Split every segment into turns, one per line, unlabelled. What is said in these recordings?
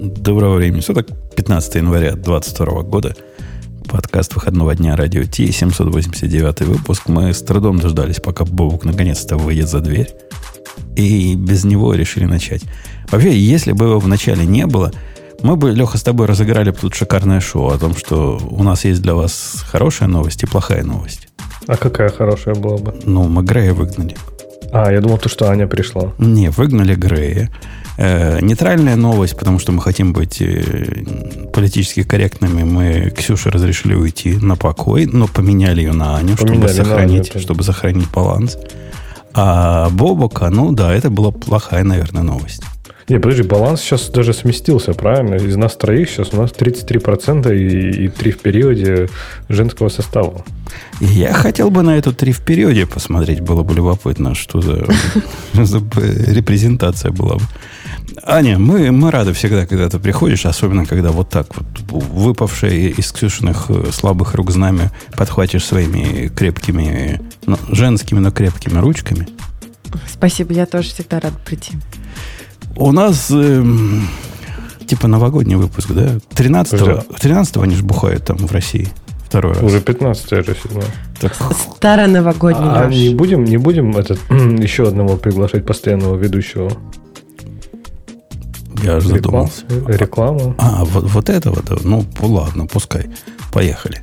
Доброго времени суток. 15 января 2022 года. Подкаст выходного дня радио Ти, 789 выпуск. Мы с трудом дождались, пока Бобук наконец-то выйдет за дверь. И без него решили начать. Вообще, если бы его вначале не было, мы бы, Леха, с тобой разыграли тут шикарное шоу о том, что у нас есть для вас хорошая новость и плохая новость.
А какая хорошая была бы?
Ну, мы Грея выгнали.
А, я думал, то, что Аня пришла.
Не, выгнали Грея. Э, нейтральная новость, потому что мы хотим быть э, политически корректными. Мы Ксюше разрешили уйти на покой, но поменяли ее на Аню,
Поменяли
чтобы сохранить,
Аню,
чтобы сохранить баланс. А Бобока, ну да, это была плохая, наверное, новость.
Не, подожди, баланс сейчас даже сместился, правильно? Из нас троих сейчас у нас 33% и, и 3 в периоде женского состава.
Я хотел бы на эту три в периоде посмотреть, было бы любопытно, что за репрезентация была бы. Аня, мы, мы рады всегда, когда ты приходишь, особенно когда вот так вот выпавшее из Ксюшиных э, слабых рук знамя подхватишь своими крепкими, ну, женскими, но крепкими ручками.
Спасибо, я тоже всегда рада прийти.
У нас эм, типа новогодний выпуск, да? 13-го, 13 они же бухают там в России. Второй раз.
Уже 15 уже седьмая.
Так,
Старо-новогодний
А
наш.
не будем, не будем этот, еще одного приглашать постоянного ведущего?
Я аж
Реклама?
задумался.
Реклама?
А, вот, вот этого, да? Ну, ладно, пускай. Поехали.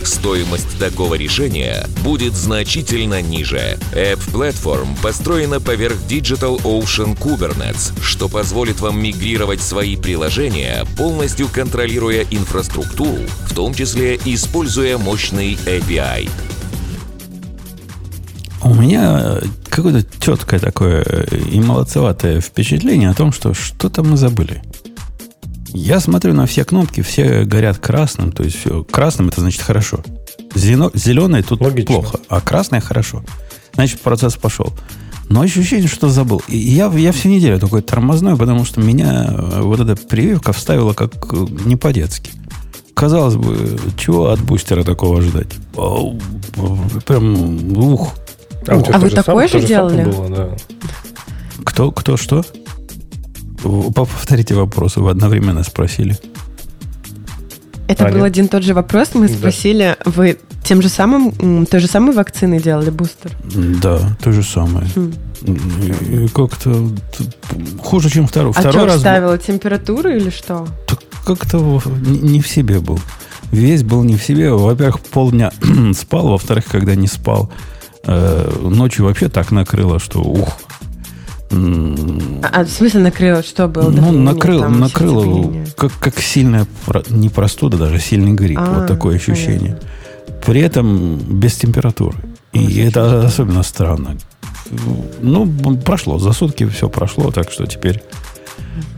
стоимость такого решения будет значительно ниже. App Platform построена поверх Digital Ocean Kubernetes, что позволит вам мигрировать свои приложения, полностью контролируя инфраструктуру, в том числе используя мощный API.
У меня какое-то четкое такое и молодцеватое впечатление о том, что что-то мы забыли. Я смотрю на все кнопки, все горят красным. То есть все, красным это значит хорошо. Зелено, зеленый тут
Логично.
плохо, а красное хорошо. Значит, процесс пошел. Но ощущение, что забыл. И я, я всю неделю такой тормозной, потому что меня э, вот эта прививка вставила как э, не по-детски. Казалось бы, чего от бустера такого ждать? Прям, ух.
у тебя
А вы
же
такое
сам-
же делали?
было, да.
Кто, кто, что? В- Повторите вопрос, вы одновременно спросили.
Это
Аня?
был один и тот же вопрос. Мы
Да.
спросили, вы тем же самым, той же самой вакциной делали бустер?
Да, то же самое.
Хм.
Как-то хуже, чем второй.
А
Второй
что,
раз
вставила температуру или что?
как-то не в себе был. Весь был не в себе. Во-первых, полдня спал, во-вторых, когда не спал, э, ночью вообще так накрыло, что ух.
А, а в смысле накрыло? Что было?
Ну, накрыло,
там,
накрыло как, как сильная, не простуда, даже сильный грипп.
А,
вот такое ощущение. При этом без температуры. И
Очень
это особенно странно. Ну, прошло, за сутки все прошло, так что теперь,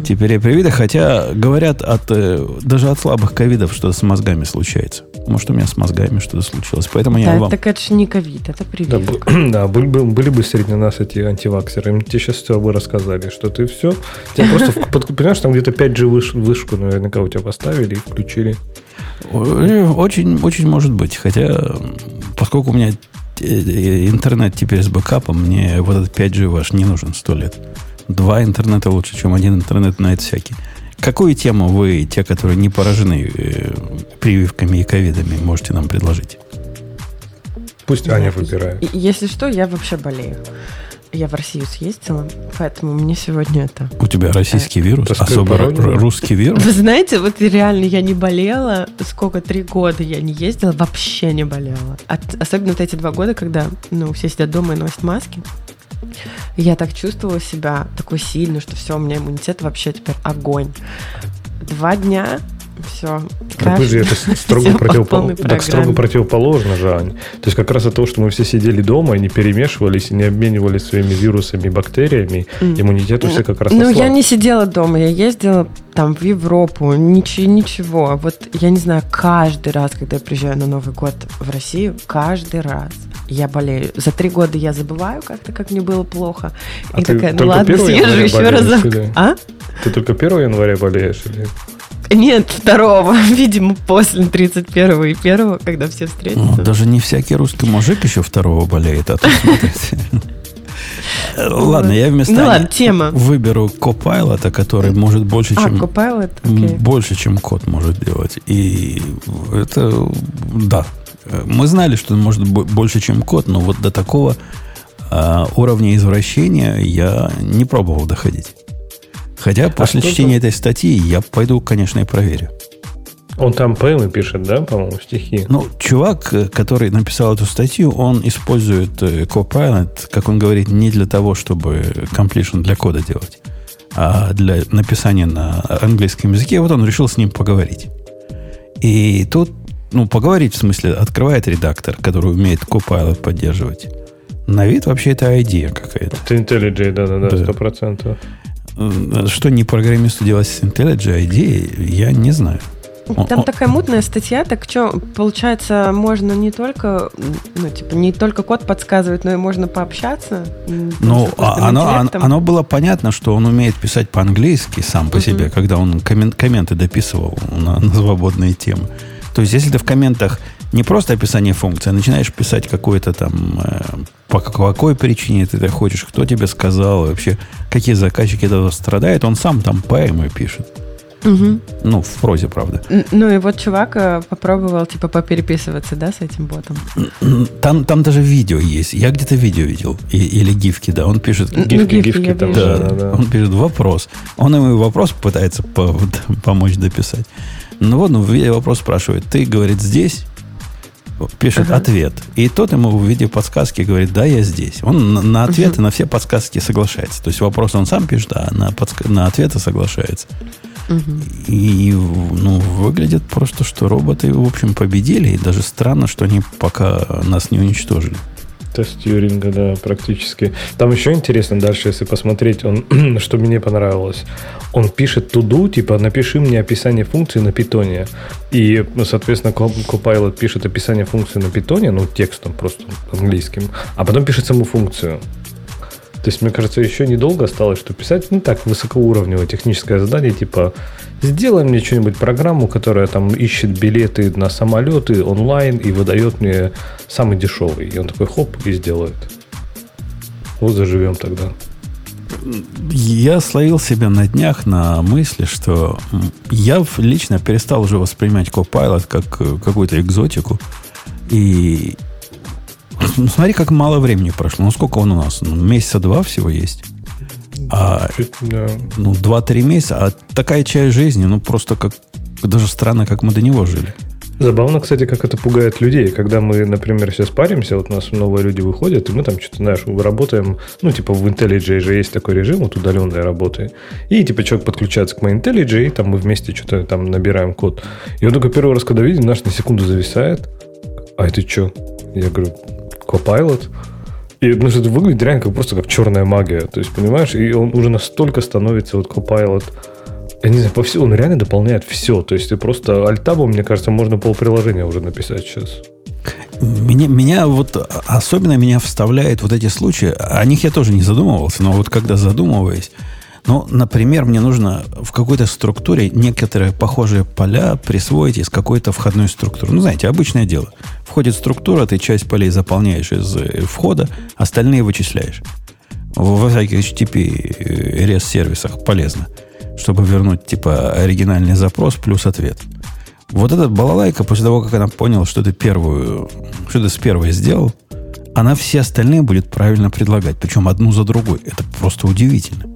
теперь я привида. Хотя говорят от, э, даже от слабых ковидов, что с мозгами случается. Может, у меня с мозгами что-то случилось. Поэтому я
Да,
вам...
так это же не ковид, это
Да,
прививка.
б- да, были, бы, были бы среди нас эти антиваксеры, им тебе сейчас все бы рассказали, что ты все, тебя просто, понимаешь, там где-то 5G выш- вышку наверняка у тебя поставили и включили.
Э, Очень, очень может быть. Хотя, поскольку у меня э, интернет теперь с бэкапом, мне вот этот 5G ваш не нужен сто лет. Два интернета лучше, чем один интернет на это всякий. Какую тему вы, те, которые не поражены э, прививками и ковидами, можете нам предложить?
Пусть Аня выбирает.
Если что, я вообще болею. Я в Россию съездила, поэтому мне сегодня это...
У тебя российский вирус,
Тоскую
особо русский вирус.
Вы знаете, вот реально я не болела, сколько, три года я не ездила, вообще не болела. От- особенно вот эти два года, когда, ну, все сидят дома и носят маски. Я так чувствовала себя такой сильной, что все, у меня иммунитет вообще теперь огонь. Два дня все.
Так вы же это строго, противопол... так строго противоположно же, Ань. То есть как раз от того, что мы все сидели дома и не перемешивались, и не обменивались своими вирусами и бактериями, mm. иммунитет у всех как раз
Ну,
ослаб.
я не сидела дома, я ездила там в Европу, ничего, ничего. Вот я не знаю, каждый раз, когда я приезжаю на Новый год в Россию, каждый раз я болею. За три года я забываю как-то, как мне было плохо.
А
и такая, ну ладно,
1
съезжу еще разок.
или?
А?
Ты только 1 января болеешь? Или?
Нет, второго, видимо, после 31 и 1, когда все встретятся.
Ну, даже не всякий русский мужик еще второго болеет, а тут смотрите. Ладно, я вместо
Ну ладно, тема.
выберу Copilot, который может больше,
А,
чем
Copilot, окей.
больше, чем код может делать. И это да. Мы знали, что он может бо- больше, чем код, но вот до такого а, уровня извращения я не пробовал доходить. Хотя после
что
чтения этой статьи я пойду, конечно, и проверю.
Он там поэмы пишет, да, по-моему, стихи?
Ну, чувак, э, который написал эту статью, он использует э, Copilot, как он говорит, не для того, чтобы completion для кода делать, а для написания на английском языке. Вот он решил с ним поговорить. И тут, ну, поговорить в смысле, открывает редактор, который умеет Copilot поддерживать. На вид вообще это идея какая-то.
Это IntelliJ, да-да-да,
Да.
сто процентов.
Что не программисту делать с IntelliJ идеей, я не знаю. Он-
Там
он-
такая мутная статья, так что, получается, можно не только, ну, типа, не только код подсказывать, но и можно пообщаться.
Ну, а оно, оно,
интеллектом.
оно было понятно, что он умеет писать по-английски сам по себе, когда он коммен- комменты дописывал на, на свободные темы. То есть, если ты в комментах не просто описание функции, а начинаешь писать какое-то там, э, по какой причине ты это хочешь, кто тебе сказал, и вообще, какие заказчики этого страдают, он сам там поэмы пишет.
Мгм.
Ну, в прозе, правда.
Ну и вот чувак э, попробовал, типа, попереписываться, да, с этим ботом.
Там, там даже видео есть. Я где-то видео видел. И- или гифки, да. Он пишет...
Ну,
Гифки,
гифки
гифки там,
вижу.
Да,
да-да-да.
он пишет вопрос. Он ему вопрос пытается по- помочь дописать. Ну вот, ну, в виде вопрос спрашивает. Ты, говорит, здесь? Пишет
Ага.
ответ. И тот ему в виде подсказки говорит, да, я здесь. Он на, на ответы, на все подсказки соглашается. То есть вопрос он сам пишет, а на, подска- на ответы соглашается.
Мгм.
И ну, выглядит просто, что роботы, в общем, победили. И даже странно, что они пока нас не уничтожили.
Тест Тьюринга, да, практически. Там еще интересно дальше, если посмотреть, он, что мне понравилось. Он пишет туду, типа, напиши мне описание функции на питоне. И, ну, соответственно, Copilot пишет описание функции на питоне, ну, текстом просто английским, а потом пишет саму функцию. То есть, мне кажется, еще недолго осталось, что писать, ну, так, высокоуровневое техническое задание, типа, сделай мне что-нибудь программу, которая там ищет билеты на самолеты онлайн и выдает мне самый дешевый. И он такой, хоп, и сделает. Вот заживем тогда.
Я словил себя на днях на мысли, что я лично перестал уже воспринимать Copilot как э, какую-то экзотику. И смотри, как мало времени прошло. Ну, сколько он у нас? Ну, месяца два всего есть. А
да.
ну, 2-3 месяца, а такая часть жизни, ну, просто как даже странно, как мы до него жили.
Забавно, кстати, как это пугает людей. Когда мы, например, сейчас паримся, вот у нас новые люди выходят, и мы там что-то, знаешь, работаем, ну, типа в IntelliJ же есть такой режим, вот удаленной работы. И, типа, человек подключается к моей IntelliJ, и там мы вместе что-то там набираем код. И он только первый раз, когда видит, наш на секунду зависает. А это что? Я говорю, Copilot? И ну, это выглядит реально как просто как черная магия. То есть, понимаешь, и он уже настолько становится вот Copilot я не знаю, по всему, он реально дополняет все. То есть ты просто альтабом, мне кажется, можно полприложения уже написать сейчас.
Меня, меня вот особенно меня вставляет вот эти случаи. О них я тоже не задумывался, но вот когда задумываюсь, ну, например, мне нужно в какой-то структуре некоторые похожие поля присвоить из какой-то входной структуры. Ну, знаете, обычное дело. Входит структура, ты часть полей заполняешь из э, входа, остальные вычисляешь. Во всяких HTTP REST-сервисах полезно, чтобы вернуть, типа, оригинальный запрос плюс ответ. Вот этот балалайка, после того, как она поняла, что ты первую, что ты с первой сделал, она все остальные будет правильно предлагать, причем одну за другой. Это просто удивительно.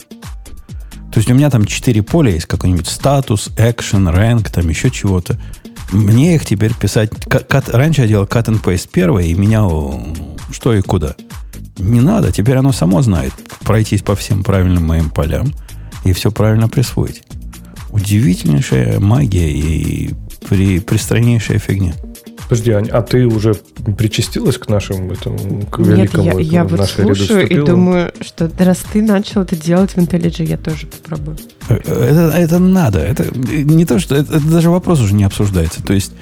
То есть у меня там четыре поля есть, какой-нибудь статус, action, rank, там еще чего-то. Мне их теперь писать... cut- раньше я делал cut and paste первое и менял что и куда. Не надо, теперь оно само знает пройтись по всем правильным моим полям и все правильно присвоить. Удивительнейшая магия и при, пристраннейшая фигня.
Подожди, Ань, а ты уже причастилась к нашему этому, к
Нет,
великому
я, я
этому, в
вот слушаю и думаю, что раз ты начал это делать в IntelliJ, я тоже попробую.
Э, Это, это надо. Это не то, что это, это даже вопрос уже не обсуждается. То есть,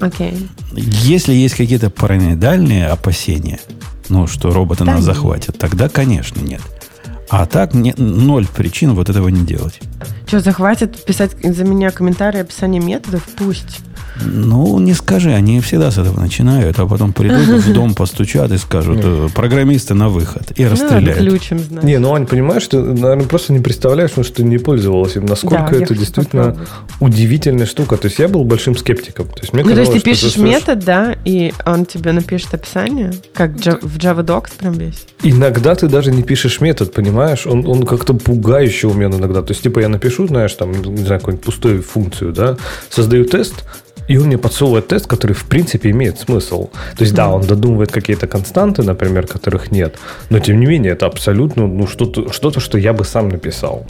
Окей.
если есть какие-то параноидальные опасения, ну, что роботы
Да
нас
нет.
захватят, тогда, конечно, нет. А так не, ноль причин вот этого не делать.
Что, захватит писать за меня комментарии описание методов? Пусть.
Ну, не скажи, они всегда с этого начинают, а потом придут в дом, постучат и скажут, э, программисты на выход, и
Ну,
расстреляют.
ключем знать.
Не, ну, Ань, понимаешь, ты, наверное, просто не представляешь, потому что ты не пользовалась им, насколько
Да,
это действительно
попробовать.
удивительная штука. То есть я был большим скептиком. То есть мне
Ну, то есть ты
казалось, что
пишешь
соверш-
метод, да, и он тебе напишет описание, как в Java Docs прям весь.
Иногда ты даже не пишешь метод, понимаешь? Он, он как-то пугающе умен иногда. То есть, типа, я напишу, знаешь, там, не знаю, какую-нибудь пустую функцию, да, создаю тест, и он мне подсовывает тест, который, в принципе, имеет смысл. То есть, да, он додумывает какие-то константы, например, которых нет, но, тем не менее, это абсолютно, ну, что-то, что-то что я бы сам написал.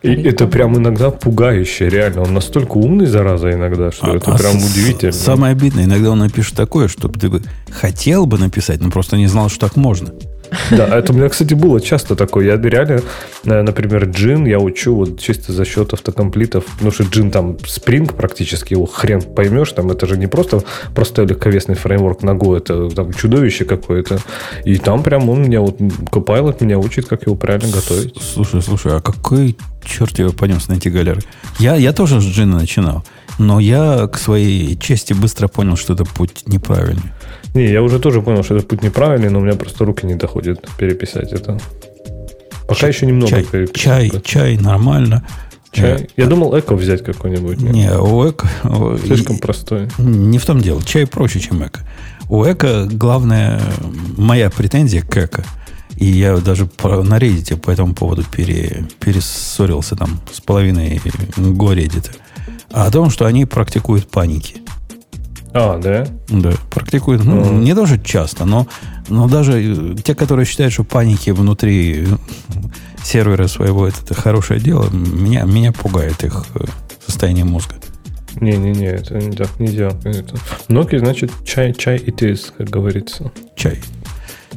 И это прям иногда пугающе, реально. Он настолько умный, зараза, иногда, что
А-
это
а
прям
с-
удивительно.
Самое обидное, иногда он напишет такое, чтобы ты бы хотел бы написать, но просто не знал, что так можно.
Да, это у меня, кстати, было часто такое. Я реально, э, например, джин я учу вот чисто за счет автокомплитов, потому что джин там Spring практически, его хрен поймешь, там это же не просто простой легковесный фреймворк на Go, это там чудовище какое-то. И там прям он меня, вот Copilot меня учит, как его правильно готовить.
Слушай, слушай, а какой черт его понес на эти галеры? Я, я тоже с джина начинал, но я к своей чести быстро понял, что это путь неправильный.
Не, я уже тоже понял, что этот путь неправильный, но у меня просто руки не доходят переписать это. Пока еще немного
Чай,
переписать.
чай, чай, нормально.
Чай.
Э,
Я думал эко взять какой-нибудь.
Не, у Эко...
Слишком
и-
простой.
Не в том дело. Чай проще, чем Эко. У Эко главная моя претензия к Эко, и я даже на Reddit по этому поводу пере, перессорился там с половиной го Reddit, о том, что они практикуют паники.
А, да?
Да, практикуют. Ну,
Мгм.
не тоже часто, но, но даже э, те, которые считают, что паники внутри э, сервера своего это, это хорошее дело, меня, меня пугает их э, состояние мозга.
Не-не-не, это не так не делал. Это. Значит, чай, чай it is, как говорится.
Чай.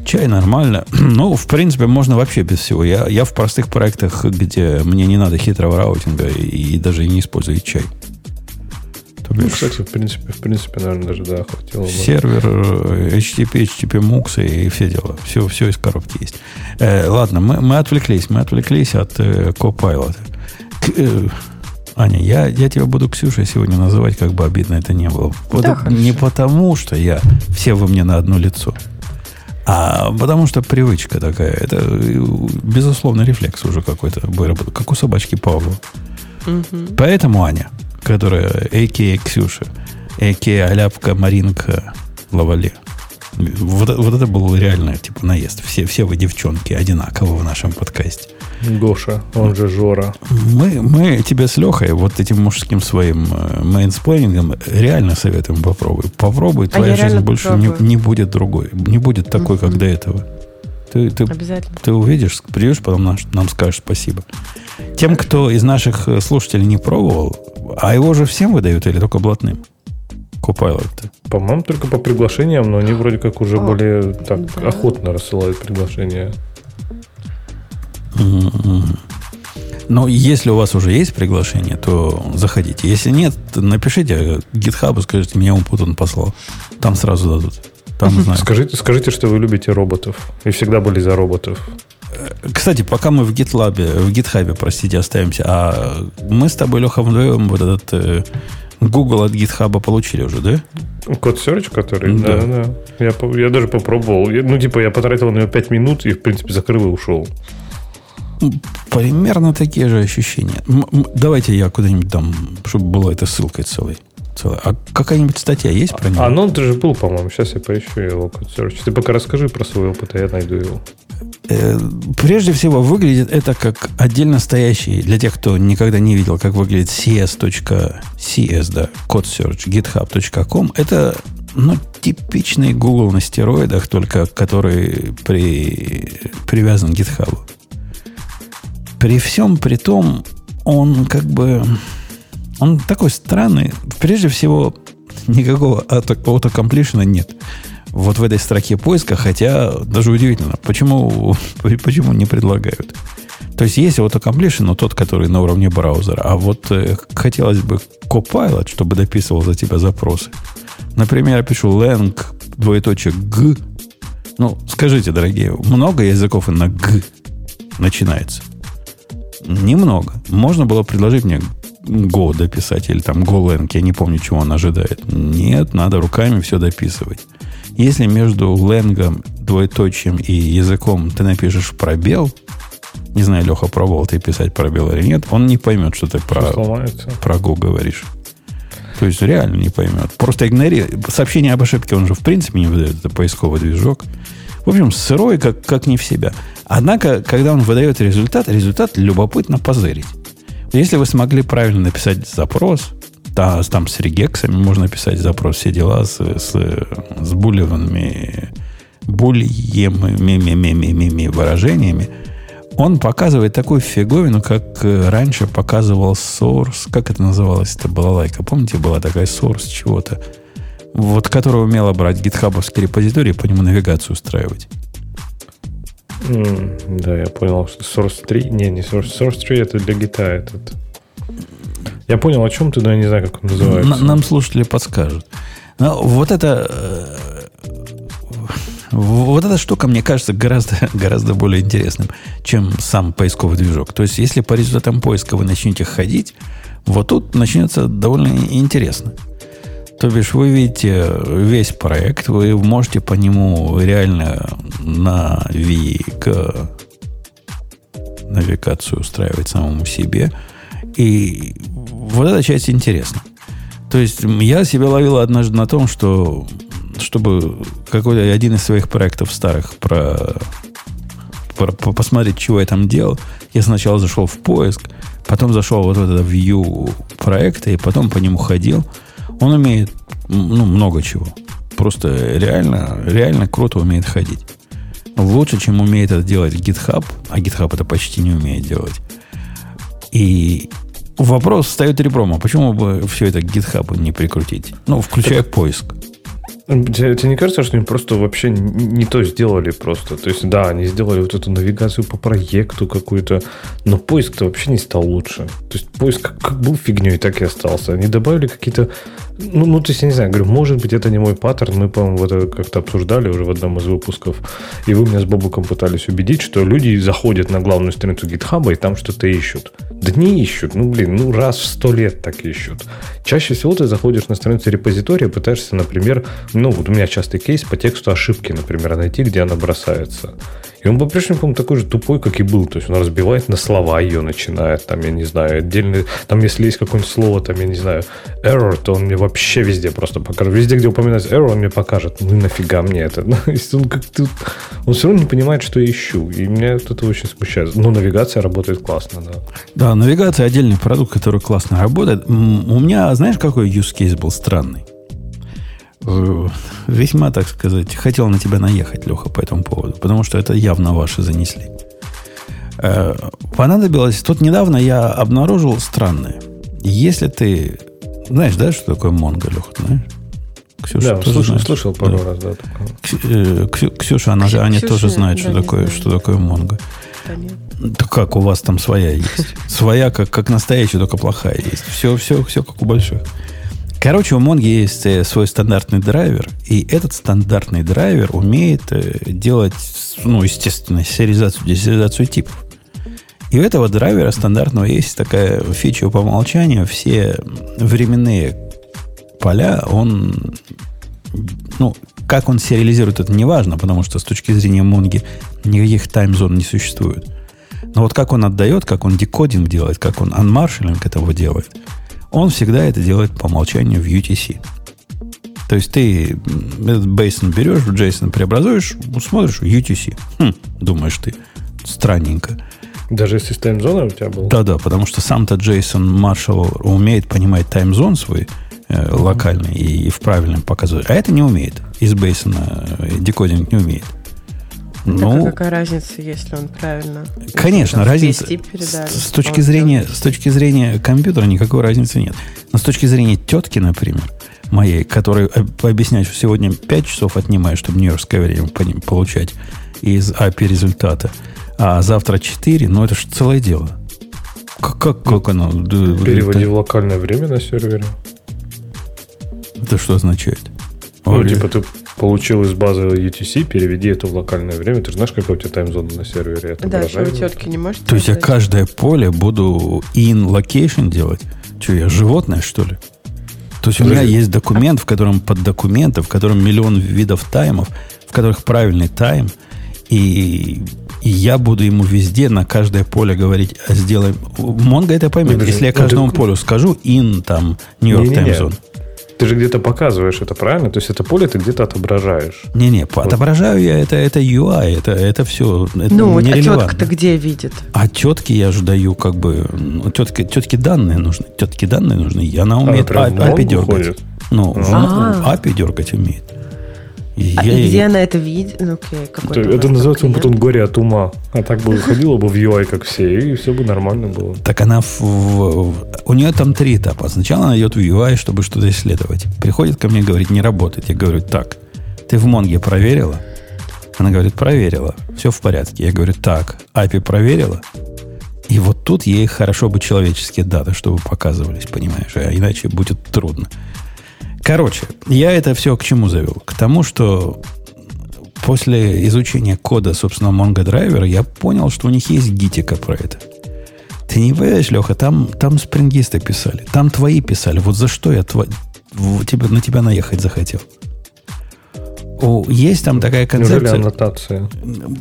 Чай нормально. Ну, в принципе, можно вообще без всего. Я, я в простых проектах, где мне не надо хитрого раутинга и, и даже не использую чай. То
Ну, кстати, в принципе, в принципе, наверное, даже, да, хватило бы.
сервер, э, HTTP, HTTP MUX и все дела. Все, все из коробки есть. Э, ладно, мы, мы отвлеклись. Мы отвлеклись от э, Copilot. К- э, Аня, я, я тебя буду Ксюшей сегодня называть, как бы обидно это не было. Вот
Да,
не потому, что я все вы мне на одно лицо, а потому что привычка такая. Это, э, безусловно, рефлекс уже какой-то выработан, как у собачки Павла.
Мгм.
Поэтому Аня, которая а.к.а. Ксюша, а.к.а. Аляпка, Маринка, Лавале. Вот, вот это был реально типа наезд. Все, все вы девчонки одинаково в нашем подкасте.
Гоша, он же Жора.
Мы, мы тебе с Лехой вот этим мужским своим э, mansplaining ом реально советуем попробуй. Попробуй,
А
твоя жизнь больше не,
попробую.
не будет другой. Не будет такой, как до этого. Ты, ты,
Обязательно.
ты увидишь, придешь, потом нам, нам скажешь спасибо. Тем, кто из наших э, слушателей не пробовал, а его же всем выдают или только блатным? Copilot.
По-моему, только по приглашениям, но они вроде как уже
О,
более так
да.
охотно рассылают приглашения.
Но если у вас уже есть приглашение, то заходите. Если нет, напишите GitHub, скажите, меня Умпутун послал. Там сразу дадут. Там знаю.
Скажите, скажите, что вы любите роботов. И всегда были за роботов.
Кстати, пока мы в GitLab, в GitHub, простите, остаемся, а мы с тобой, Леха, вдвоем вот этот э, Google от GitHub получили уже, да?
Код Search, который?
Да.
Да, да. Я, я даже попробовал. Я- ну, типа, я потратил на него 5 минут и, в принципе, закрыл и ушел.
Примерно такие же ощущения. М- давайте я куда-нибудь там, чтобы была эта ссылкой целой. целая. А какая-нибудь статья есть про него?
А, ну он же был, по-моему. Сейчас я поищу его Код Search. Ты пока расскажи про свой опыт, а я найду его.
Э, Прежде всего, выглядит это как отдельно стоящий, для тех, кто никогда не видел, как выглядит cs.cs, да, код github.com. Это, ну, типичный Google на стероидах, только который при, привязан к GitHub. При всем при том, он как бы... Он такой странный. Прежде всего, никакого автокомплишена нет. Вот в этой строке поиска, хотя даже удивительно, почему, почему не предлагают. То есть есть автокомплишн, но тот, который на уровне браузера. А вот э, хотелось бы Copilot, чтобы дописывал за тебя запросы. Например, я пишу lang двоеточие g. Ну, скажите, дорогие, много языков и на g начинается? Немного. Можно было предложить мне Go дописать или там GoLang, я не помню, чего он ожидает. Нет, надо руками все дописывать. Если между ленгом, двоеточием и языком ты напишешь пробел, не знаю, Леха, пробовал ты писать пробел или нет, он не поймет, что ты про, про Go говоришь. То есть реально не поймет. Просто игнорирует. Сообщение об ошибке он же в принципе не выдает. Это поисковый движок. В общем, сырой, как, как не в себя. Однако, когда он выдает результат, результат любопытно позырить. Если вы смогли правильно написать запрос, да, там с регексами можно писать запрос, все дела с, с, с булевыми, бульемыми выражениями, он показывает такую фиговину, как э, раньше показывал Source. Как это называлось? Это была лайка. Помните, была такая Source чего-то? Вот, которая умела брать гитхабовский репозиторий и по нему навигацию устраивать.
Mm, да, я понял, что Source 3... Не, не Source, Source 3 это для гита этот. Я понял, о чем ты, но я не знаю, как он называется.
Нам слушатели подскажут. Но вот это... Э, вот эта штука, мне кажется, гораздо, гораздо более интересным, чем сам поисковый движок. То есть, если по результатам поиска вы начнете ходить, вот тут начнется довольно интересно. То бишь, вы видите весь проект, вы можете по нему реально на Вик навигацию устраивать самому себе. И вот эта часть интересна. То есть я себя ловил однажды на том, что чтобы какой-то один из своих проектов старых про, про, посмотреть, чего я там делал, я сначала зашел в поиск, потом зашел вот в это view проекта, и потом по нему ходил. Он умеет ну, много чего. Просто реально, реально круто умеет ходить. Лучше, чем умеет это делать GitHub, а GitHub это почти не умеет делать. И вопрос встает ребром, а почему бы все это к GitHub не прикрутить? Ну, включая это... поиск.
Тебе, тебе не кажется, что они просто вообще не то сделали просто? То есть, да, они сделали вот эту навигацию по проекту какую-то, но поиск-то вообще не стал лучше. То есть поиск как, как был фигней, так и остался. Они добавили какие-то ну, ну, то есть, я не знаю, говорю, может быть, это не мой паттерн. Мы, по-моему, это как-то обсуждали уже в одном из выпусков. И вы меня с Бобуком пытались убедить, что люди заходят на главную страницу GitHub и там что-то ищут. Да не ищут. Ну, блин, ну, раз в сто лет так ищут. Чаще всего ты заходишь на страницу репозитория, пытаешься, например, ну, вот у меня частый кейс по тексту ошибки, например, найти, где она бросается. И он по-прежнему, по-моему, такой же тупой, как и был. То есть он разбивает на слова ее, начинает, там, я не знаю, отдельный, там, если есть какое-нибудь слово, там, я не знаю, error, то он мне вообще везде просто покажет. Везде, где упоминается error, он мне покажет. Ну, нафига мне это? он как-то, он все равно не понимает, что я ищу. И меня это очень смущает. Но навигация работает классно, да.
Да, навигация отдельный продукт, который классно работает. У меня, знаешь, какой use case был странный? Весьма, так сказать, хотел на тебя наехать, Леха, по этому поводу, потому что это явно ваши занесли. Э, понадобилось... Тут недавно я обнаружил странное. Если ты... Знаешь, да, что такое Монго, Леха, знаешь?
Ксюша, да, слушал, слышал пару да. раз, да.
Э, Ксюша, она же, Аня Ксюша, тоже знает, да, что, такое, что такое Монго. Да как у вас там своя есть? Своя, как, как настоящая, только плохая есть. Все, все, все как у больших. Короче, у Монги есть э, свой стандартный драйвер, и этот стандартный драйвер умеет э, делать, ну, естественно, сериализацию, десеризацию типов. И у этого драйвера стандартного есть такая фича по умолчанию. Все временные поля, он... Ну, как он сериализирует, это не важно, потому что с точки зрения Монги никаких таймзон не существует. Но вот как он отдает, как он декодинг делает, как он анмаршалинг этого делает – он всегда это делает по умолчанию в UTC. То есть ты этот бейсон берешь, в JSON преобразуешь, смотришь UTC. Хм, думаешь ты, странненько.
Даже если с таймзоном у тебя был?
Да-да, потому что сам-то Джейсон Маршалл умеет понимать таймзон свой э, локальный и, и в правильном показывать. А это не умеет. Из бейсона э, декодинг не умеет.
Ну, какая разница, если он правильно?
Конечно, разница. С, с точки зрения, с точки зрения компьютера никакой разницы нет. Но с точки зрения тетки, например, моей, которой объяснять, что сегодня 5 часов отнимаю, чтобы нью-йоркское время получать из API результата, а завтра 4, ну это же целое дело.
Как, как, как оно? Переводи в локальное время на сервере.
Это что означает?
Ну, Ой. типа ты получил из базы UTC, переведи это в локальное время. Ты же знаешь, какая у тебя таймзона на сервере?
Да, что у тетки не можешь.
То есть я каждое поле буду in location делать? Что, я животное, что ли? То есть у меня есть документ, в котором под документом, в котором миллион видов таймов, в которых правильный тайм, и, и я буду ему везде на каждое поле говорить, а сделаем. Монго это поймет. Если я каждому полю скажу in там New York Time Zone.
Ты же где-то показываешь это, правильно? То есть это поле ты где-то отображаешь.
Не-не, вот. отображаю я, это, это UI, это, это все это
Ну, а тетка-то где видит?
А тетки я же даю как бы... Ну, тетки, тетки данные нужны. Тетки данные нужны. И она умеет а, API дергать. Ходит? Ну, а API дергать умеет.
А я, и где она это видит? Ну, окей,
это, это называется клиент? потом горе от ума. А так бы ходила бы в UI, как все, и все бы нормально было.
Так она в, в, у нее там три этапа. Сначала она идет в UI, чтобы что-то исследовать. Приходит ко мне и говорит, не работает. Я говорю, так, ты в Монге проверила? Она говорит, проверила. Все в порядке. Я говорю, так, API проверила? И вот тут ей хорошо бы человеческие даты, чтобы показывались, понимаешь? А иначе будет трудно. Короче, я это все к чему завел? К тому, что после изучения кода, собственно, Mongo драйвера, я понял, что у них есть гитика про это. Ты не понимаешь, Леха, там, там спрингисты писали, там твои писали. Вот за что я тво... на тебя наехать захотел? О, есть там такая концепция. Неужели
аннотация?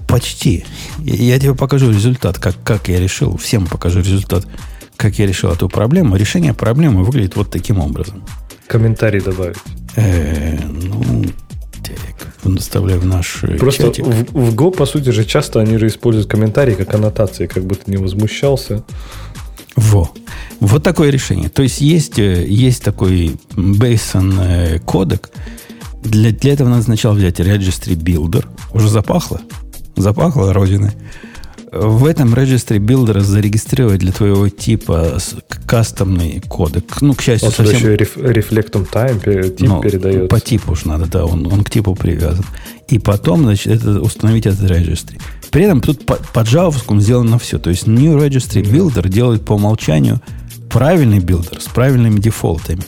Почти. Я тебе покажу результат, как, как я решил. Всем покажу результат, как я решил эту проблему. Решение проблемы выглядит вот таким образом
комментарий добавить?
Э, ну, так, доставляю в наш
э, Просто чатик. В, в Go, по сути же, часто они же используют комментарии как аннотации, как бы ты не возмущался.
Во. Вот такое решение. То есть есть, э, есть такой Basin кодек. Для, для этого надо сначала взять Registry Builder. Уже запахло? Запахло родиной в этом регистре билдера зарегистрировать для твоего типа кастомный кодек. Ну, к счастью,
он совсем... еще реф, рефлектом time тип ну, передается.
По типу уж надо, да, он, он к типу привязан. И потом, значит, это, установить этот регистр. При этом тут по, по JavaScript сделано все. То есть New Registry Builder делает по умолчанию правильный билдер с правильными дефолтами.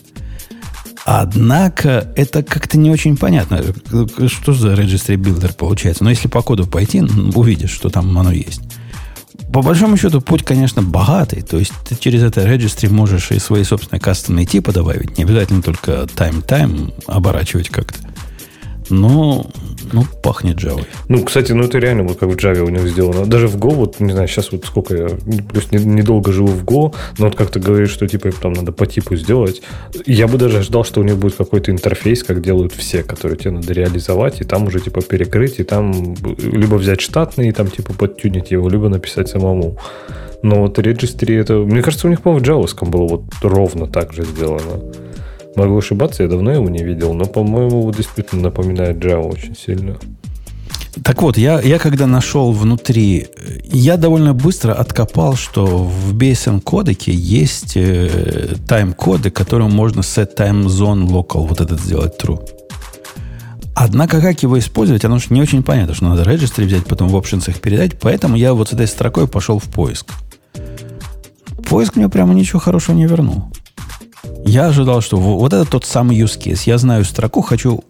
Однако это как-то не очень понятно, что за registry builder получается. Но если по коду пойти, увидишь, что там оно есть. По большому счету, путь, конечно, богатый. То есть ты через это registry можешь и свои собственные кастомные типы добавить. Не обязательно только time-time оборачивать как-то. Но ну, пахнет Java.
Ну, кстати, ну это реально вот как в Java у них сделано. Даже в Go, вот, не знаю, сейчас вот сколько я, плюс недолго не живу в Go, но вот как ты говоришь, что типа там надо по типу сделать, я бы даже ждал, что у них будет какой-то интерфейс, как делают все, которые тебе надо реализовать, и там уже типа перекрыть, и там либо взять штатный, и там типа подтюнить его, либо написать самому. Но вот registry это... Мне кажется, у них, по-моему, в джавовском было вот ровно так же сделано. Могу ошибаться, я давно его не видел, но, по-моему, действительно напоминает Java очень сильно.
Так вот, я, я когда нашел внутри, я довольно быстро откопал, что в BSM кодеке есть э, тайм-коды, которым можно set time zone local, вот этот сделать true. Однако, как его использовать, оно же не очень понятно, что надо registry взять, потом в options их передать, поэтому я вот с этой строкой пошел в поиск. Поиск мне прямо ничего хорошего не вернул. Я ожидал, что вот это тот самый use case. Я знаю строку, хочу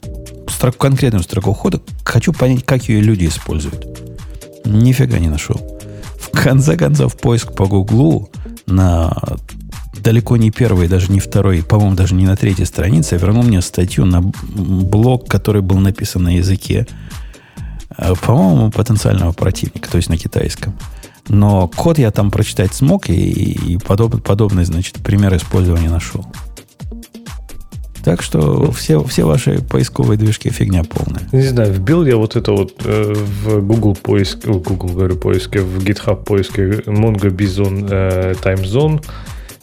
строку, конкретную строку хода, хочу понять, как ее люди используют. Нифига не нашел. В конце концов, поиск по Гуглу на далеко не первой, даже не второй, по-моему, даже не на третьей странице, вернул мне статью на блог, который был написан на языке, э, по-моему, потенциального противника, то есть на китайском. Но код я там прочитать смог и, и подоб, подобный, значит, пример использования нашел. Так что все, все ваши поисковые движки фигня полная.
Не знаю, вбил я вот это вот э, в Google поиск, в Google говорю поиске, в GitHub поиске Mongo Bison э, Time Zone,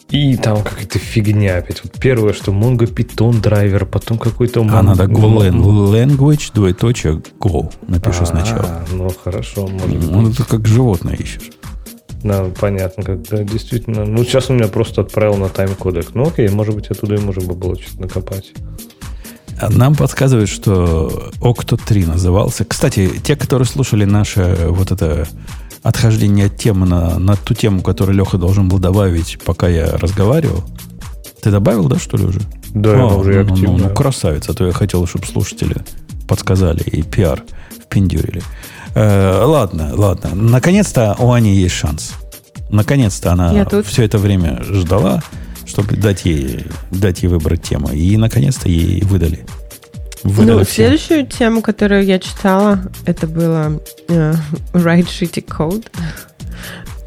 И там какая-то фигня опять. Вот первое, что Mongo Python драйвер, потом какой-то...
А надо Go language, двоеточие, Go. Напишу
А,
сначала.
Ну, хорошо, может быть.
Ну, это как животное ищешь.
Да, понятно, когда действительно. Ну, сейчас он меня просто отправил на тайм-кодек. Ну, окей, может быть, оттуда и можно бы было что-то накопать.
А Нам подсказывают, что Octo 3 назывался. Кстати, те, которые слушали наше вот это отхождение от темы на, на ту тему, которую Леха должен был добавить, пока я разговаривал. Ты добавил, да, что ли, уже?
Да,
А,
уже
ну, ну,
активно.
ну, красавец, а то я хотел, чтобы слушатели подсказали и пиар впендюрили. Э, ладно, ладно. Наконец-то у Ани есть шанс. Наконец-то она все это время ждала, чтобы дать ей, дать ей выбрать тему. И наконец-то ей выдали.
Ну,
все.
следующую тему, которую я читала, это было э, Write Shitty Code.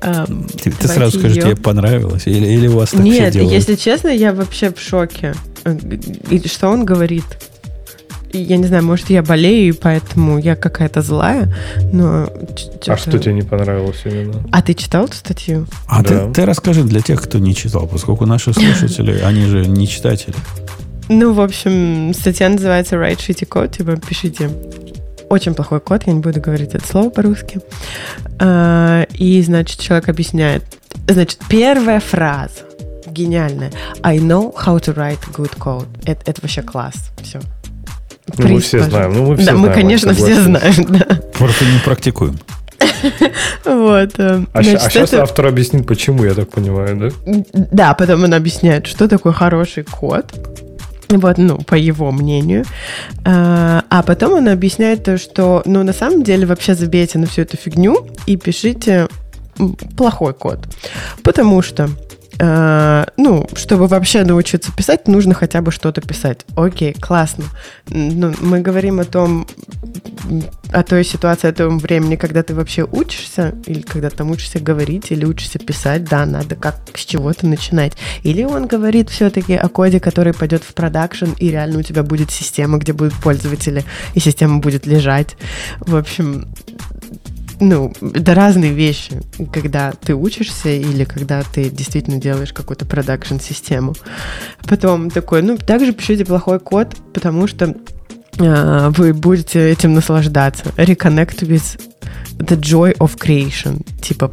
Эм,
Ты, ты сразу скажи,
её.
тебе понравилось? Или, или у вас так все
Нет,
делают?
если честно, я вообще в шоке. Э, И что он говорит? Я не знаю, может, я болею, и поэтому я какая-то злая, но...
А что тебе не понравилось именно?
А ты читал эту статью?
А
Да.
ты, ты расскажи для тех, кто не читал, поскольку наши слушатели, они же не читатели.
Ну, в общем, статья называется Write Shitty Code, типа пишите очень плохой код, я не буду говорить это слово по-русски. А, И, значит, человек объясняет. Значит, первая фраза гениальная. I know how to write good code. Это, это вообще класс. Все.
Ну, мы все знаем. Ну, мы все
да, мы,
знаем,
конечно, все знаем, да.
Просто не практикуем.
Вот. э,
А,
значит,
а сейчас
это-
автор объяснит, почему, я так понимаю, да?
Да, потом он объясняет, что такое хороший код. Вот, ну, по его мнению. А, а потом он объясняет то, что, ну, на самом деле, вообще забейте на всю эту фигню и пишите плохой код. Потому что, ну, чтобы вообще научиться писать, нужно хотя бы что-то писать. Окей, классно. Ну, мы говорим о том, о той ситуации, о том времени, когда ты вообще учишься, или когда там учишься говорить, или учишься писать, да, надо как с чего-то начинать. Или он говорит все-таки о коде, который пойдет в продакшн, и реально у тебя будет система, где будут пользователи, и система будет лежать. В общем, ну, это разные вещи, когда ты учишься или когда ты действительно делаешь какую-то продакшн-систему. Потом такой, ну, также пишите плохой код, потому что а, вы будете этим наслаждаться. Reconnect with the joy of creation. Типа,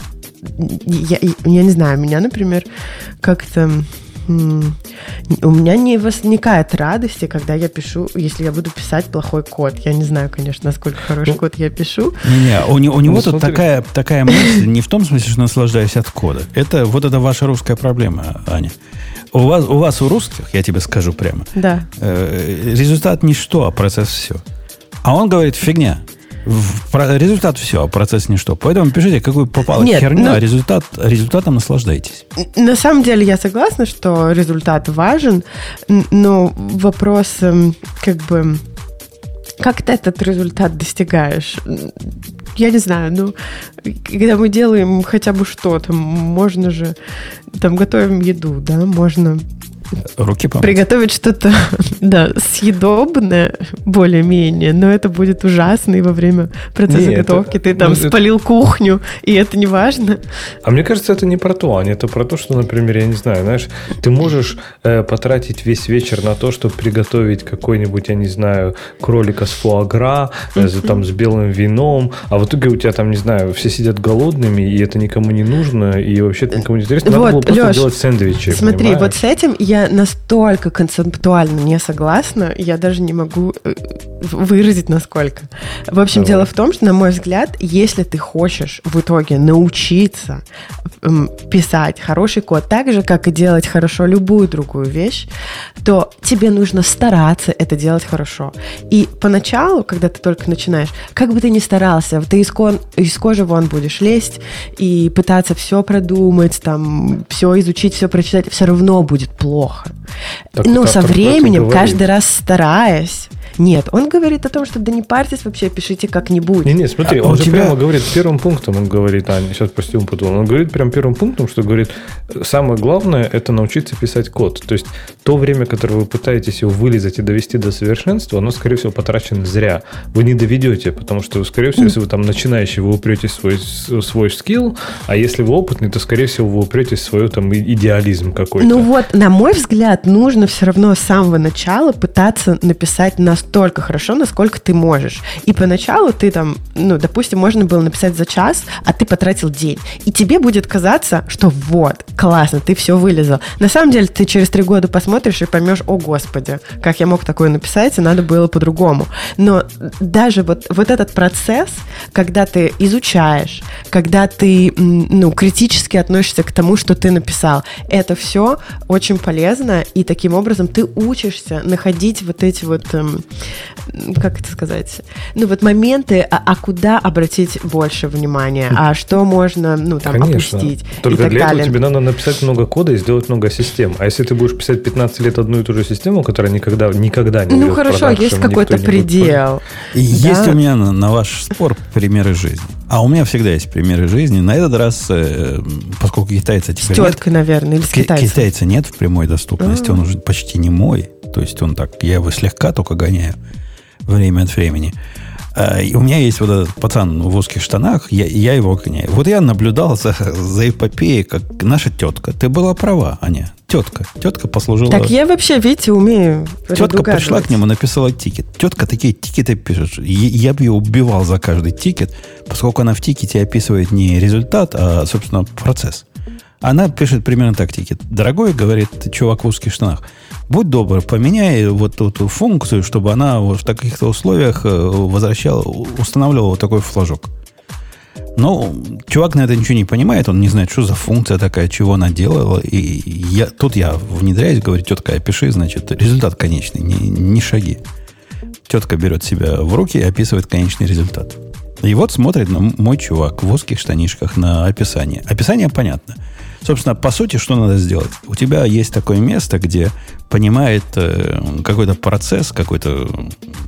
я, я не знаю, меня, например, как-то у меня не возникает радости, когда я пишу, если я буду писать плохой код. Я не знаю, конечно, насколько хороший код я пишу.
Не-не, у, не- у него
Ну,
тут
смотри.
такая, такая мысль, не в том смысле, что наслаждаюсь от кода. Это вот это ваша русская проблема, Аня. У вас, у вас, у русских, я тебе скажу прямо,
Да.
э, результат ничто, а процесс все. А он говорит, фигня. В- результат все, процесс ничто. Поэтому пишите, какую попало
Нет,
херню,
ну-
а результат, результатом наслаждайтесь.
На самом деле я согласна, что результат важен, но вопрос эм, как бы как ты этот результат достигаешь? Я не знаю, ну, когда мы делаем хотя бы что-то, можно же, там, готовим еду, да, можно
Руки помыть.
приготовить что-то, да, съедобное более-менее, но это будет ужасно, и во время процесса
Не, это-
готовки ты там
ну, это-
спалил кухню, и это не важно.
А мне кажется, это не про то, Аня, это про то, что, например, я не знаю, знаешь, ты можешь э, потратить весь вечер на то, чтобы приготовить какой-нибудь, я не знаю, кролика с фуагра, э, там с белым вином, а в итоге у тебя там, не знаю, все сидят голодными, и это никому не нужно, и вообще это никому не интересно. Надо
Вот,
было просто
Лёш,
делать сэндвичи.
Смотри,
понимаешь?
вот с этим я настолько концептуально не согласна, я даже не могу э, выразить насколько. В общем,
Давай.
дело в том, что, на мой взгляд, если ты хочешь в итоге научиться писать хороший код так же, как и делать хорошо любую другую вещь, то тебе нужно стараться это делать хорошо. И поначалу, когда ты только начинаешь, как бы ты ни старался, ты из, кон- из кожи вон будешь лезть и пытаться все продумать, там, все изучить, все прочитать, все равно будет плохо.
Так
ну,
вот
со временем,
так
каждый раз стараясь. Нет, он говорит о том, что да не парьтесь вообще, пишите как-нибудь.
Не-не, смотри,
А
он же
тебя-
прямо говорит первым пунктом, он говорит, а, сейчас прости, он путал, он говорит прям первым пунктом, что говорит, самое главное, это научиться писать код. То есть, то время, которое вы пытаетесь его вылезать и довести до совершенства, оно, скорее всего, потрачено зря. Вы не доведете, потому что, скорее всего, если вы там начинающий, вы упретесь свой, свой скилл, а если вы опытный, то, скорее всего, вы упретесь свой там идеализм какой-то.
Ну вот, на мой взгляд, нужно все равно с самого начала пытаться написать настолько хорошо, насколько ты можешь. И поначалу ты там, ну, допустим, можно было написать за час, а ты потратил день. И тебе будет казаться, что вот, классно, ты все вылезал. На самом деле, ты через три года посмотришь и поймешь, о господи, как я мог такое написать, и надо было по-другому. Но даже вот, вот этот процесс, когда ты изучаешь, когда ты, ну, критически относишься к тому, что ты написал, это все очень полезно, и таким образом ты учишься находить вот эти вот, эм, как это сказать, ну вот моменты, а, а куда обратить больше внимания, а что можно, ну там,
Конечно.
опустить
Только
и так
для
далее.
этого тебе надо написать много кода и сделать много систем. А если ты будешь писать 15 лет одну и ту же систему, которая никогда, никогда не
Ну хорошо,
продакшн,
есть какой-то предел.
И Есть
Да.
у меня на, на ваш спор примеры жизни. А у меня всегда есть примеры жизни. На этот раз, э, поскольку китайца
С
теперь нет,
теткой, наверное, или с
ки-
китайцем.
китайца нет в прямой доступности,
А.
он уже почти не мой. То есть он так, я его слегка только гоняю время от времени. А, и у меня есть вот этот пацан в узких штанах, я, я его гоняю. Вот я наблюдал за, за эпопеей, как наша тетка. Ты была права, Аня. Тетка. Тетка послужила...
Так я вообще, видите, умею
Тетка пришла к нему, написала тикет. Тетка такие тикеты пишет. Я, я бы ее убивал за каждый тикет, поскольку она в тикете описывает не результат, а, собственно, процесс. Она пишет примерно так тикет. Дорогой, говорит чувак в узких штанах, будь добр, поменяй вот эту функцию, чтобы она вот в таких-то условиях э, возвращала, устанавливала вот такой флажок. Ну, чувак на это ничего не понимает, он не знает, что за функция такая, чего она делала. И я, тут я внедряюсь, говорю, тетка, опиши, значит, результат конечный, не, не шаги. Тетка берет себя в руки и описывает конечный результат. И вот смотрит на мой чувак в узких штанишках на описание. Описание понятно. Собственно, по сути, что надо сделать? У тебя есть такое место, где понимает э, какой-то процесс, какой-то,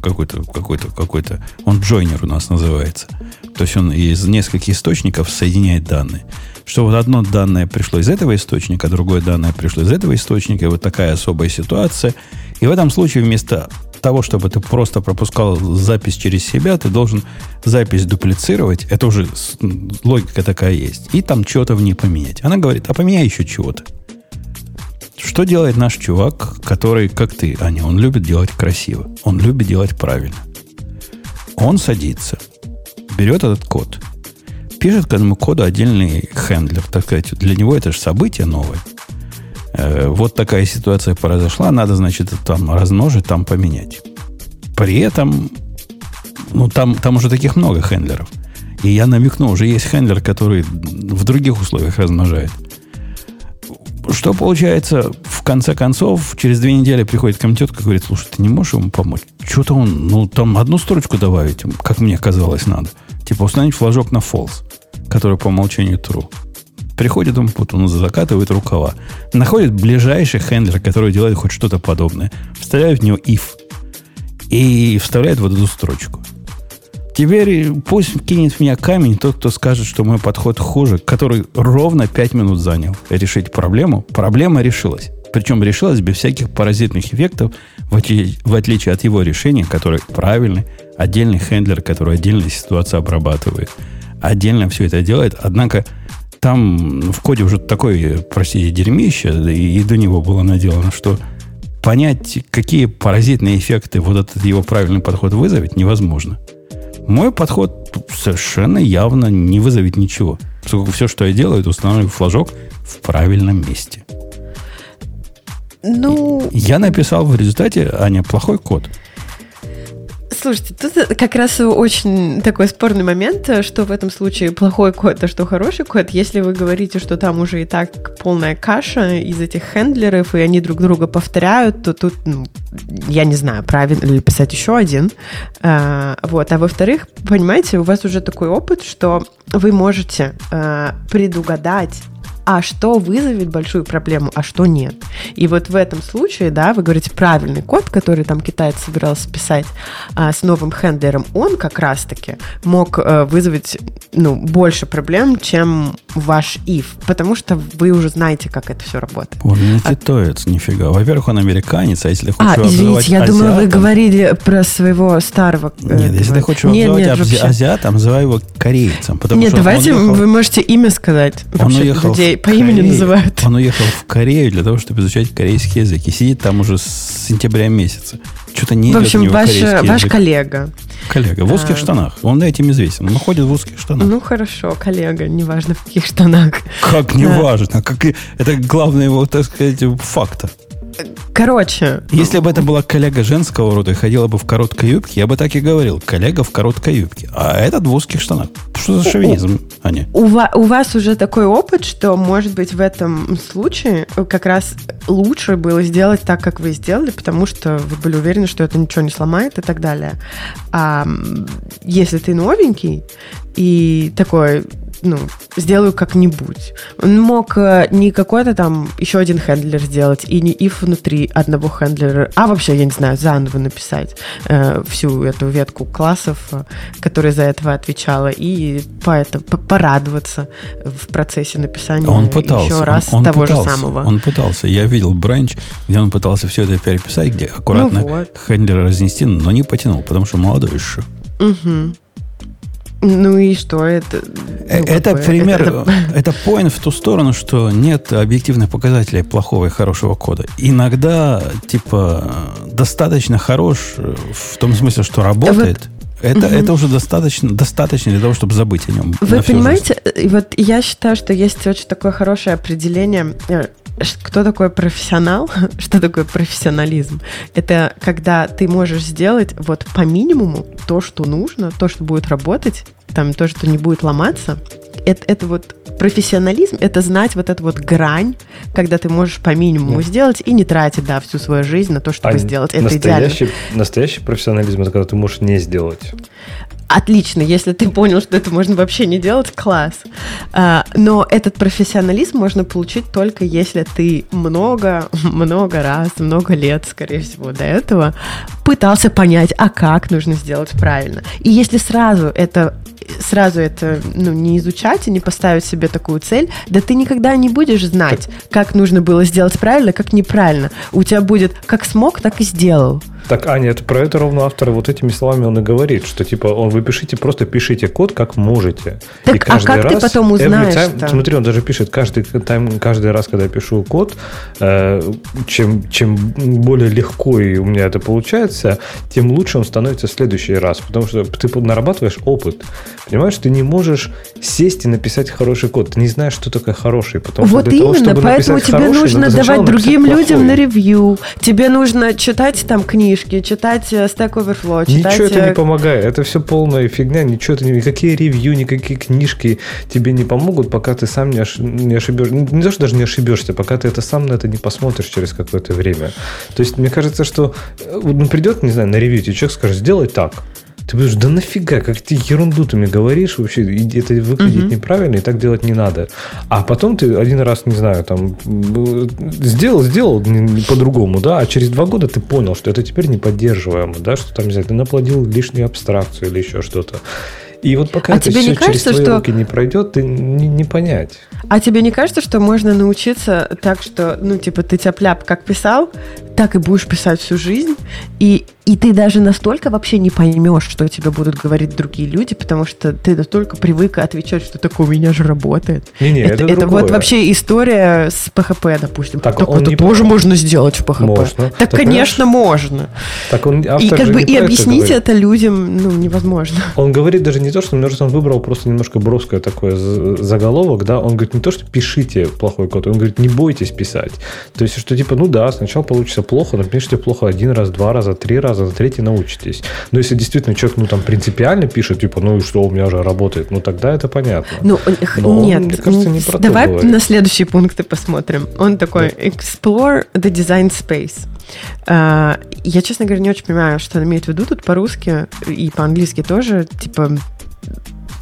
какой-то, какой-то, какой-то, он джойнер у нас называется. То есть он из нескольких источников соединяет данные. Что вот одно данное пришло из этого источника, другое данное пришло из этого источника, и вот такая особая ситуация. И в этом случае вместо того, чтобы ты просто пропускал запись через себя, ты должен запись дуплицировать. Это уже логика такая есть. И там что-то в ней поменять. Она говорит, а поменяй еще чего-то. Что делает наш чувак, который, как ты, Аня, он любит делать красиво. Он любит делать правильно. Он садится, берет этот код, пишет к этому коду отдельный хендлер. Так сказать, для него это же событие новое. Э, вот такая ситуация произошла, надо, значит, там размножить, там поменять. При этом, ну, там, там уже таких много хендлеров. И я намекну, уже есть хендлер, который в других условиях размножает. Что получается, в конце концов, через две недели приходит ко мне тетка и говорит, слушай, ты не можешь ему помочь? Что-то он, ну, там одну строчку добавить, как мне казалось, надо. Типа установить флажок на false, который по умолчанию true. Приходит он, вот он закатывает рукава. Находит ближайший хендлер, который делает хоть что-то подобное. Вставляет в него if. И вставляет вот эту строчку. Теперь пусть кинет в меня камень тот, кто скажет, что мой подход хуже, который ровно 5 минут занял решить проблему. Проблема решилась. Причем решилась без всяких паразитных эффектов, в отличие, в отличие от его решения, который правильный, отдельный хендлер, который отдельную ситуацию обрабатывает, отдельно все это делает. Однако там в коде уже такое, простите, дерьмище, и, и до него было наделано, что понять, какие паразитные эффекты вот этот его правильный подход вызовет, невозможно. Мой подход совершенно явно не вызовет ничего. Поскольку все, что я делаю, это устанавливаю флажок в правильном месте.
Ну,
Я написал в результате, Аня, плохой код.
Слушайте, тут как раз очень такой спорный момент, что в этом случае плохой код, а что хороший код. Если вы говорите, что там уже и так полная каша из этих хендлеров, и они друг друга повторяют, то тут, ну, я не знаю, правильно ли писать еще один. А, вот. А во-вторых, понимаете, у вас уже такой опыт, что вы можете а, предугадать а что вызовет большую проблему, а что нет. И вот в этом случае, да, вы говорите правильный код, который там китаец собирался писать а, с новым хендлером, он как раз-таки мог а, вызвать ну, больше проблем, чем ваш if, потому что вы уже знаете, как это все работает.
Он не а... китаец, нифига. Во-первых, он американец, а если
хочешь а, извините, я думала, вы говорили про своего старого...
Э, нет, если ты хочешь нет, нет, вообще... азиатом, называй его корейцем. Потому
нет,
что
давайте уехал... вы можете имя сказать.
Он уехал
людей по имени называют.
Он уехал в Корею для того, чтобы изучать корейский язык. И сидит там уже с сентября месяца. Что-то не
В общем, ваш, ваш коллега.
Коллега в узких а, штанах. Он этим известен. Он ходит в узких штанах.
Ну хорошо, коллега, неважно в каких штанах.
Как неважно? Как, это главное его, так сказать, фактор.
Короче.
Если бы это была коллега женского рода и ходила бы в короткой юбке, я бы так и говорил. Коллега в короткой юбке. А этот в узких штанах. Что за шовинизм, Аня?
У, у вас уже такой опыт, что, может быть, в этом случае как раз лучше было сделать так, как вы сделали, потому что вы были уверены, что это ничего не сломает и так далее. А если ты новенький и такой ну, сделаю как-нибудь. Он мог э, не какой-то там еще один хендлер сделать, и не if внутри одного хендлера, а вообще, я не знаю, заново написать э, всю эту ветку классов, э, которая за этого отвечала, и по это, по порадоваться в процессе написания
он пытался,
еще раз
он, он
того
пытался,
же самого.
Он пытался. Я видел бранч, где он пытался все это переписать, где аккуратно ну вот. хендлер разнести, но не потянул, потому что молодой еще.
Угу. Ну и что это?
Э, ну, это какое? пример, это, это point в ту сторону, что нет объективных показателей плохого и хорошего кода. Иногда, типа, достаточно хорош в том смысле, что работает. Вот. Это, угу. это уже достаточно, достаточно для того, чтобы забыть о нем.
Вы понимаете, жизнь. вот я считаю, что есть очень такое хорошее определение э, кто такой профессионал, что такое профессионализм? Это когда ты можешь сделать вот по минимуму то, что нужно, то, что будет работать, там то, что не будет ломаться. Это, это вот профессионализм, это знать вот эту вот грань, когда ты можешь по минимуму Нет. сделать и не тратить, да, всю свою жизнь на то, чтобы а сделать. Это идеально.
Настоящий профессионализм, это когда ты можешь не сделать.
Отлично, если ты понял, что это можно вообще не делать, класс. А, но этот профессионализм можно получить только если ты много, много раз, много лет, скорее всего, до этого пытался понять, а как нужно сделать правильно. И если сразу это сразу это ну, не изучать и не поставить себе такую цель, да ты никогда не будешь знать, как нужно было сделать правильно, как неправильно. У тебя будет как смог, так и сделал.
Так, Аня, это про это ровно автор вот этими словами он и говорит, что типа он вы пишите, просто пишите код, как можете.
Так, и а каждый а как раз, ты потом узнаешь?
Time, смотри, он даже пишет, каждый, time, каждый раз, когда я пишу код, э, чем, чем более легко и у меня это получается, тем лучше он становится в следующий раз, потому что ты нарабатываешь опыт. Понимаешь, ты не можешь сесть и написать хороший код. Ты не знаешь, что такое хороший. Потому
вот
что
именно,
того, чтобы
поэтому тебе
хороший,
нужно давать другим людям на ревью. Тебе нужно читать там книжки, читать э, Stack Overflow, читать...
Ничего это не э, помогает. Это все полная фигня. Ничего это не... Никакие ревью, никакие книжки тебе не помогут, пока ты сам не, ош... не ошибешься. Не то, что даже не ошибешься, пока ты это сам на это не посмотришь через какое-то время. То есть, мне кажется, что э, ну, придет, не знаю, на ревью, тебе человек скажет, сделай так. Ты будешь, да нафига, как ты ерунду ты мне говоришь, вообще это выглядит угу. неправильно, и так делать не надо. А потом ты один раз, не знаю, там, сделал, сделал по-другому, да, а через два года ты понял, что это теперь не поддерживаемо, да, что там, не знаю, ты наплодил лишнюю абстракцию или еще что-то. И вот пока
а
это
тебе
все
не кажется,
через твои
что...
руки не пройдет, ты не, не понять.
А тебе не кажется, что можно научиться так, что, ну, типа, ты тяп как писал, так и будешь писать всю жизнь, и, и ты даже настолько вообще не поймешь, что тебе будут говорить другие люди, потому что ты настолько привык отвечать, что такое у меня же работает.
Не-не, это,
это, это вот вообще история с PHP, допустим.
Так,
так
это
не... тоже можно сделать в PHP.
Можно.
Так, так конечно, можно.
Так он,
и как бы и объяснить это, это людям ну, невозможно.
Он говорит даже не то, что, может, он выбрал просто немножко броское такое заголовок, да, он говорит не то, что пишите плохой код, он говорит, не бойтесь писать. То есть, что типа, ну да, сначала получится плохо, напишите плохо один раз, два раза, три раза, за третий научитесь. Но если действительно человек, ну там принципиально пишет, типа, ну что, у меня уже работает, ну тогда это понятно.
Ну, Но нет, он, мне кажется, не про давай на следующие пункты посмотрим. Он такой, explore the design space. Uh, я, честно говоря, не очень понимаю, что он имеет в виду тут по-русски и по-английски тоже, типа...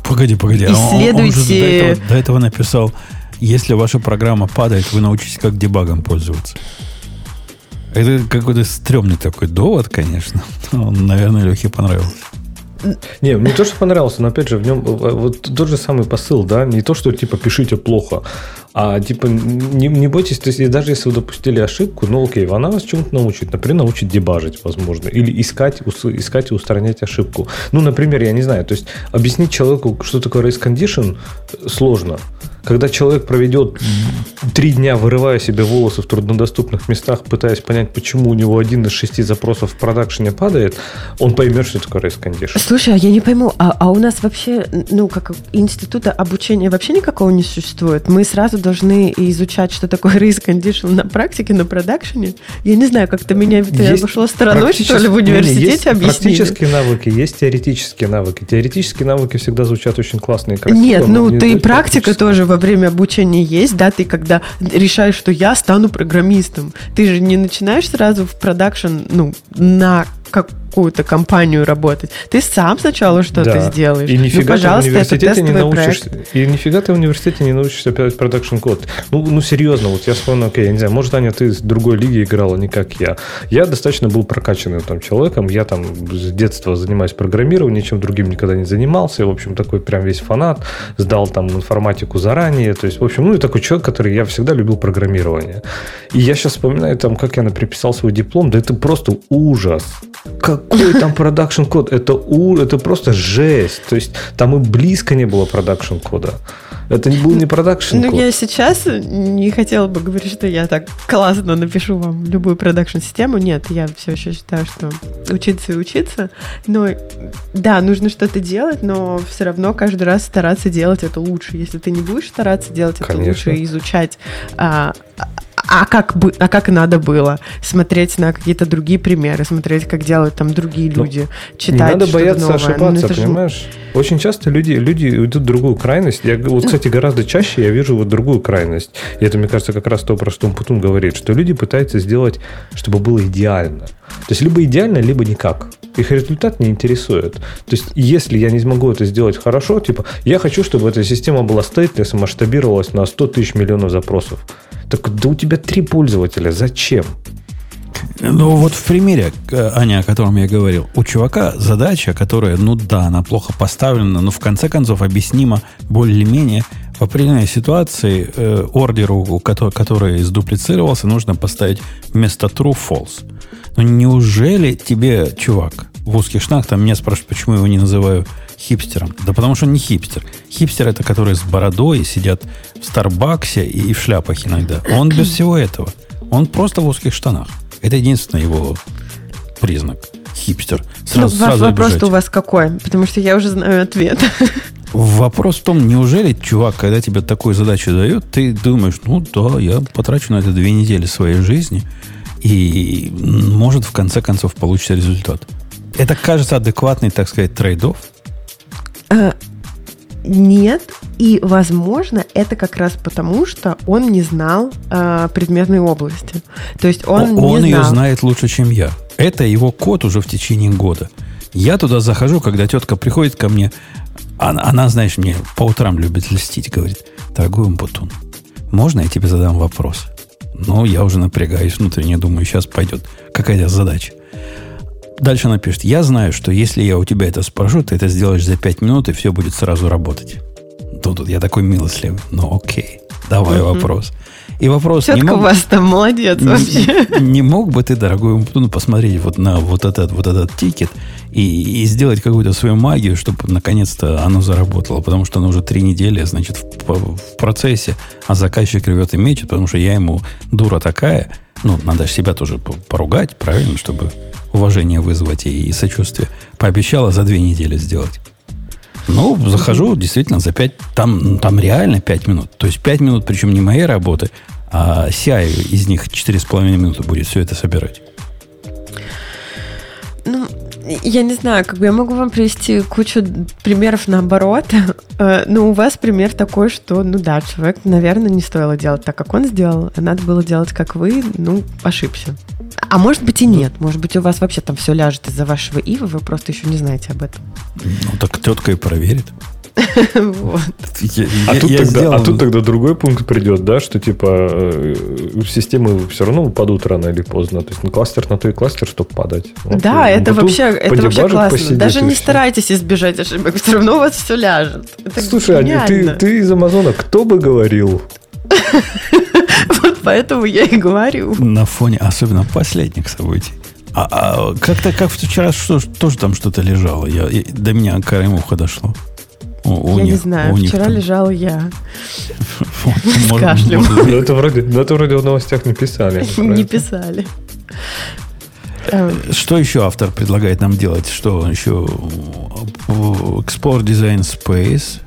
Погоди, погоди,
исследуйте...
он, он же до этого, до этого написал если ваша программа падает, вы научитесь как дебагом пользоваться. Это какой-то стрёмный такой довод, конечно. Он, наверное, Лехе понравился.
Не, мне тоже понравился, но опять же, в нем э, вот тот же самый посыл, да, не то, что типа пишите плохо, а типа не, не бойтесь, то есть даже если вы допустили ошибку, ну окей, она вас чему-то научит, например, научит дебажить, возможно, или искать, искать и устранять ошибку. Ну, например, я не знаю, то есть объяснить человеку, что такое race condition, сложно. Когда человек проведет три дня, вырывая себе волосы в труднодоступных местах, пытаясь понять, почему у него один из шести запросов в продакшене падает, он поймет, что такое race condition.
Слушай, а я не пойму, а, а у нас вообще, ну, как института обучения вообще никакого не существует? Мы сразу должны изучать, что такое race condition на практике, на продакшене? Я не знаю, как-то меня это обошло стороной, что ли, в университете
есть
объяснили.
практические навыки, есть теоретические навыки. Теоретические навыки всегда звучат очень классно и красиво.
Нет, ну, ты практика тоже во время обучения есть, да, ты когда решаешь, что я стану программистом, ты же не начинаешь сразу в продакшн, ну, на какую-то компанию работать. Ты сам сначала что-то да. сделаешь.
И нифига ну, пожалуйста, ты в университете не научишься. Проект. И нифига ты в университете не научишься писать production код. Ну, ну, серьезно, вот я вспомнил, окей, я не знаю, может, Аня, ты с другой лиги играла, не как я. Я достаточно был прокачанным там человеком. Я там с детства занимаюсь программированием, ничем другим никогда не занимался. В общем, такой прям весь фанат. Сдал там информатику заранее. То есть, в общем, ну, и такой человек, который я всегда любил программирование. И я сейчас вспоминаю там, как я написал свой диплом. Да это просто ужас. Какой там production код? Это, у, это просто жесть. То есть там и близко не было production кода. Это был не продакшн
Ну, я сейчас не хотела бы говорить, что я так классно напишу вам любую продакшн-систему. Нет, я все еще считаю, что учиться и учиться. Но да, нужно что-то делать, но все равно каждый раз стараться делать это лучше. Если ты не будешь стараться делать это Конечно. лучше, изучать а, а как, бы, а как надо было смотреть на какие-то другие примеры, смотреть, как делают там другие ну, люди, ну, читать.
Не надо бояться новое. Ну, ошибаться, ну, понимаешь? Же... Очень часто люди, люди идут в другую крайность. Я, вот, кстати, гораздо чаще я вижу вот другую крайность. И это, мне кажется, как раз то, про что Путун говорит, что люди пытаются сделать, чтобы было идеально. То есть либо идеально, либо никак. Их результат не интересует. То есть, если я не смогу это сделать хорошо, типа, я хочу, чтобы эта система была стейтлес и масштабировалась на 100 тысяч миллионов запросов. Так да у тебя три пользователя. Зачем?
Ну, вот в примере, э, Аня, о котором я говорил, у чувака задача, которая, ну да, она плохо поставлена, но в конце концов объяснима более-менее в определенной ситуации э, ордеру, который, который сдуплицировался, нужно поставить вместо true false. Но неужели тебе, чувак, в узких штанах, там меня спрашивают, почему я его не называю хипстером. Да потому что он не хипстер. Хипстер это которые с бородой сидят в Старбаксе и в шляпах иногда. Он без всего этого. Он просто в узких штанах. Это единственный его признак. Хипстер.
Сразу, ну, сразу вопрос у вас какой? Потому что я уже знаю ответ.
Вопрос в том, неужели, чувак, когда тебе такую задачу дают, ты думаешь, ну да, я потрачу на это две недели своей жизни, и может в конце концов получится результат. Это кажется адекватный, так сказать, трейдов.
А, нет, и, возможно, это как раз потому, что он не знал э, предметной области. То есть он,
он
не
ее знает лучше, чем я. Это его код уже в течение года. Я туда захожу, когда тетка приходит ко мне, она, она знаешь, мне по утрам любит льстить, говорит, дорогой Умпутун, можно я тебе задам вопрос? Ну, я уже напрягаюсь внутренне, думаю, сейчас пойдет какая-то задача. Дальше она пишет, я знаю, что если я у тебя это спрошу, ты это сделаешь за 5 минут, и все будет сразу работать. Тут, тут я такой милостливый. Ну, окей, давай угу. вопрос. И вопрос...
Четко
не мог,
у вас там молодец вообще.
Не, мог бы ты, дорогой Умпутун, посмотреть вот на вот этот, вот этот тикет и, и сделать какую-то свою магию, чтобы наконец-то оно заработало? Потому что оно уже три недели, значит, в, в процессе, а заказчик рвет и мечет, потому что я ему дура такая, ну, надо себя тоже поругать, правильно, чтобы уважение вызвать и, и сочувствие. Пообещала за две недели сделать. Ну, захожу действительно за пять, там, там реально пять минут. То есть пять минут, причем не моей работы, а CI из них четыре с половиной минуты будет все это собирать.
Ну, я не знаю, как бы я могу вам привести кучу примеров наоборот, э, но у вас пример такой, что, ну да, человек, наверное, не стоило делать так, как он сделал, а надо было делать, как вы, ну, ошибся. А может быть и нет, может быть у вас вообще там все ляжет из-за вашего ива, вы просто еще не знаете об этом.
Ну так тетка и проверит.
Вот. А, тут тогда, а тут тогда другой пункт придет, да, что типа э, системы все равно упадут рано или поздно. То есть на кластер на то и кластер, чтобы падать.
Вот, да, это вообще, это вообще классно. Даже не старайтесь избежать ошибок, все равно у вас все ляжет. Это
Слушай, Аня, ты, ты из Амазона, кто бы говорил?
Поэтому я и говорю.
На фоне особенно последних событий. А, а как-то как вчера что, тоже там что-то лежало. Я, до меня краем уха дошло.
У, я них, не знаю, вчера там... лежал я.
С кашлем. Ну, это вроде, ну, это вроде в новостях не писали.
Не писали.
Что еще автор предлагает нам делать? Что еще? Export Design Space.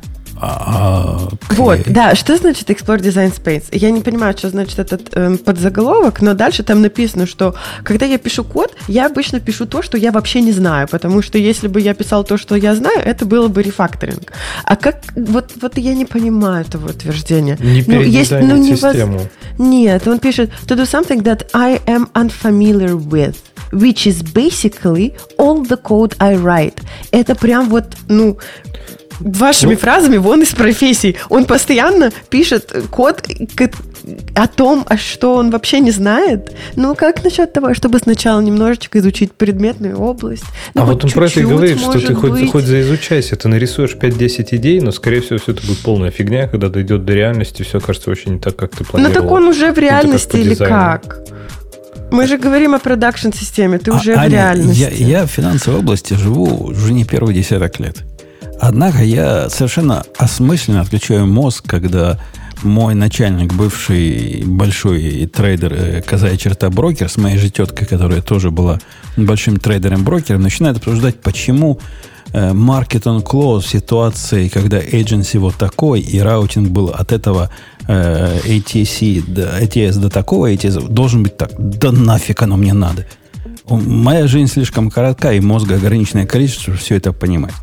А, вот, да, что значит Explore Design Space? Я не понимаю, что значит этот э, подзаголовок, но дальше там написано, что когда я пишу код, я обычно пишу то, что я вообще не знаю, потому что если бы я писал то, что я знаю, это было бы рефакторинг. А как, вот, вот я не понимаю этого утверждения.
Не ну, есть, ну, не систему. Воз...
Нет, он пишет, to do something that I am unfamiliar with, which is basically all the code I write. Это прям вот, ну, вашими ну, фразами вон из профессии. Он постоянно пишет код о том, а что он вообще не знает. Ну, как насчет того, чтобы сначала немножечко изучить предметную область? Ну,
а вот он про это и говорит, что ты хоть, хоть заизучайся, ты нарисуешь 5-10 идей, но, скорее всего, все это будет полная фигня, когда дойдет до реальности, все кажется очень не так, как ты планировал.
Ну, так он уже в реальности ну, или как? Мы же говорим о продакшн-системе, ты а, уже Аня, в реальности.
Я, я в финансовой области живу уже не первый десяток лет. Однако я совершенно осмысленно отключаю мозг, когда мой начальник, бывший большой трейдер, э, косая черта брокер, с моей же теткой, которая тоже была большим трейдером-брокером, начинает обсуждать, почему э, market on close ситуации, когда agency вот такой, и routing был от этого э, ATC, до, ATS до такого, ATS должен быть так. Да нафиг оно мне надо. Моя жизнь слишком коротка, и мозга ограниченное количество, чтобы все это понимать.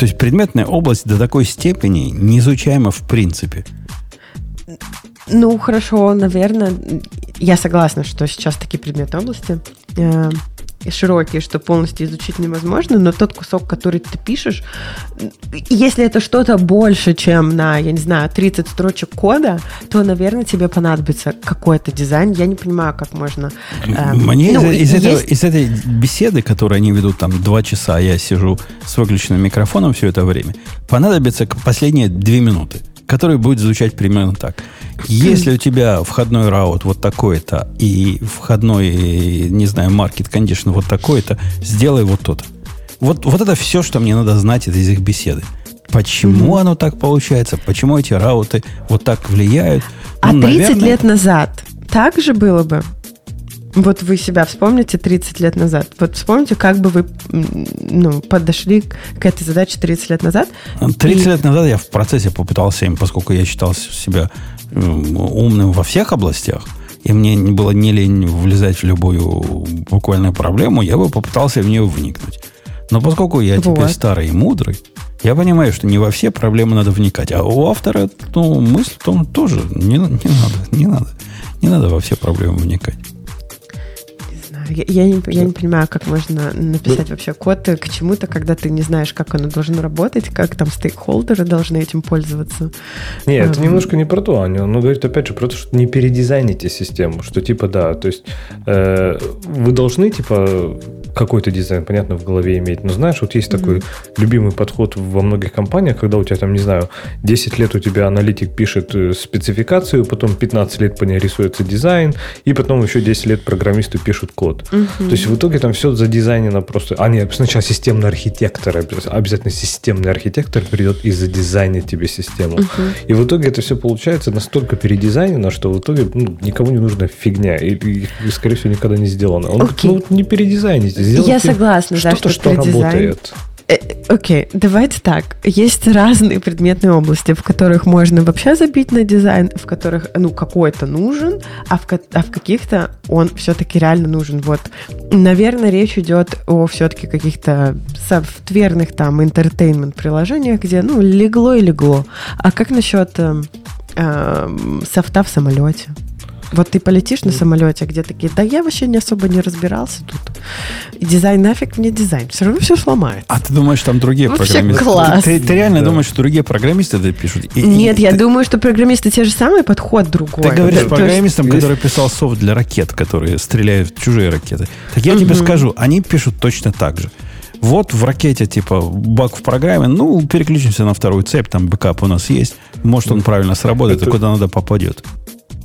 То есть предметная область до такой степени не изучаема в принципе.
Ну, хорошо, наверное. Я согласна, что сейчас такие предметные области. Широкие, что полностью изучить невозможно, но тот кусок, который ты пишешь, если это что-то больше, чем на, я не знаю, 30 строчек кода, то, наверное, тебе понадобится какой-то дизайн. Я не понимаю, как можно...
Э, Мне ну, из, из, есть... этого, из этой беседы, которую они ведут там два часа, я сижу с выключенным микрофоном все это время, понадобится последние две минуты, которые будет звучать примерно так – если у тебя входной раут вот такой-то и входной, не знаю, market condition вот такой-то, сделай вот то-то. Вот, вот это все, что мне надо знать из их беседы. Почему mm-hmm. оно так получается? Почему эти рауты вот так влияют?
А ну, 30 наверное... лет назад так же было бы? Вот вы себя вспомните 30 лет назад. Вот вспомните, как бы вы ну, подошли к этой задаче 30 лет назад.
30 и... лет назад я в процессе попытался им, поскольку я считал себя умным во всех областях, и мне не было не лень влезать в любую буквальную проблему, я бы попытался в нее вникнуть. Но поскольку я вот. теперь старый и мудрый, я понимаю, что не во все проблемы надо вникать. А у автора ну, мысль в том тоже не, не надо, не надо. Не надо во все проблемы вникать.
Я, я, не, я не понимаю, как можно написать ну, вообще код к чему-то, когда ты не знаешь, как оно должно работать, как там стейкхолдеры должны этим пользоваться.
Не, а, это немножко не про то, Аня. Он говорит, опять же, про то, что не передизайните систему, что типа, да, то есть э, вы должны, типа, какой-то дизайн, понятно, в голове иметь. Но знаешь, вот есть mm-hmm. такой любимый подход во многих компаниях, когда у тебя там, не знаю, 10 лет у тебя аналитик пишет э, спецификацию, потом 15 лет по ней рисуется дизайн, и потом еще 10 лет программисты пишут код. Mm-hmm. То есть в итоге там все задизайнено просто... А нет, сначала системный архитектор, обязательно системный архитектор придет и задизайнит тебе систему. Mm-hmm. И в итоге это все получается настолько передизайнено, что в итоге ну, никому не нужна фигня. И, и, и скорее всего, никогда не сделано. Он ну, не передизайните,
Я согласна, да, что,
что работает.
Э, окей, okay, давайте так. Есть разные предметные области, в которых можно вообще забить на дизайн, в которых, ну, какой-то нужен, а в, а в каких-то он все-таки реально нужен. Вот, наверное, речь идет о все-таки каких-то софтверных там entertainment приложениях, где, ну, легло и легло. А как насчет э, э, софта в самолете? Вот ты полетишь на самолете, где такие, да я вообще не особо не разбирался тут. И дизайн нафиг мне дизайн. Все равно все сломает.
А ты думаешь, там другие
Вообще
программисты?
класс.
Ты, ты реально думаешь, что другие программисты это пишут? И-
Нет,
и
я
ты-
думаю, что программисты те же самые, подход другой.
Ты говоришь
есть-
программистам,
есть-
который писал софт для ракет, которые стреляют в чужие ракеты. Так я тебе скажу, они пишут точно так же. Вот в ракете, типа, баг в программе, ну, переключимся на вторую цепь, там бэкап у нас есть. Может, он правильно сработает, и
Это-
куда надо попадет.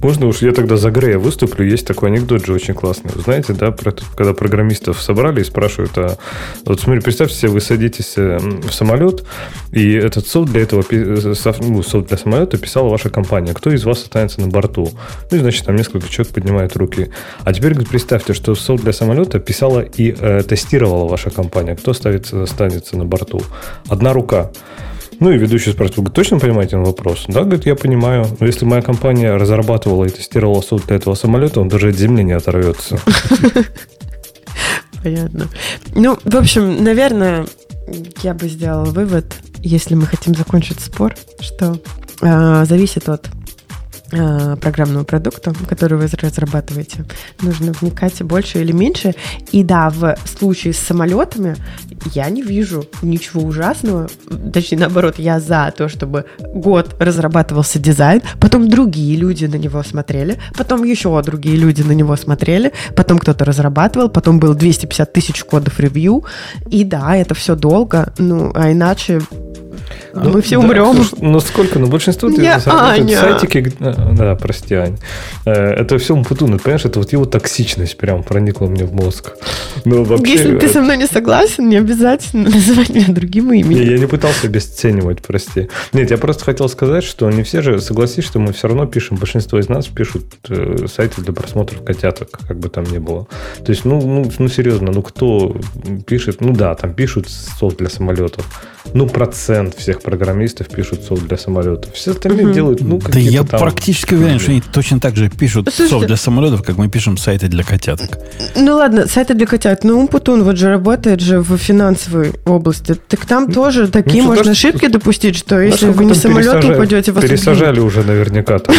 Можно уж я тогда за Грея выступлю. Есть такой анекдот же очень классный. Вы знаете, да, про когда программистов собрали и спрашивают, а вот смотри, представьте себе, вы садитесь э, в самолет, и этот софт для этого, э, ну, софт для самолета писала ваша компания. Кто из вас останется на борту? Ну, и, значит, там несколько человек поднимают руки. А теперь представьте, что софт для самолета писала и э, тестировала ваша компания. Кто оставится, останется на борту? Одна рука. Ну и ведущий спрашивает, вы точно понимаете вопрос? Да, говорит, я понимаю. Но если моя компания разрабатывала и тестировала софт для этого самолета, он даже от земли не оторвется.
Понятно. Ну, в общем, наверное, я бы сделала вывод, если мы хотим закончить спор, что э, зависит от э, программного продукта, который вы разрабатываете, нужно вникать больше или меньше. И да, в случае с самолетами я не вижу ничего ужасного. Точнее, наоборот, я за то, чтобы год разрабатывался дизайн, потом другие люди на него смотрели, потом еще другие люди на него смотрели, потом кто-то разрабатывал, потом было 250 тысяч кодов ревью. И да, это все долго, ну, а иначе мы все
Ну, Да,
умрем.
слушай, Ну сколько? Ну большинство ты
Аня.
сайтики. а, Да, прости, Ань. Э, Это все Мпутуны, понимаешь? Это вот его токсичность прям проникла мне в мозг. Ну вообще...
Если ты
э,
со мной не согласен, не обязательно называть меня другим
Не,
именем.
я не пытался обесценивать, прости. Нет, я просто хотел сказать, что не все же, согласись, что мы все равно пишем, большинство из нас пишут э, сайты для просмотров котяток, как бы там ни было. То есть, ну, ну, ну, серьезно, ну кто пишет, ну да, там пишут софт для самолетов. Ну, процент всех программистов пишут софт для самолетов. Все остальные делают, ну,
Да я
там-
практически уверен, что они точно так же пишут
Слушайте-
софт для самолетов, как мы пишем сайты для котяток.
Ну ладно, сайты для котят. Ну, Умпутун вот же работает же в финансовой области. Так там тоже такие
что,
можно
даже-
ошибки допустить, что если вы не самолет упадете, вас.
Пересажали уже наверняка там.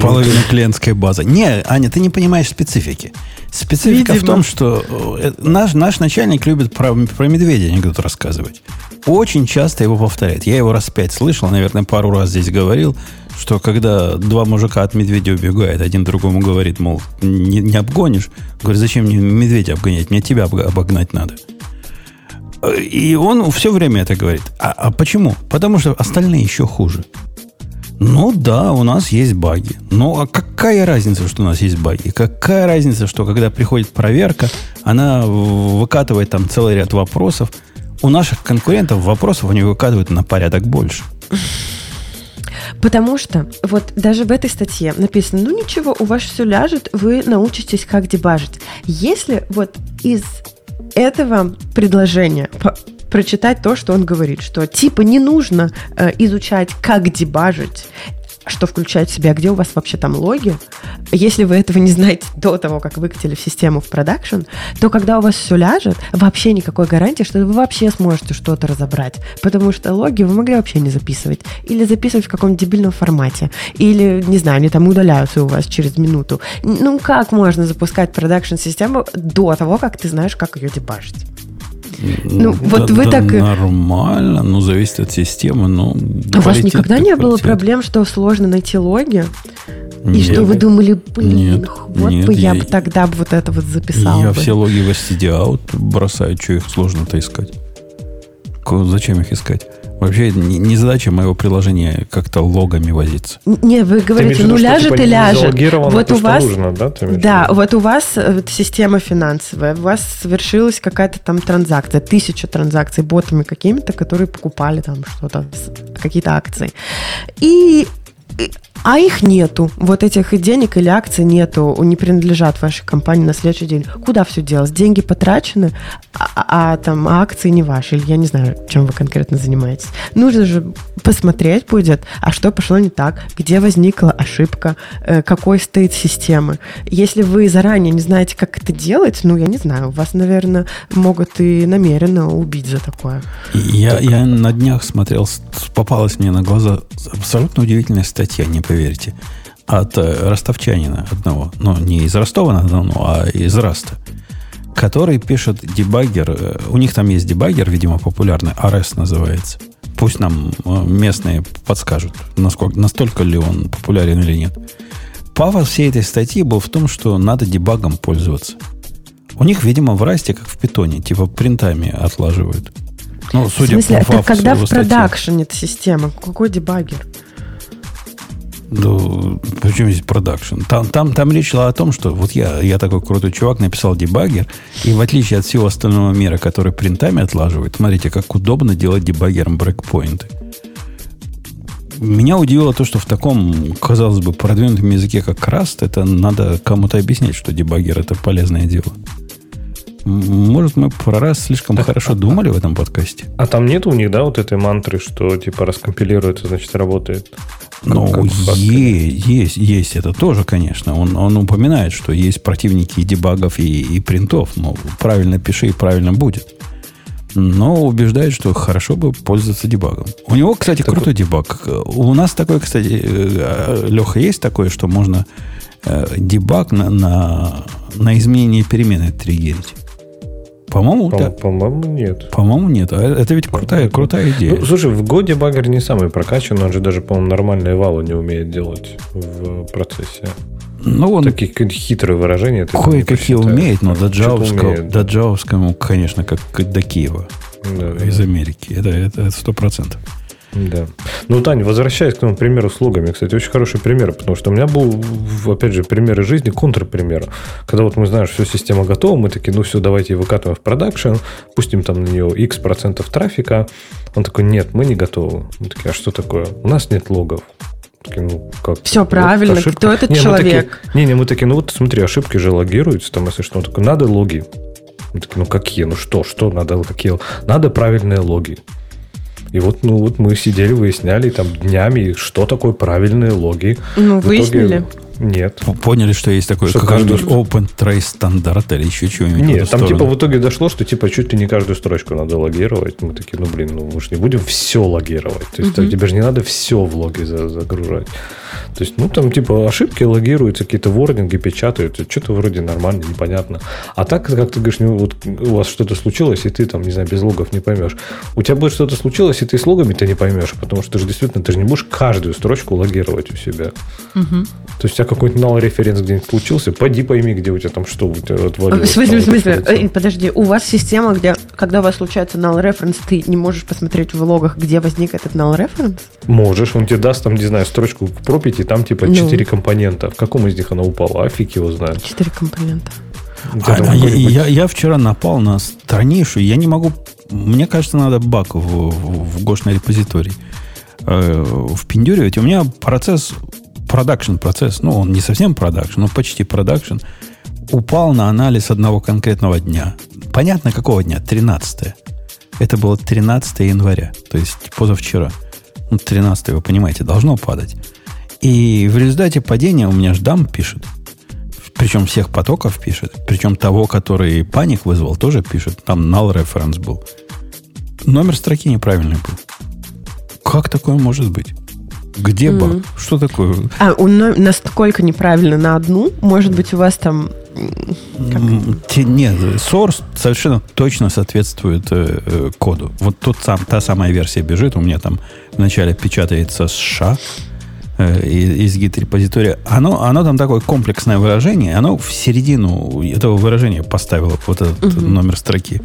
Половина клиентской базы. Не, Аня, ты не понимаешь специфики. Специфика в
Видимо.
том, что э, наш, наш начальник любит про, про медведя анекдот рассказывать. Очень часто его повторяет. Я его раз пять слышал, наверное, пару раз здесь говорил, что когда два мужика от медведя убегают, один другому говорит, мол, не, не обгонишь. Говорит, зачем мне медведя обгонять? Мне тебя обогнать надо. И он все время это говорит. А, а почему? Потому что остальные еще хуже. Ну да, у нас есть баги. Ну а какая разница, что у нас есть баги? Какая разница, что когда приходит проверка, она выкатывает там целый ряд вопросов. У наших конкурентов вопросов они выкатывают на порядок больше.
Потому что вот даже в этой статье написано, ну ничего, у вас все ляжет, вы научитесь как дебажить. Если вот из этого предложения прочитать то, что он говорит, что типа не нужно э, изучать, как дебажить, что включает в себя, где у вас вообще там логи. Если вы этого не знаете до того, как выкатили в систему в продакшн, то когда у вас все ляжет, вообще никакой гарантии, что вы вообще сможете что-то разобрать. Потому что логи вы могли вообще не записывать. Или записывать в каком-то дебильном формате. Или, не знаю, они там удаляются у вас через минуту. Ну, как можно запускать продакшн-систему до того, как ты знаешь, как ее дебажить? Ну, вот вы
да
так и-
Нормально, ну, зависит от системы. Ну,
У вас никогда
так
не было
полетит.
проблем, что сложно найти логи? И
Нет.
что вы думали, блин,
Нет,
вот
нет,
бы я,
я-
бы тогда вот это вот записал
Я
бы.
все логи в STD out бросаю, что их сложно-то искать. Зачем их искать? Вообще не, не задача моего приложения как-то логами возиться.
Не, вы говорите, ну ляжет и ляжет. Вот у вас,
Нужно, да,
да, вот у вас э, вот система финансовая, у вас совершилась какая-то там транзакция, тысяча транзакций ботами какими-то, которые покупали там что-то, какие-то акции. И- а их нету. Вот этих денег или акций нету, не принадлежат вашей компании на следующий день. Куда все делать? Деньги потрачены, а, а там акции не ваши. Или я не знаю, чем вы конкретно занимаетесь. Нужно же посмотреть будет, а что пошло не так, где возникла ошибка, э, какой стоит системы. Если вы заранее не знаете, как это делать, ну, я не знаю, вас, наверное, могут и намеренно убить за такое.
Я, я на днях смотрел, попалась мне на глаза абсолютно удивительная статья, поверите. от э, ростовчанина одного. Ну, не из Ростова на Дону, а из Rust а. Который пишет дебаггер. э, У них там есть дебаггер, видимо, популярный. RS называется. Пусть нам э, местные подскажут, насколько, настолько ли он популярен или нет. Пафос всей этой статьи был в том, что надо дебагом пользоваться. У них, видимо, в расте, как в питоне, типа принтами отлаживают. Ну,
В
судя
смысле,
по
это когда в продакшене эта система? Какой дебаггер?
Ну, причем здесь продакшн? Там, там, там речь шла о том, что вот я, я такой крутой чувак, написал дебаггер, и в отличие от всего остального мира, который принтами отлаживает, смотрите, как удобно делать дебаггером брейкпоинты. Меня удивило то, что в таком, казалось бы, продвинутом языке, как Rust, это надо кому-то объяснять, что дебаггер это полезное дело. Может, мы про Rust слишком хорошо думали в этом подкасте?
А там нет у них, да, вот этой мантры, что типа раскомпилируется, значит, работает?
Ну,
как в Haskell.
е- есть, есть это тоже, конечно. Он, он упоминает, что есть противники и дебагов, и, и принтов. Мол, правильно пиши, и правильно будет. Но убеждает, что хорошо бы пользоваться дебагом. У него, кстати,
Так
крутой дебаг. У нас такой, кстати, э, Леха, есть такое, что можно э, дебаг на, на, на изменение перемены триггерить. По-моему,
По-
да.
По-моему, нет.
По-моему, нет. А Это ведь крутая, крутая идея.
Ну, слушай, в Go дебаггер не самый прокачанный, он же даже, по-моему, нормальные валы не умеет делать в процессе.
Ну, он
Такие хитрые выражения.
Кое-какие умеет, но до джавовского, до джавовскому, конечно, как до Киева
Да,
из
да.
Америки. Это это сто процентов.
Да. Ну, Таня, возвращаясь к тому примеру с логами, кстати, очень хороший пример, потому что у меня был, опять же, пример из жизни, контрпример. Когда вот мы знаем, что все, система готова, мы такие, ну все, давайте выкатываем в продакшн, пустим там на нее x процентов трафика. Он такой, нет, мы не готовы. Мы такие, а что такое? У нас нет логов. Такие, ну, как?
Всё правильно.
ошибка.
Кто этот
Не, мы
человек?
такие, не, не, мы такие, ну вот смотри, ошибки же логируются, там, если что, он такой, надо логи. Мы такие, ну какие, ну что, что надо, какие? Надо правильные логи. И вот, ну, вот мы сидели, выясняли там днями, что такое правильные логи.
Ну,
В итоге
выяснили.
Нет.
Поняли, что есть такой
Что
какой-нибудь
каждую-
open trace стандарт или еще чего-нибудь.
Нет, там
сторону.
типа в итоге дошло, что типа чуть ли не каждую строчку надо логировать. Мы такие, ну блин, ну мы же не будем все логировать. То есть тебе же не надо все в логи за- загружать. То есть, ну там типа ошибки логируются, какие-то ворнинги печатают, что-то вроде нормально, непонятно. А так, как ты говоришь, ну, вот у вас что-то случилось, и ты там, не знаю, без логов не поймешь. У тебя будет что-то случилось, и ты с логами ты не поймешь, потому что ты же действительно, ты же не будешь каждую строчку логировать у себя. То есть тебя какой-то null референс где-нибудь случился, пойди пойми, где у тебя там что у тебя
В
отвалилось.
смысле, в смысле?
вот это
Э, Подожди, у вас система, где, когда у вас случается null reference, ты не можешь посмотреть в логах, где возник этот null reference?
Можешь, он тебе даст там, не знаю, строчку к пропити, там типа
Ну.
4 компонента. В каком из них она упала? А фиг его знает.
Четыре компонента.
У тебя
А, а я, я- я вчера напал на страннейшую. Я не могу. Мне кажется, надо баг в, в, в Go шный репозиторий э, впендюривать. У меня процесс, production процесс, ну, он не совсем production, но почти production, упал на анализ одного конкретного дня. Понятно, какого дня? 13 Это было 13 января, то есть позавчера. Ну, 13 вы понимаете, должно падать. И в результате падения у меня ждам пишет. Причем всех потоков пишет. Причем того, который паник вызвал, тоже пишет. Там null reference был. Номер строки неправильный был. Как такое может быть? Где баг?
Мгм.
Что такое?
А, он настолько неправильно на одну, может быть, у вас там... как-
нет, source совершенно точно соответствует э, э, коду. Вот тут сам, та самая версия бежит. У меня там вначале печатается США э, из гид-репозитория. Оно, оно там такое комплексное выражение. Оно в середину этого выражения поставило вот этот
Мгм.
номер строки.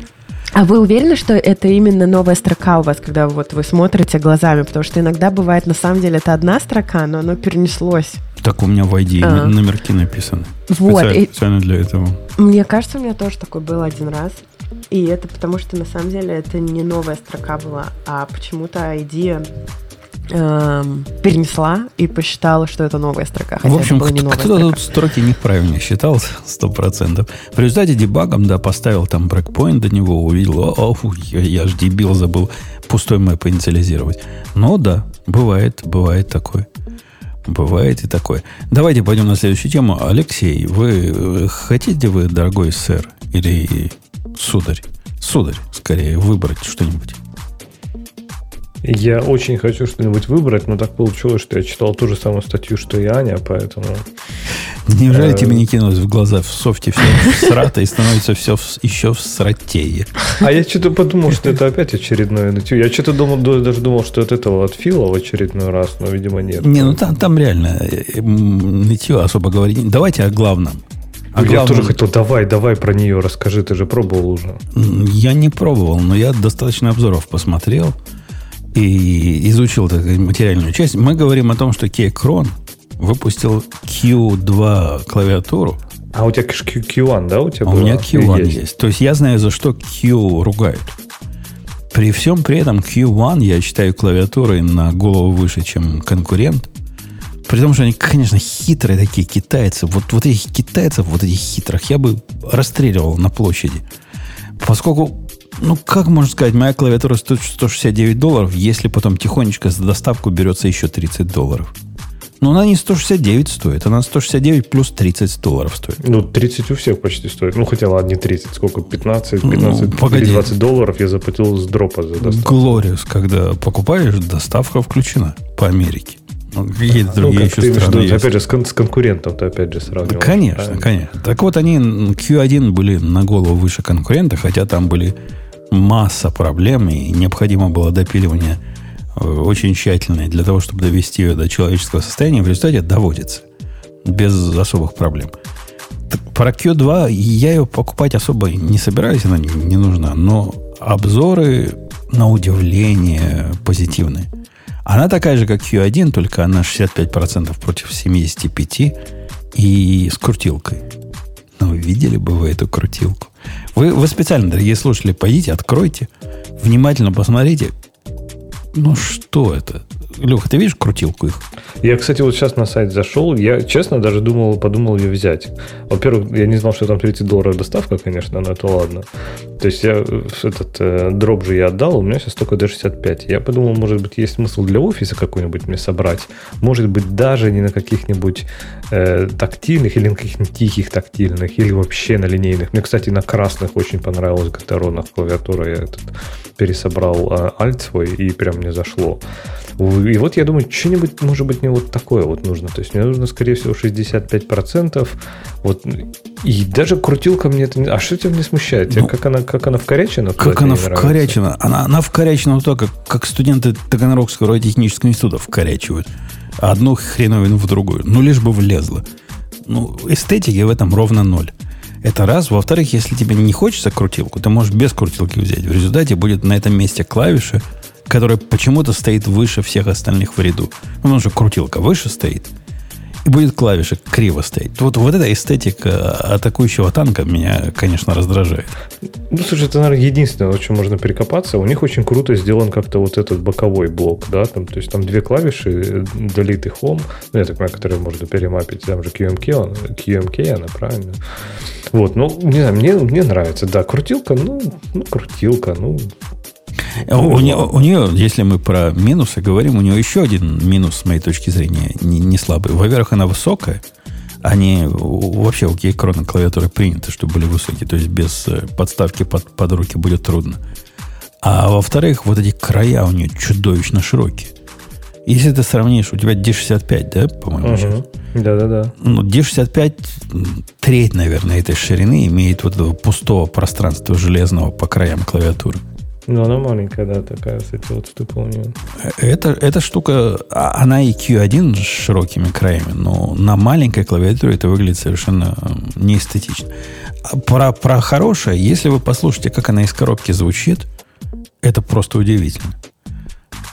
А вы уверены, что это именно новая строка у вас, когда вот вы смотрите глазами? Потому что иногда бывает, на самом деле, это одна строка, но оно перенеслось.
Так у меня в ID
А.
номерки написаны.
Вот,
Специально,
и-
специально для этого.
Мне кажется, у меня тоже такой был один раз. И это потому, что на самом деле это не новая строка была, а почему-то ID перенесла и посчитала, что это новая строка. Хотя
в общем,
это
кто-
строка.
тут строки неправильно считал, сто процентов. В результате дебагом, да, поставил там брекпоинт до него, увидел, о, я, я ж дебил, забыл пустой мэп инициализировать. Но да, бывает, бывает такое. Бывает и такое. Давайте пойдем на следующую тему. Алексей, вы э, хотите вы, дорогой сэр, или сударь, сударь, скорее, выбрать что-нибудь?
Я очень хочу что-нибудь выбрать, но так получилось, что я читал ту же самую статью, что и Аня, поэтому...
Неужели э, тебе не кинулось в глаза в софте все срато и становится все еще в сратее?
А я что-то подумал, что это опять очередное нытье. Я что-то думал, даже думал, что от этого от Фила в очередной раз, но, видимо, нет.
Не, ну там, там реально э, нытье особо говорить. Давайте о главном.
А я главное, тоже хотел, давай, давай про нее расскажи, ты же пробовал уже.
Я не пробовал, но я достаточно обзоров посмотрел и изучил так, материальную часть. Мы говорим о том, что Keychron выпустил Q2 клавиатуру.
А у тебя Q1, да, у тебя
а У меня Q1 есть. есть. То есть я знаю, за что Q ругают. При всем при этом Q1 я считаю клавиатурой на голову выше, чем конкурент. При том, что они, конечно, хитрые такие китайцы. Вот, вот этих китайцев, вот этих хитрых, я бы расстреливал на площади. Поскольку, ну, как можно сказать, моя клавиатура стоит 169 долларов, если потом тихонечко за доставку берется еще 30 долларов. Но она не 169 стоит, она 169 плюс 30 долларов стоит.
Ну, 30 у всех почти стоит. Ну, хотя ладно, не 30, сколько? 15, 15 ну, погоди. 20 долларов я заплатил с дропа за доставку.
Глориус, когда покупаешь, доставка включена по Америке.
Ну, какие-то ну, другие еще страны есть. Опять же, с, кон- с конкурентом ты опять же сравниваешь.
Да, конечно, правильно? конечно. Так вот, они Q1 были на голову выше конкурента, хотя там были масса проблем, и необходимо было допиливание э, очень тщательное для того, чтобы довести ее до человеческого состояния. В результате доводится без особых проблем. Про Q2 я ее покупать особо не собираюсь, она не нужна, но обзоры на удивление позитивные. Она такая же, как Q1, только она 65% против 75% и с крутилкой. Ну, видели бы вы эту крутилку. Вы, вы специально, дорогие слушатели, пойдите, откройте, внимательно посмотрите. Ну, что это? Леха, ты видишь крутилку их?
Я, кстати, вот сейчас на сайт зашел. Я, честно, даже думал, подумал ее взять. Во-первых, я не знал, что там 30 долларов доставка, конечно, но это ладно. То есть я этот э, дроп же я отдал, у меня сейчас только до 65. Я подумал, может быть, есть смысл для офиса какой-нибудь мне собрать. Может быть, даже не на каких-нибудь э, тактильных или на каких-нибудь тихих тактильных, или вообще на линейных. Мне, кстати, на красных очень понравилась Гатаронах клавиатура. Я этот пересобрал э, альт свой, и прям мне зашло. И вот я думаю, что-нибудь, может быть, мне вот такое вот нужно. То есть мне нужно, скорее всего, 65%. Вот, и даже крутилка мне это... А что тебя не смущает? Ну, как, она, как она вкорячена?
Как она вкорячена? Она, она вкорячена вот так, как, как студенты Таганрогского технического института вкорячивают. Одну хреновину в другую. Ну, лишь бы влезло. Ну, эстетики в этом ровно ноль. Это раз. Во-вторых, если тебе не хочется крутилку, ты можешь без крутилки взять. В результате будет на этом месте клавиша – которая почему-то стоит выше всех остальных в ряду. Ну, потому что крутилка выше стоит. И будет клавиша криво стоять. Вот, вот эта эстетика атакующего танка меня, конечно, раздражает.
Ну, слушай, это, наверное, единственное, о чем можно перекопаться. У них очень круто сделан как-то вот этот боковой блок, да, там, то есть там две клавиши, Delete и Home, ну, я так понимаю, которые можно перемапить, там же QMK, он, QMK, она правильно. Вот, ну, не знаю, мне, мне нравится, да, крутилка, ну, ну, крутилка, ну,
у, нее, у нее, если мы про минусы говорим, у нее еще один минус, с моей точки зрения, не, не слабый. Во-первых, она высокая. Они вообще у Кейкрона клавиатуры приняты, чтобы были высокие. То есть без э, подставки под, под руки будет трудно. А во-вторых, вот эти края у нее чудовищно широкие. Если ты сравнишь, у тебя D65, да, по-моему,
угу. Да-да-да.
Ну, D65, треть, наверное, этой ширины имеет вот этого пустого пространства железного по краям клавиатуры.
Ну, она маленькая, да, такая, кстати, вот штука у нее.
Это, эта штука, а, она и Q1 с широкими краями, но на маленькой клавиатуре это выглядит совершенно неэстетично. А про, про хорошее, если вы послушаете, как она из коробки звучит, это просто удивительно.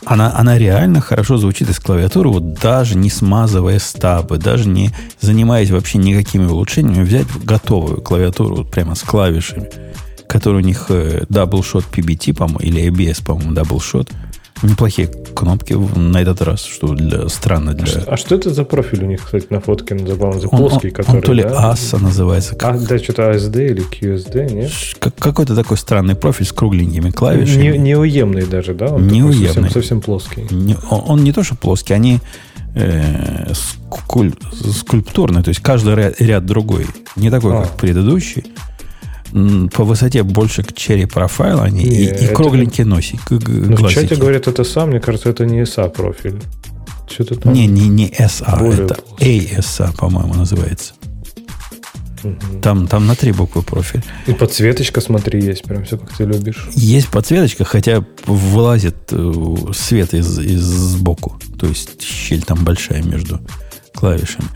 Она, она реально хорошо звучит из клавиатуры, вот даже не смазывая стабы, даже не занимаясь вообще никакими улучшениями, взять готовую клавиатуру вот прямо с клавишами – который у них э, Double Shot PBT, по-моему, или ABS, по-моему, Shot. Неплохие кнопки на этот раз, что для странно для.
А, а что это за профиль у них, кстати, на фотке забавно, за плоский, он, который.
Он то ли да? ASA называется.
Как... А, да, что-то ASD или QSD, нет?
Как, какой-то такой странный профиль с кругленькими клавишами.
Не, неуемный даже, да?
Он неуемный.
Совсем, совсем плоский.
Не, он, он не то, что плоский, они э, скуль, скульптурные, то есть каждый ряд, ряд другой. Не такой, а. как предыдущий. По высоте больше к черри профайл они
Не,
и, и
это-
кругленькие носик,
Ну, в чате говорят, это сам, мне кажется, это не SA профиль. Что-то там.
Не, не, не SA,
Более
это. ASA, по-моему, называется.
Мгм.
Там, там на три буквы профиль.
И подсветочка, смотри, есть, прям все, как ты любишь.
Есть подсветочка, хотя вылазит э, свет из, из сбоку. То есть щель там большая между клавишами.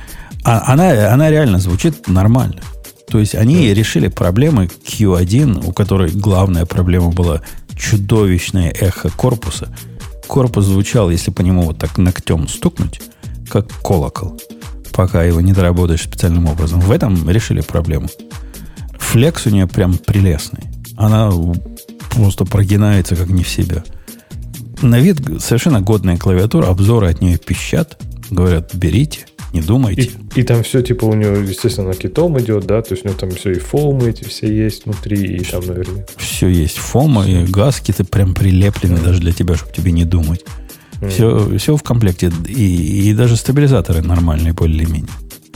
А она, она реально звучит нормально. То есть они решили проблемы Q1, у которой главная проблема была чудовищное эхо корпуса. Корпус звучал, если по нему вот так ногтем стукнуть, как колокол, пока его не доработаешь специальным образом. В этом решили проблему. Флекс у нее прям прелестный. Она просто прогинается как не в себя. На вид совершенно годная клавиатура, обзоры от нее пищат. Говорят, берите, не думайте.
И, и там все, типа, у него, естественно, китом идет, да, то есть у него там все и фоумы эти все есть внутри, и там, наверное,
Все есть фома и гаски-то прям прилеплены даже для тебя, чтобы тебе не думать. Все, все в комплекте. И, и даже стабилизаторы нормальные более-менее.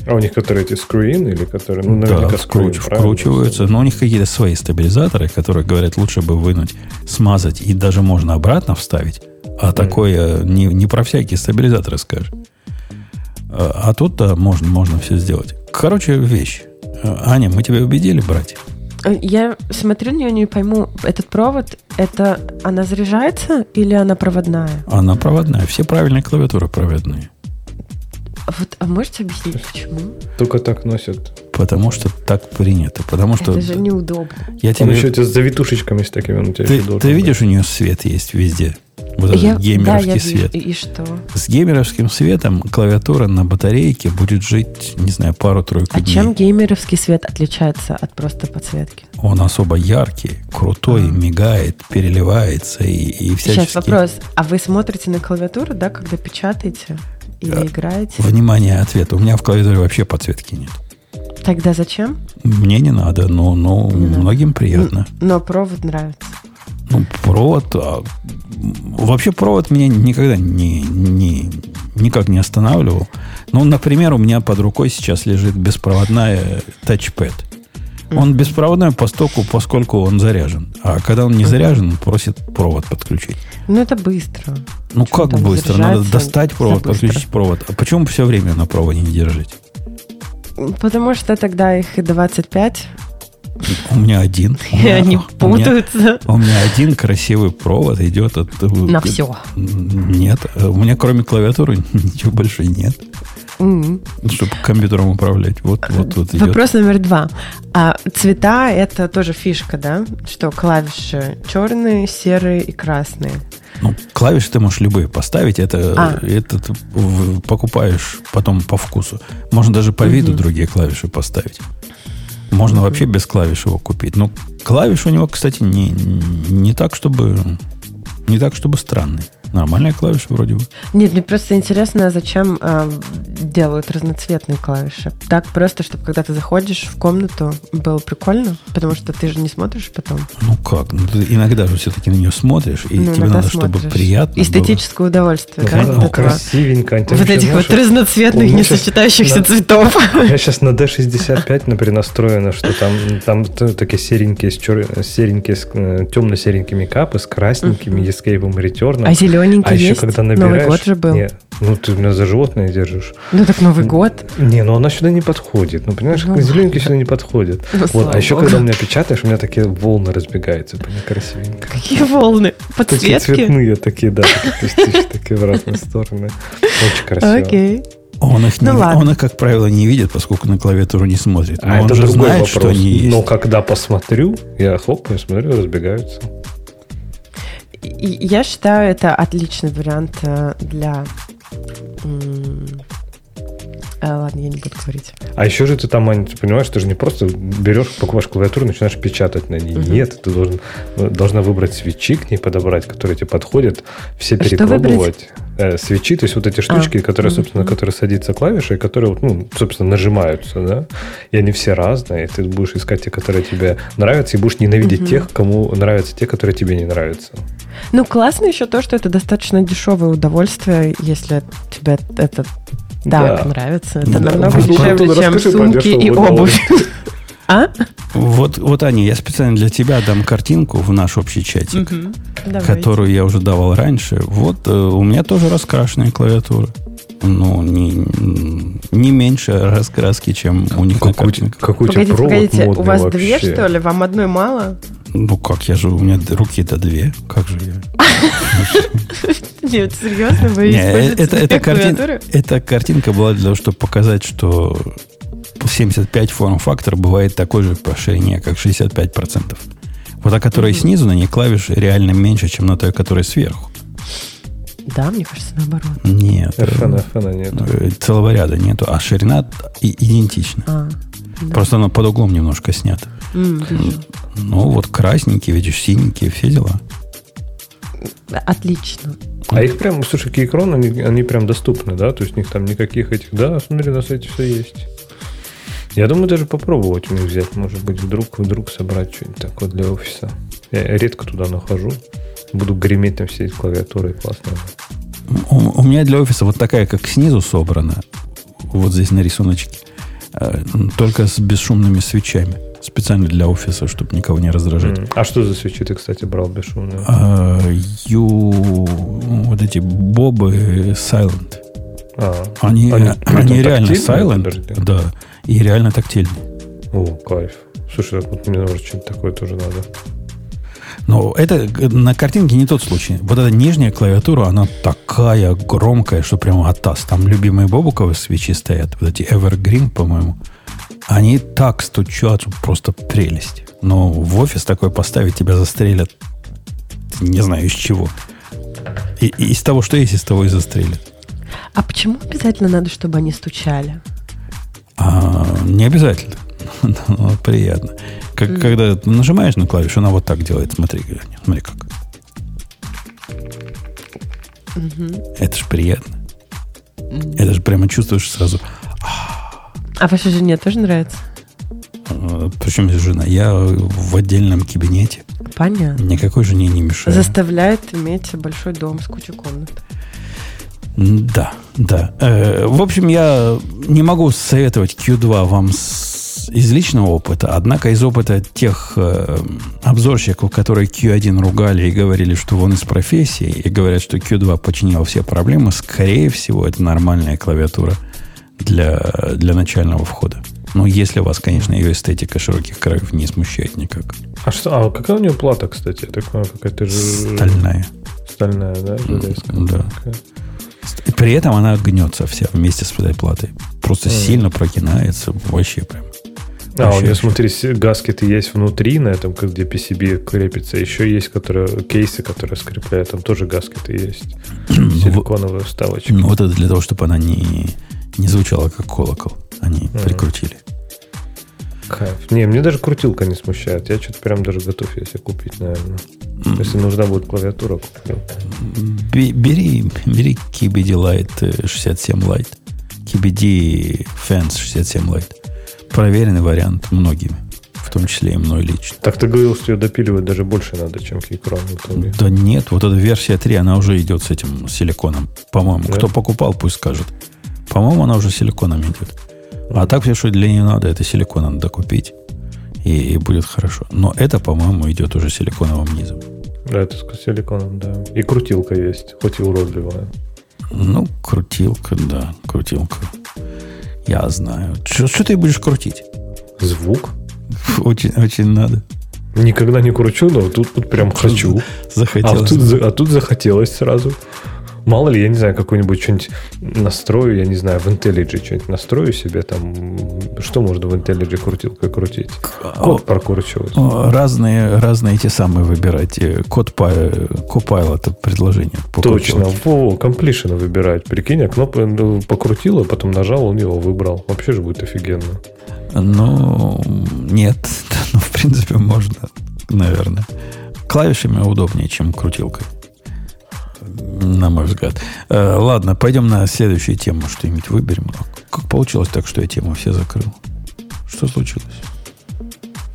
А у них которые эти скруин или которые, ну,
да,
наверняка
вкруч-
правильно?
вкручиваются. Но у них какие-то свои стабилизаторы, которые говорят, лучше бы вынуть, смазать, и даже можно обратно вставить. А такое не, не про всякие стабилизаторы скажешь. А, а тут да, можно, можно все сделать. Короче, вещь. А, Аня, мы тебя убедили брать?
Э, Я смотрю на нее, не пойму, этот провод, это она заряжается или она проводная?
Она проводная. Все правильные клавиатуры проводные.
Вот, а можете объяснить, почему?
Только так носят.
Потому что так принято. Потому что
Это же неудобно.
я
Он
тебе...
еще эти с завитушечками с такими, он у тебя
Ты,
еще
ты
быть.
видишь, у нее свет есть везде. Вот
Я-
этот геймеровский
да, я вижу.
свет.
И, и что?
С геймеровским светом клавиатура на батарейке будет жить, не знаю, пару-тройку
А
дней.
чем геймеровский свет отличается от просто подсветки?
Он особо яркий, крутой, мигает, переливается и, и всячески...
Сейчас вопрос. А вы смотрите на клавиатуру, да, когда печатаете или
Да.
играете?
Внимание, ответ. У меня в клавиатуре вообще подсветки нет.
Тогда зачем?
Мне не надо, но, но
Не надо.
многим приятно.
Н- Но провод нравится.
Ну, провод... а, вообще провод меня никогда не, не, никак не останавливал. Ну, например, у меня под рукой сейчас лежит беспроводная тачпэд. Он беспроводной постоку, поскольку он заряжен. А когда он не заряжен, он просит провод подключить.
Ну, это быстро.
Ну,
Чё
как быстро? Надо достать провод, подключить провод. А почему все время на проводе не держите?
Потому что тогда их и 25,
У меня один. У меня-
они
у меня-
путаются
У меня один красивый провод идет от... э,
на все.
Нет, э, у меня кроме клавиатуры ничего больше нет, чтобы компьютером управлять. Вот, вот, вот идет.
Вопрос номер два. А цвета это тоже фишка, да? Что клавиши черные, серые и красные.
Ну, клавиши ты можешь любые поставить. Это,
А.
это ты покупаешь потом по вкусу. Можно даже по виду другие клавиши поставить. Можно вообще без клавиш его купить. Но клавиш у него, кстати, не, не так, чтобы не так, чтобы странный. Нормальная клавиша вроде бы.
Нет, мне просто интересно, зачем а, делают разноцветные клавиши. Так просто, чтобы когда ты заходишь в комнату, было прикольно, потому что ты же не смотришь потом.
Ну как? Ну, ты иногда же все-таки на нее смотришь, и
Ну,
тебе надо, чтобы
смотришь.
приятно было.
Эстетическое удовольствие,
Ну,
да?
ну,
красивенько. Там
Вот
еще,
этих вот разноцветных,
у меня
не
щас
сочетающихся
на-
цветов.
У меня сейчас на D65 например, настроено, что там, там такие серенькие, с чер- серенькие с э, темно-серенькими капы, с красненькими эскейпом и ретерном.
А зелененький
А еще
есть?
когда
Новый
набираешь...
год же был.
Не, ну ты меня за животное держишь.
Ну так Новый год.
Не, ну она сюда не подходит. Ну, понимаешь,
Ну
как зелененький сюда не подходит.
Ну,
вот, а еще
богу.
когда у меня печатаешь, у меня такие волны разбегаются. Понимаешь, красивенько.
Какие волны?
Такие
Подсветки?
цветные, такие, да, такие пустышки, такие в разные стороны. Очень красиво.
Окей.
Он их,
Ну
не,
ладно.
он их, как правило, не видит, поскольку на клавиатуру не смотрит. Но
А
он
это
же
другой
знает,
вопрос.
что они есть.
Но когда посмотрю, я хлопаю, смотрю, разбегаются.
И Я считаю, это отличный вариант э, для... э, Ладно, я не буду говорить.
А еще же ты там, Ань, ты понимаешь, ты же не просто берешь, покупаешь клавиатуру и начинаешь печатать на ней.
Мгм.
Нет, ты должен, должна выбрать свечи к ней подобрать, которые тебе подходят, все
что
перепробовать. Э, свечи, то есть вот эти штучки,
А,
которые, собственно, которые садится клавиша, и которые, ну, собственно, нажимаются, да, и они все разные, и ты будешь искать те, которые тебе нравятся, и будешь ненавидеть
Мгм.
тех, кому нравятся те, которые тебе не нравятся.
Ну, классно еще то, что это достаточно дешевое удовольствие, если тебе это так
Да.
нравится. Это
Да.
намного
Ну,
дешевле, чем сумки и обувь. А?
Вот, вот, Аня, я специально для тебя дам картинку в наш общий чатик.
Давайте.
которую я уже давал раньше. Вот э, у меня тоже раскрашенная клавиатура. Ну, не, не меньше раскраски, чем у них на
Какой,
картинках.
какой у тебя
Погодите,
провод
погодите,
модный
у вас
вообще.
две, что ли? Вам одной мало?
Ну как, я же, у меня руки-то две. Как же я?
Нет, серьезно, вы
Не,
используете
это, картинка была для того, чтобы показать, что 75 форм-фактор бывает такой же по ширине, как 65%. Вот та, которая снизу, на ней клавиши реально меньше, чем на той, которая сверху.
Да, мне кажется, наоборот.
Нет.
FN, FN нет.
э, Целого ряда нету, а ширина и- идентична.
А, да.
Просто она под углом немножко снята.
М, вижу.
Ну, вот красненькие, видишь, синенькие, все дела.
Отлично.
А их прям, слушай, Keychron, они, они прям доступны, да? То есть у них там никаких этих... Да, смотри, на сайте все есть. Я думаю, даже попробовать у них взять. Может быть, вдруг, вдруг собрать что-нибудь такое для офиса. Я редко туда нахожу. Буду греметь там все эти клавиатуры. Классно.
У, у меня для офиса вот такая, как снизу собрана, вот здесь на рисуночке, э, только с бесшумными свечами. Специально для офиса, чтобы никого не раздражать.
А что за свечи ты, кстати, брал бесшумную?
А, ю, вот эти бобы Silent.
А,
Они,
Они-
они, реально Silent, да, и реально тактильные.
О, кайф. Слушай, так вот мне, может, что-нибудь такое тоже надо.
Но это на картинке не тот случай. Вот эта нижняя клавиатура, она такая громкая, что прямо атас. Там любимые бобуковые свечи стоят, вот эти Evergreen, по-моему. Они так стучат, просто прелесть. Но в офис такой поставить тебя застрелят, не знаю из чего. И, и из того, что есть, из того и застрелят.
А почему обязательно надо, чтобы они стучали?
А, не обязательно. Но приятно. Как, Когда ты нажимаешь на клавишу, она вот так делает. Смотри, смотри как. Это же приятно. Это же прямо чувствуешь сразу.
А вашей жене тоже нравится?
а, Причем жена. Я в отдельном кабинете.
Понятно.
Никакой жене не мешаю.
Заставляет иметь большой дом с кучей комнат.
Да, да. Э, в общем, я не могу советовать Q2 вам с- из личного опыта, однако из опыта тех э, обзорщиков, которые Q1 ругали и говорили, что он из профессии, и говорят, что Q2 починил все проблемы, скорее всего, это нормальная клавиатура для, для начального входа. Ну, если вас, конечно, ее эстетика широких краев не смущает никак.
А что? А какая у нее плата, кстати? Я так понимаю, какая-то же...
Стальная.
Стальная, да? Железка.
да.
Такая.
При этом она гнется вся вместе с этой платой. Просто
Мгм.
сильно прокинается. Вообще прям.
А, у нее, смотри, гаскеты есть внутри, на этом, где PCB крепится. Еще есть которые, кейсы, которые скрепляют. Там тоже гаскеты есть. Силиконовые вставочки.
Ну, вот это для того, чтобы она не, не звучала как колокол. Они
Мгм.
прикрутили.
Кайф. Не, мне даже крутилка не смущает. Я что-то прям даже готов себе купить, наверное. Если нужна будет клавиатура, куплю.
Бе- Бери, бери KBD Light э, 67 Lite. KBD Fans 67 Lite. Проверенный вариант многими. В том числе и мной лично.
Так ты говорил, что ее допиливать даже больше надо, чем итоге.
Да нет, вот эта версия 3, она уже идет с этим силиконом. По-моему,
Да?
кто покупал, пусть скажет. По-моему, она уже силиконом идет. А так все, что для нее надо, это силикон надо докупить. И, и будет хорошо. Но это, по-моему, идет уже силиконовым низом.
Да, это с силиконом, да. И крутилка есть, хоть и уродливая.
Ну, крутилка, да, крутилка. Я знаю. Что ты будешь крутить?
Звук.
Очень, очень надо.
Никогда не кручу, но тут, тут прям хочу. А
Захотелось.
тут, за- а тут захотелось сразу. Мало ли, я не знаю, какой-нибудь что-нибудь настрою, я не знаю, в IntelliJ что-нибудь настрою себе там. Что можно в IntelliJ крутилкой крутить? Код прокручивать.
О, Разные, разные эти самые выбирать. Э, Код па- Copilot это предложение.
Точно, во, completion выбирать. Прикинь, а кнопку покрутила, потом нажал, он его выбрал. Вообще же будет офигенно.
Ну, нет. Ну, в принципе, можно, наверное. Клавишами удобнее, чем крутилкой. На мой взгляд. Э, ладно, пойдем на следующую тему. Что-нибудь выберем. А Как получилось так, что я тему все закрыл? Что случилось?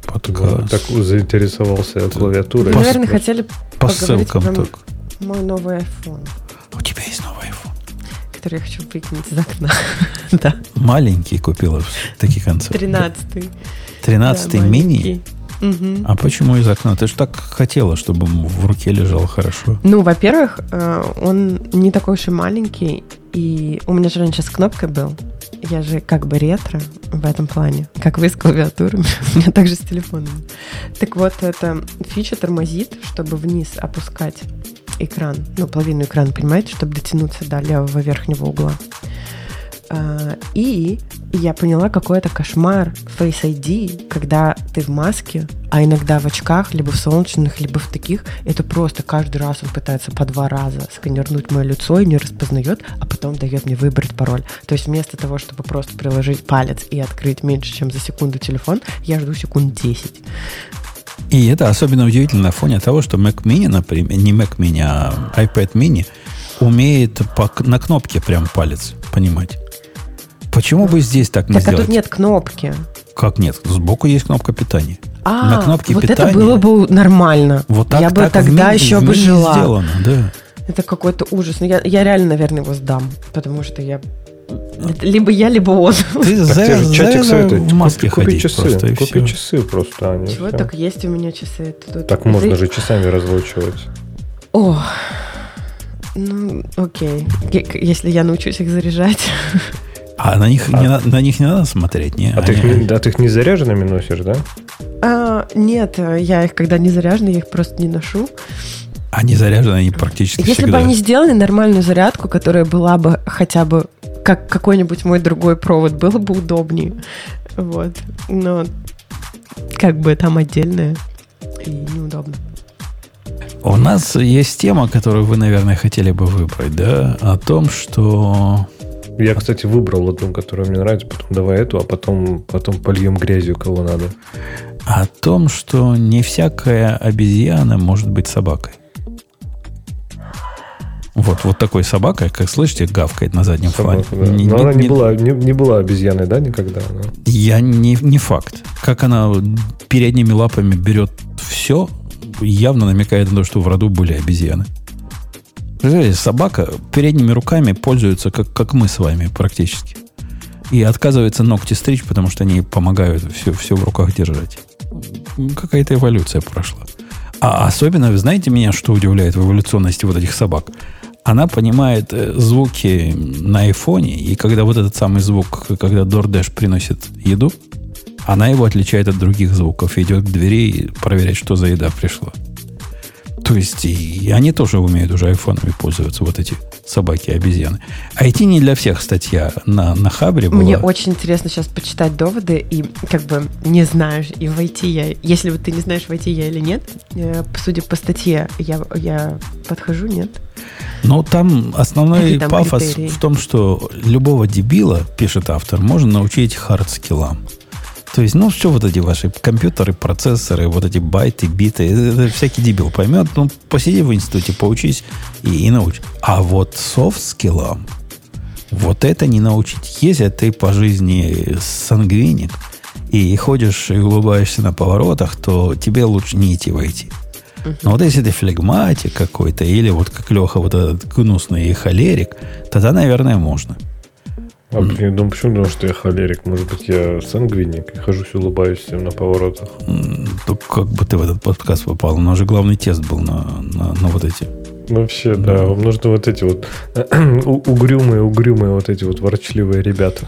Подкаст.
Так заинтересовался клавиатурой.
Вы, наверное, хотели
По
поговорить
ссылкам
про
только.
мой новый iPhone,
У тебя есть новый iPhone.
который я хочу выкинуть из окна. Да,
Маленький купила в таких концах.
13-й.
13
Да,
мини?
маленький. Мгм.
А почему из окна? Ты же так хотела, чтобы в руке лежал хорошо.
Ну, во-первых, э, он не такой уж и маленький, и у меня же раньше с кнопкой был. Я же как бы ретро в этом плане, как вы с клавиатурами, у меня также с телефоном. Так вот, эта фича тормозит, чтобы вниз опускать экран, ну, половину экрана, понимаете, чтобы дотянуться до левого верхнего угла. А, И я поняла, какой это кошмар Face ID, когда ты в маске, а иногда в очках, либо в солнечных, либо в таких. Это просто каждый раз он пытается по два раза сканернуть мое лицо и не распознает, а потом дает мне выбрать пароль. То есть вместо того, чтобы просто приложить палец и открыть меньше, чем за секунду телефон, я жду секунд 10.
И это особенно удивительно на фоне того, что Mac Mini, например, не Mac Mini, а iPad Mini умеет по, на кнопке прям палец понимать. Почему бы здесь так не
Так, а
сделать?
тут нет кнопки.
Как нет? Сбоку есть кнопка питания.
А,
На кнопке
вот
питания.
это было бы нормально.
Вот так,
я бы
так в
тогда
мини-
еще
в
бы жила.
сделано, да.
Это какой-то ужас. Но я, я реально, наверное, его сдам, потому что я... это либо я, либо он.
Ты
Так тебе же чатик советует,
в маске
купи, купи часы,
просто,
купи
всё.
часы просто, Аня.
Чего?
всё.
Так есть у меня часы. Это тут-
Так можно
Ты-
же часами разлучивать.
О, ну, окей. Если я научусь их заряжать.
А на них, Не, на, них не надо смотреть, не?
А ты, их
Они-
не, да, ты их не заряженными носишь, да?
А, нет, я их, когда не заряжены, я их просто не ношу.
Они заряжены, они практически
Если
всегда.
бы они сделали нормальную зарядку, которая была бы хотя бы как какой-нибудь мой другой провод, было бы удобнее. Вот. Но как бы там отдельное и неудобно.
У нас есть тема, которую вы, наверное, хотели бы выбрать, да? О том, что...
Я, кстати, выбрал одну, которая мне нравится, потом давай эту, а потом, потом польем грязью кого надо.
О том, что не всякая обезьяна может быть собакой. Вот, вот такой собакой, как слышите, гавкает на заднем
Собака,
фоне.
да.
Не-
Но
не-
она не,
не-
была, не, не была обезьяной, да, никогда? Она?
Я не, не факт. Как она передними лапами берет все, явно намекает на то, что в роду были обезьяны. Представляете, собака передними руками пользуется, как, как мы с вами практически. И отказывается ногти стричь, потому что они помогают все, все в руках держать. Какая-то эволюция прошла. А особенно, вы знаете меня, что удивляет в эволюционности вот этих собак? Она понимает э, звуки на айфоне, и когда вот этот самый звук, когда DoorDash приносит еду, она его отличает от других звуков, идет к двери и проверяет, что за еда пришла. То есть и они тоже умеют уже айфонами пользоваться, вот эти собаки обезьяны. IT не для всех статья на, на Хабре была.
Мне очень интересно сейчас почитать доводы, и как бы не знаешь, и войти я, если вот ты не знаешь, войти я или нет, э, судя по статье, я, я подхожу, нет?
Но там основной
там
пафос
критерии?
в том, что любого дебила, пишет автор, можно научить хард-скиллам. То есть, ну, все вот эти ваши компьютеры, процессоры, вот эти байты, биты, это, это всякий дебил поймет. Ну, посиди в институте, поучись и, и научь. А вот софт-скиллам, вот это не научить. Если ты по жизни сангвиник и ходишь и улыбаешься на поворотах, то тебе лучше не идти войти. Но вот если ты флегматик какой-то, или вот как Леха, вот этот гнусный холерик, тогда, наверное, можно.
А думаю, почему думал, что я холерик? Может быть, я сангвиник и хожусь, улыбаюсь всем на поворотах.
То как бы ты в этот подкаст попал? У нас же главный тест был на, на, на вот эти.
Вообще, да, вам нужны вот эти вот угрюмые, угрюмые вот эти вот ворчливые ребята.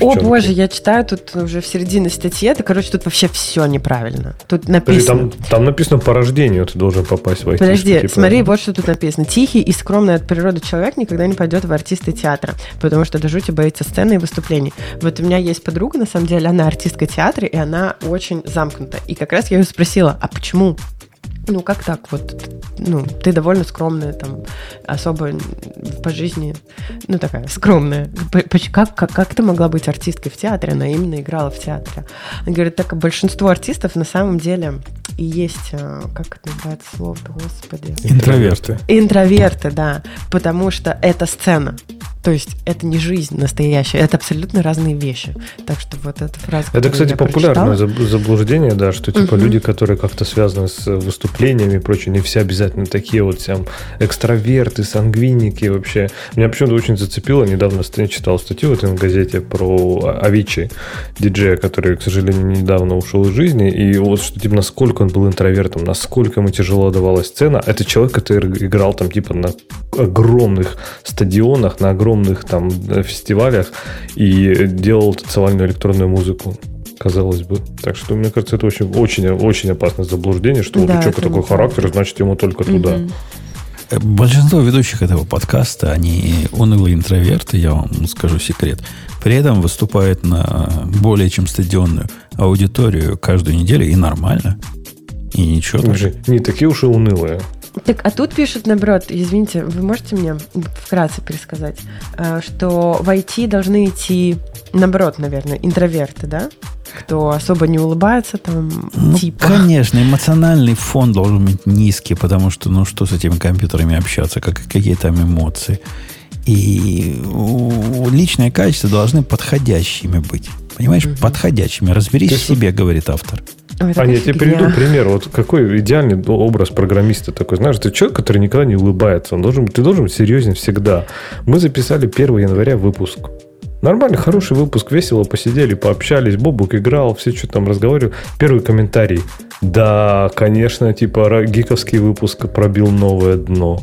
О боже, я читаю тут уже в середине статьи, это, короче, тут вообще все неправильно. Тут
Подожди,
написано...
там, там написано по рождению ты должен попасть в IT.
Подожди,
типа,
смотри, вот что тут написано. Тихий и скромный от природы человек никогда не пойдет в артисты театра, потому что до жути боится сцены и выступлений. Вот у меня есть подруга, на самом деле, она артистка театра, и она очень замкнута. И как раз я ее спросила, а почему? Ну, как так? Вот, ну, ты довольно скромная, там, особо по жизни, ну, такая скромная. Как, как, как ты могла быть артисткой в театре? Она именно играла в театре. Она говорит, так большинство артистов на самом деле и есть, э, как это называется слово господи?
Интроверты.
Интроверты, да, потому что это сцена. То есть это не жизнь настоящая, это абсолютно разные вещи. Так что вот эта фраза.
Это, кстати, популярное заблуждение, да, что типа угу. люди, которые как-то связаны с выступлениями и прочее, не все обязательно такие вот там экстраверты, сангвиники вообще. Меня почему-то очень зацепило, недавно я читал статью в этой газете про Авичи, диджея, который, к сожалению, недавно ушел из жизни, и вот что типа насколько он был интровертом, насколько ему тяжело давалась сцена. Это человек, который играл там типа на огромных стадионах, на огромных огромных там э, фестивалях и делал танцевальную электронную музыку казалось бы. Так что, мне кажется, это очень, очень, очень опасное заблуждение, что да, вот у человека такой характер, значит, ему только угу. туда.
Большинство ведущих этого подкаста, они унылые интроверты, я вам скажу секрет. При этом выступают на более чем стадионную аудиторию каждую неделю, и нормально. И ничего.
Слушай, не такие уж и унылые.
Так, а тут пишут, наоборот, извините, вы можете мне вкратце пересказать, э, что в IT должны идти, наоборот, наверное, интроверты, да? Кто особо не улыбается, там,
ну, типа. Конечно, эмоциональный фон должен быть низкий, потому что, ну, что с этими компьютерами общаться, как, какие там эмоции. И личные качества должны подходящими быть. Понимаешь, угу. подходящими. Разберись в себе, говорит автор.
Ой, а я тебе приведу пример. Вот какой идеальный образ программиста такой. Знаешь, ты человек, который никогда не улыбается. Он должен, ты должен быть серьезен всегда. Мы записали 1 января выпуск. Нормальный, хороший выпуск, весело посидели, пообщались, Бобук играл, все что там разговаривали. Первый комментарий. Да, конечно, типа гиковский выпуск пробил новое дно.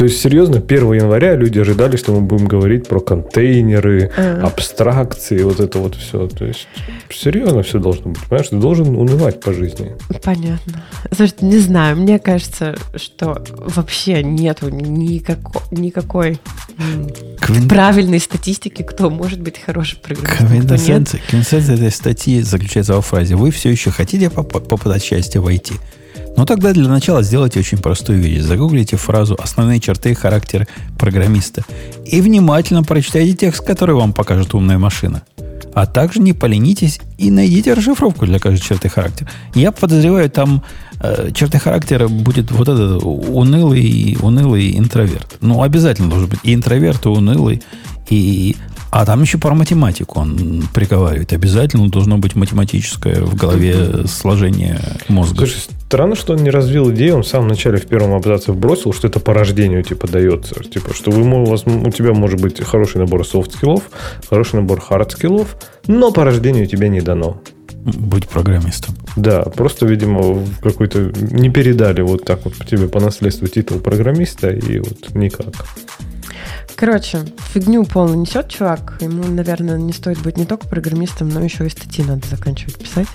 То есть, серьезно, 1 января люди ожидали, что мы будем говорить про контейнеры, а. абстракции, вот это вот все. То есть, серьезно все должно быть. Понимаешь, ты должен унывать по жизни.
Понятно. Слушайте, не знаю, мне кажется, что вообще нету никакой, никакой Квин... правильной статистики, кто может быть хороший программистом,
Квинтэссенция, квинтэссенция этой статьи заключается во фразе «Вы все еще хотите попытать счастье войти?» Ну, тогда для начала сделайте очень простую вещь. Загуглите фразу «Основные черты характера программиста» и внимательно прочитайте текст, который вам покажет умная машина. А также не поленитесь и найдите расшифровку для каждой черты характера. Я подозреваю, там э, черты характера будет вот этот унылый, унылый интроверт. Ну, обязательно должен быть и интроверт, и унылый, и а там еще про математику он приговаривает. Обязательно должно быть математическое в голове сложение мозга.
Слушай, странно, что он не развил идею. Он в самом начале в первом абзаце вбросил, что это по рождению типа дается. Типа, что вы, у, вас, у тебя может быть хороший набор soft skill ов, хороший набор hard skill ов, но по рождению тебе не дано.
Быть программистом.
Да, просто, видимо, какой-то не передали вот так вот тебе по наследству титул программиста, и вот никак.
Короче, фигню полную несет чувак. Ему, наверное, не стоит быть не только программистом, но еще и статьи надо заканчивать писать.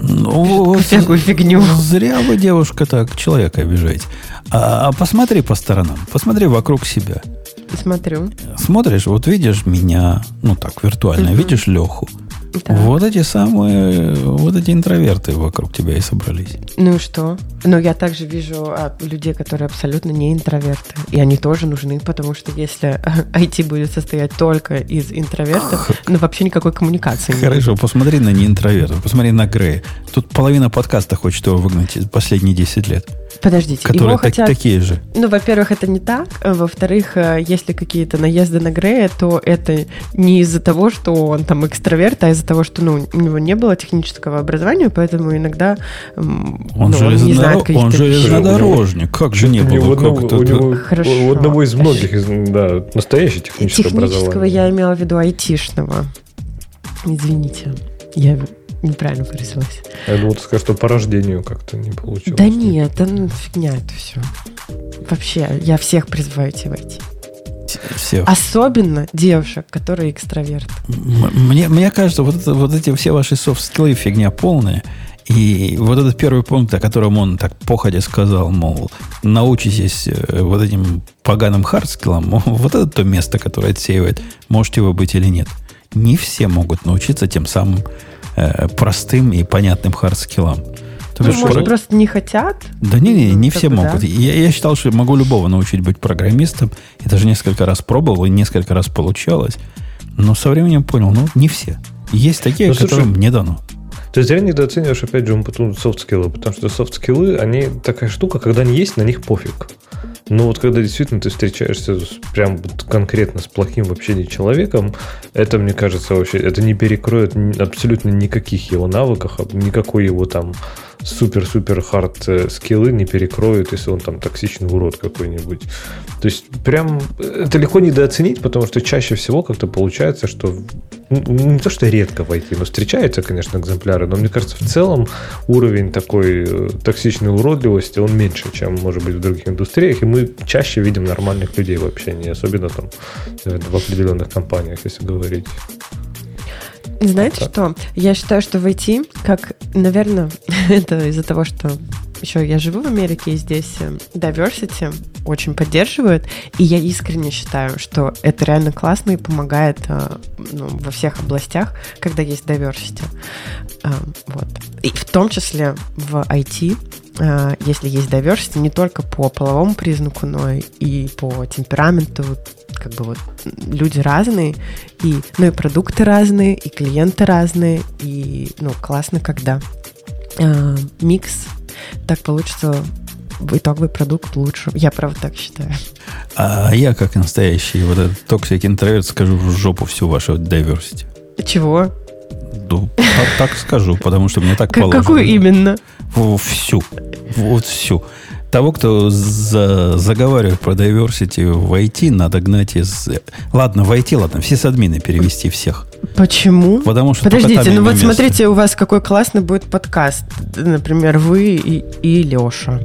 Ну, всякую фигню. Зря вы, девушка, так человека обижаете. А, а посмотри по сторонам, посмотри вокруг себя.
Смотрю.
Смотришь, вот видишь меня, ну так, виртуально, угу. видишь Леху. Так. Вот эти самые, вот эти интроверты вокруг тебя и собрались.
Ну и что? Ну, я также вижу а, людей, которые абсолютно не интроверты. И они тоже нужны, потому что если IT будет состоять только из интровертов, ну, вообще никакой коммуникации
нет. Хорошо, посмотри на неинтровертов, посмотри на Грея. Тут половина подкаста хочет его выгнать последние 10 лет.
Подождите,
которые его хотят... такие же.
Ну, во-первых, это не так. Во-вторых, э, если какие-то наезды на Грея, то это не из-за того, что он там экстраверт, а из-за того, что ну, у него не было технического образования, поэтому иногда
он, ну, железнодор... он не знает Он железнодорожник. Как же не было? У, одного,
у, него, Хорошо. у одного из многих из, да, настоящее техническое
Технического
образование.
я имела в виду айтишного. Извините. Я неправильно выразилась.
Я думал, ты скажешь, что по рождению как-то не получилось.
Да нет, да ну, фигня это все. Вообще, я всех призываю идти в IT. Всех. Особенно девушек, которые экстраверты.
Мне, мне кажется, вот, это, вот эти все ваши софт-скиллы фигня полная. И вот этот первый пункт, о котором он так походя сказал, мол, научитесь э, вот этим поганым хардскиллам, вот это то место, которое отсеивает, можете вы быть или нет. Не все могут научиться тем самым э, простым и понятным хардскиллам.
То ну, может, про... просто не хотят?
Да не, не, не все могут. Да? Я, я считал, что могу любого научить быть программистом. И даже несколько раз пробовал, и несколько раз получалось. Но со временем понял, ну, не все. Есть такие, ну, которым слушай, не дано.
Ты зря недооцениваешь, опять же, софт-скиллы, потому что софт-скиллы, они такая штука, когда они есть, на них пофиг. Но вот когда действительно ты встречаешься с, прям вот конкретно с плохим в общении человеком, это, мне кажется, вообще, это не перекроет абсолютно никаких его навыков, никакой его там супер-супер хард э, скиллы не перекроют, если он там токсичный урод какой-нибудь. То есть прям это легко недооценить, потому что чаще всего как-то получается, что ну, не то, что редко войти, но встречаются, конечно, экземпляры, но мне кажется, в целом уровень такой э, токсичной уродливости, он меньше, чем может быть в других индустриях, и мы чаще видим нормальных людей в общении, особенно там в определенных компаниях, если говорить.
Знаете так. что? Я считаю, что в IT, как, наверное, это из-за того, что еще я живу в Америке, и здесь э, diversity очень поддерживают, и я искренне считаю, что это реально классно и помогает э, ну, во всех областях, когда есть diversity. Э, вот. И в том числе в IT, если есть diversity, не только по половому признаку, но и по темпераменту, как бы вот люди разные, и, ну и продукты разные, и клиенты разные, и, ну, классно, когда э, микс так получится итоговый продукт лучше. Я правда так считаю.
А я, как настоящий вот этот токсик интроверт, скажу в жопу всю вашу diversity.
Чего?
Ну, так, так скажу, потому что мне так положено.
Какую именно?
Всю. Вот всю. Того, кто за, заговаривает про diversity в IT, надо гнать из... Ладно, в IT, ладно, в сисадмины перевести всех.
Почему?
Потому что
Подождите, ну вот место. смотрите, у вас какой классный будет подкаст. Например, вы и, и Леша.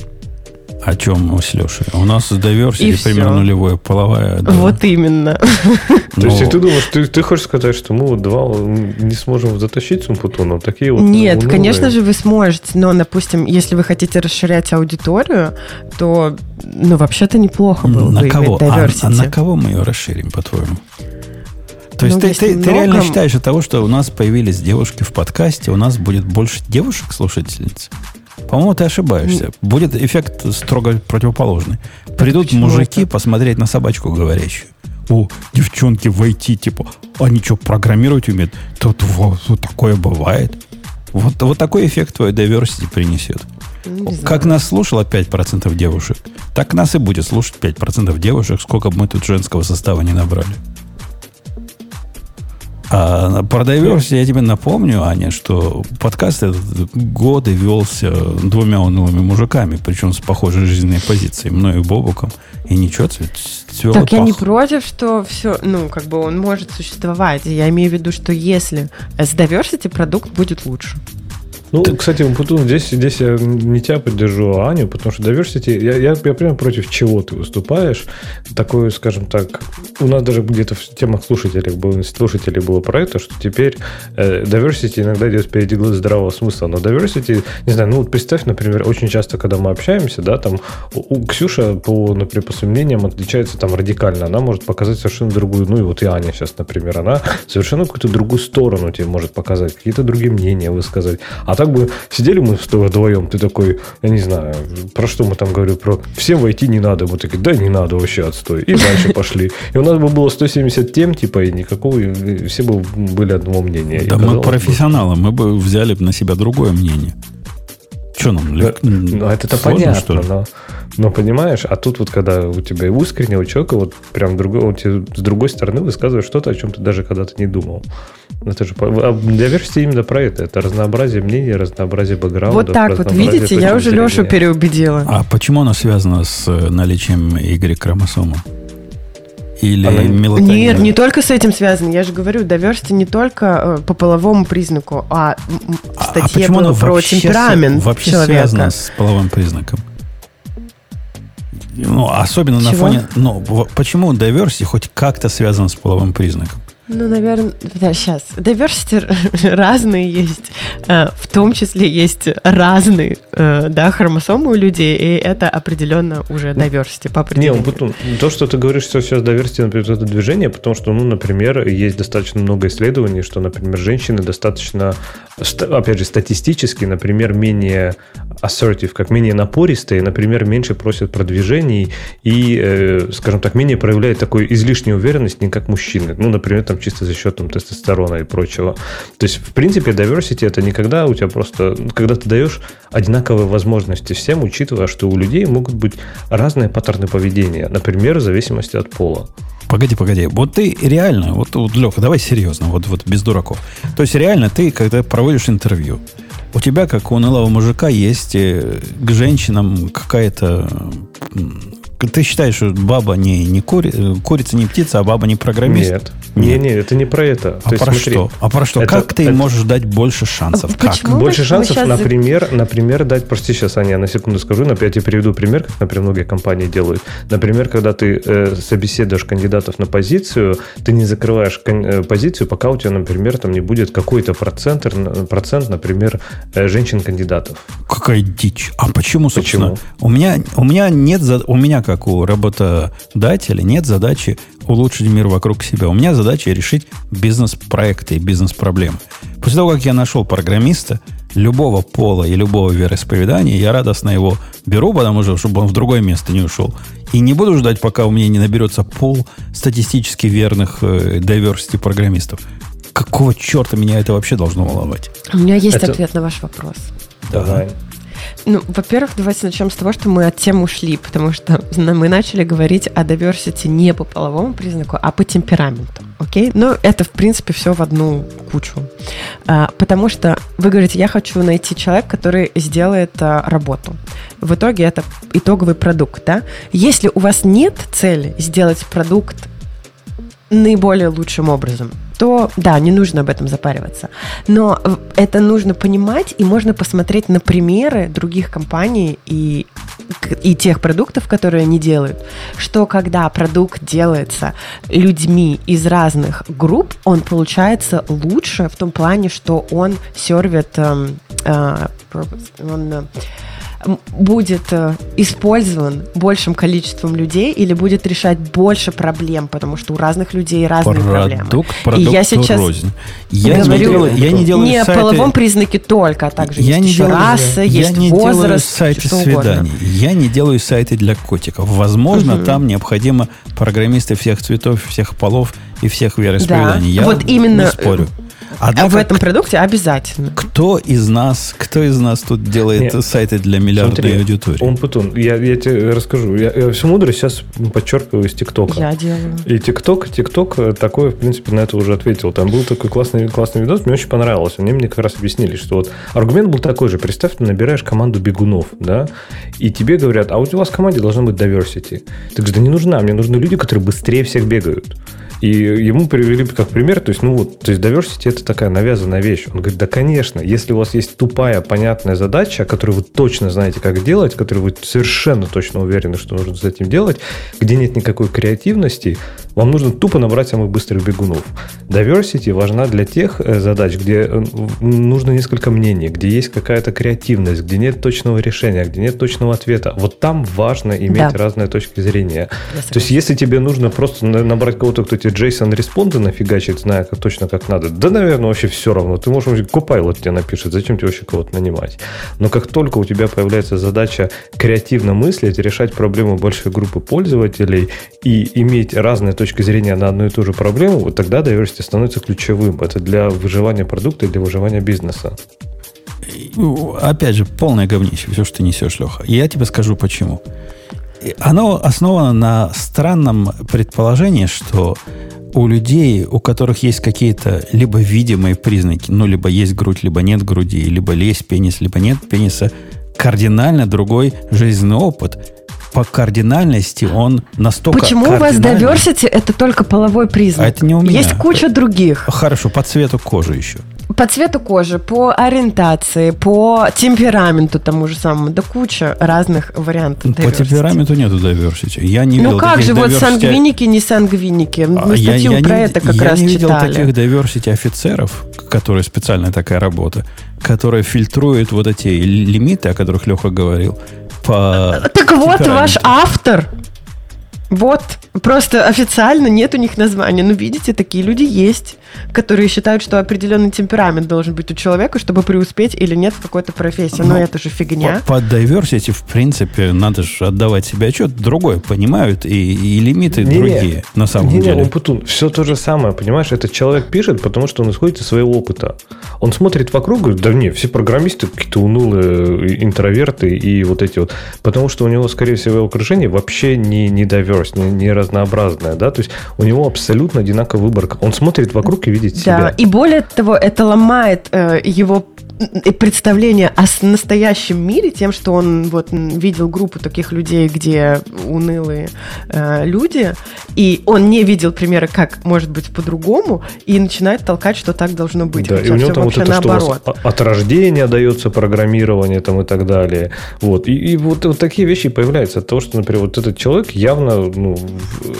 О чем мы с Лешей? У нас diversity и примерно нулевое половая.
Да. Вот именно.
То есть ну, ты думаешь, ты, ты хочешь сказать, что мы вот два не сможем затащить Сумпутуну? Такие вот
Нет, конечно же вы сможете, но, допустим, если вы хотите расширять аудиторию, то, ну, вообще-то неплохо было
на бы кого? А, а на кого мы ее расширим, по-твоему? То есть ну, ты, ты, много... ты реально считаешь от того, что у нас появились девушки в подкасте, у нас будет больше девушек-слушательниц? По-моему, ты ошибаешься. Будет эффект строго противоположный. Придут Почему мужики это? посмотреть на собачку говорящую. О, девчонки в IT, типа, они что, программировать умеют? Тут вот, вот такое бывает. Вот, вот такой эффект твой diversity принесет. Как нас слушало 5% девушек, так нас и будет слушать 5% девушек, сколько бы мы тут женского состава не набрали. А про diversity я тебе напомню, Аня, что подкаст этот годы велся двумя унылыми мужиками, причем с похожей жизненной позицией, мною и Бобуком, и ничего,
цвело Так пах. я не против, что все, ну, как бы он может существовать. Я имею в виду, что если с diversity продукт будет лучше.
Ну, так... кстати, Путун, здесь, здесь я не тебя поддержу, а Аню, потому что diversity, я, я, я прямо против чего ты выступаешь. Такое, скажем так, у нас даже где-то в темах слушателей было, слушателей было про это, что теперь э, diversity иногда идет впереди здравого смысла. Но diversity, не знаю, ну вот представь, например, очень часто, когда мы общаемся, да, там у, у Ксюша по, например, по своим мнениям отличается там радикально. Она может показать совершенно другую, ну и вот и Аня сейчас, например, она совершенно какую-то другую сторону тебе может показать, какие-то другие мнения высказать. А так бы сидели мы вдвоем, ты такой, я не знаю, про что мы там говорили, про всем войти не надо. Мы такие, да, не надо вообще отстой. И дальше пошли. И у нас бы было 170 тем, типа, и никакого, и все бы были одного мнения.
Да мы профессионалы, мы бы взяли на себя другое мнение. Что нам?
Да, ну, это-то понятно, что ли? Но, но понимаешь, а тут вот когда у тебя искренне у человека вот прям другой, он тебе с другой стороны высказывает что-то, о чем ты даже когда-то не думал. Это же а diversity именно про это. Это разнообразие мнений, разнообразие бэкграунда.
Вот так вот, видите, я уже зрения. Лешу переубедила.
А почему оно связано с э, наличием Y-хромосомы? Или Она...
Нет, не только с этим связано. Я же говорю, diversity не только э, по половому признаку, а в статье а было про вообще темперамент
вообще
человека.
связано с половым признаком? Ну, особенно Чего? на фоне... Ну, почему diversity хоть как-то связано с половым признаком?
Ну, наверное, да, сейчас. Diversity разные есть. Э, в том числе есть разные э, да, хромосомы у людей, и это определенно уже diversity по определению.
Не, потом, то, что ты говоришь, что сейчас diversity, например, это движение, потому что, ну, например, есть достаточно много исследований, что, например, женщины достаточно, опять же, статистически, например, менее assertive, как менее напористые, например, меньше просят продвижений и, э, скажем так, менее проявляют такой излишней уверенности, не как мужчины. Ну, например, там чисто за счет там, тестостерона и прочего. То есть, в принципе, diversity это никогда у тебя просто, когда ты даешь одинаковые возможности всем, учитывая, что у людей могут быть разные паттерны поведения, например, в зависимости от пола.
Погоди, погоди. Вот ты реально, вот, вот Леха, давай серьезно, вот, вот без дураков. То есть реально ты, когда проводишь интервью, у тебя, как у унылого мужика, есть э, к женщинам какая-то ты считаешь, что баба не, не кури, курица, не птица, а баба не программист?
Нет. Нет, нет, это не про это.
А То про есть, смотри, что? А про что? Это, как ты это... можешь дать больше шансов?
А как?
Больше шансов, сейчас... например, например, дать, прости, сейчас, Аня, на секунду скажу, но я тебе приведу пример, как, например, многие компании делают. Например, когда ты э, собеседуешь кандидатов на позицию, ты не закрываешь кон- э, позицию, пока у тебя, например, там не будет какой-то процент, процент например, э, женщин-кандидатов.
Какая дичь. А почему, собственно? Почему? У меня, у меня нет, у меня как у работодателя, нет задачи улучшить мир вокруг себя. У меня задача решить бизнес-проекты и бизнес-проблемы. После того, как я нашел программиста любого пола и любого вероисповедания, я радостно его беру, потому что, чтобы он в другое место не ушел. И не буду ждать, пока у меня не наберется пол статистически верных э, diversity программистов. Какого черта меня это вообще должно волновать?
У меня есть это... ответ на ваш вопрос.
Давай.
Ну, во-первых, давайте начнем с того, что мы от темы ушли, потому что мы начали говорить о diversity не по половому признаку, а по темпераменту. Окей? Но это, в принципе, все в одну кучу. А, потому что вы говорите, я хочу найти человека, который сделает а, работу. В итоге это итоговый продукт. Да? Если у вас нет цели сделать продукт наиболее лучшим образом, то да, не нужно об этом запариваться. Но это нужно понимать, и можно посмотреть на примеры других компаний и, и тех продуктов, которые они делают, что когда продукт делается людьми из разных групп, он получается лучше в том плане, что он сервит, э, э, он э, будет э, использован большим количеством людей или будет решать больше проблем, потому что у разных людей разные
продукт,
проблемы.
Продукт, и я сейчас рознь.
Я говорю, не, делаю, я не делаю не сайты... о половом признаке только, а также я есть не еще делаю, раса, я есть не возраст, делаю
сайты что свиданий. Угодно. Я не делаю сайты для котиков. Возможно, угу. там необходимо программисты всех цветов, всех полов и всех вероисповеданий. Да. Я
вот именно
не спорю.
Однако, а в этом продукте обязательно.
Кто из нас, кто из нас тут делает Нет. сайты для миллиардной Смотри, аудитории?
Он Путун, я, я тебе расскажу. Я, я всю мудрость сейчас подчеркиваю из ТикТока.
Я делаю.
И ТикТок, ТикТок такой, в принципе, на это уже ответил. Там был такой классный, классный видос, мне очень понравился. Они мне как раз объяснили, что вот аргумент был такой же. Представь, ты набираешь команду бегунов, да, и тебе говорят, а вот у вас в команде должна быть diversity. Ты говоришь, да не нужна, мне нужны люди, которые быстрее всех бегают. И ему привели как пример, то есть, ну вот, то есть diversity это такая навязанная вещь. Он говорит, да, конечно, если у вас есть тупая, понятная задача, которую вы точно знаете, как делать, которую вы совершенно точно уверены, что нужно с этим делать, где нет никакой креативности, вам нужно тупо набрать самых быстрых бегунов. Diversity важна для тех э, задач, где э, нужно несколько мнений, где есть какая-то креативность, где нет точного решения, где нет точного ответа. Вот там важно иметь да. разные точки зрения. То есть, если тебе нужно просто набрать кого-то, кто тебе тебе JSON респонды нафигачит, зная как, точно как надо, да, наверное, вообще все равно. Ты можешь, Copilot тебе напишет, зачем тебе вообще кого-то нанимать. Но как только у тебя появляется задача креативно мыслить, решать проблему большой группы пользователей и иметь разные точки зрения на одну и ту же проблему, вот тогда diversity становится ключевым. Это для выживания продукта и для выживания бизнеса.
Опять же, полное говнище, все, что ты несешь, Леха. И я тебе скажу почему. Оно основано на странном предположении, что у людей, у которых есть какие-то либо видимые признаки, ну, либо есть грудь, либо нет груди, либо есть пенис, либо нет пениса, кардинально другой жизненный опыт. По кардинальности он настолько
Почему у вас diversity это только половой признак?
А это не у меня.
Есть куча других.
Хорошо, по цвету кожи еще
по цвету кожи, по ориентации, по темпераменту тому же самому, да куча разных вариантов.
По темпераменту нету diversity. Я не
ну как же, вот сангвиники, не сангвиники. Мы а, статью я, я про не, это как
я
раз
не видел
читали.
таких diversity офицеров, которые специальная такая работа, которая фильтрует вот эти лимиты, о которых Леха говорил. По
так вот, ваш автор вот, просто официально нет у них названия. Но видите, такие люди есть. которые считают, что определенный темперамент должен быть у человека, чтобы преуспеть или нет в какой-то профессии. Но
Ну,
это же фигня.
По, по diversity, в принципе, надо же отдавать себе отчет. Другое понимают, и, и лимиты
Не-не.
другие, на самом
Не-не,
деле.
он Путун, все то же самое, понимаешь? Этот человек пишет, потому что он исходит из своего опыта. Он смотрит вокруг, говорит, да не, все программисты какие-то унылые интроверты и вот эти вот. Потому что у него, скорее всего, окружение вообще не, не diverse, не, не разнообразное, да? То есть у него абсолютно одинаковый выбор. Он смотрит вокруг и видит
Да,
себя.
и более того, это ломает э, его представление о настоящем мире тем, что он вот видел группу таких людей, где унылые э, люди, и он не видел примера, как может быть по-другому, и начинает толкать, что так должно быть.
Да, и у него там вот это, что
наоборот.
о- от рождения дается программирование там и так далее. Вот. И, и вот, вот такие вещи появляются от того, что, например, вот этот человек явно ну,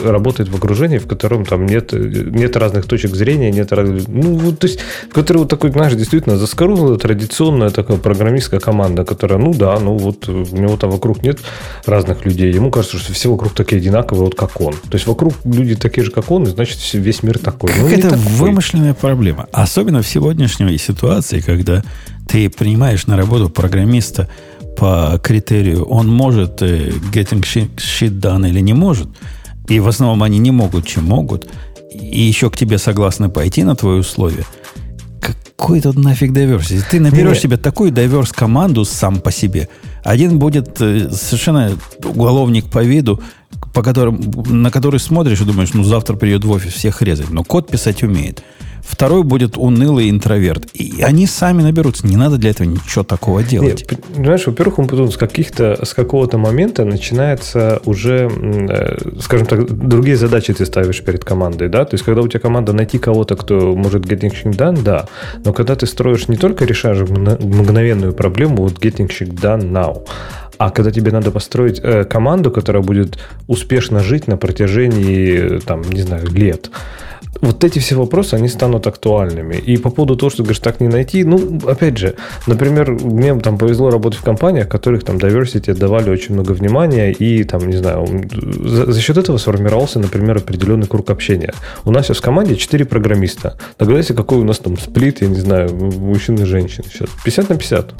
работает в окружении, в котором там нет, нет разных точек зрения, нет разных... Ну, вот, то есть, в которой вот такой, знаешь, действительно заскорузлая, традиционная такая программистская команда, которая, ну да, ну вот у него там вокруг нет разных людей. Ему кажется, что все вокруг такие одинаковые, вот как он. То есть вокруг люди такие же, как он, и значит весь мир такой. Ну, не
Какая-то
такой.
вымышленная проблема. Особенно в сегодняшней ситуации, когда ты принимаешь на работу программиста по критерию, он может э, getting shit, shit done или не может. И в основном они не могут, чем могут. И еще к тебе согласны пойти на твои условия. Какой тут нафиг diversity? Ты наберешь себе такую diverse команду сам по себе. Один будет э, совершенно уголовник по виду, по которым, на который смотришь и думаешь, ну завтра придет в офис всех резать. Но код писать умеет. Второй будет унылый интроверт. И они сами наберутся. Не надо для этого ничего такого делать.
Нет, понимаешь, во-первых, он потом с каких-то, с какого-то момента начинается уже, э, скажем так, другие задачи ты ставишь перед командой, да, то есть когда у тебя команда найти кого-то, кто может getting shit done, да, но когда ты строишь не только решаешь мгно- мгновенную проблему, вот getting shit done now, а когда тебе надо построить э, команду, которая будет успешно жить на протяжении, э, там, не знаю, лет, вот эти все вопросы, они станут актуальными. И по поводу того, что, говоришь, так не найти, ну, опять же, например, мне там повезло работать в компаниях, которых там diversity отдавали очень много внимания, и там, не знаю, за, за счет этого сформировался, например, определенный круг общения. У нас сейчас в команде 4 программиста. Догадайся, какой у нас там сплит, я не знаю, мужчин и женщин сейчас. 50 на 50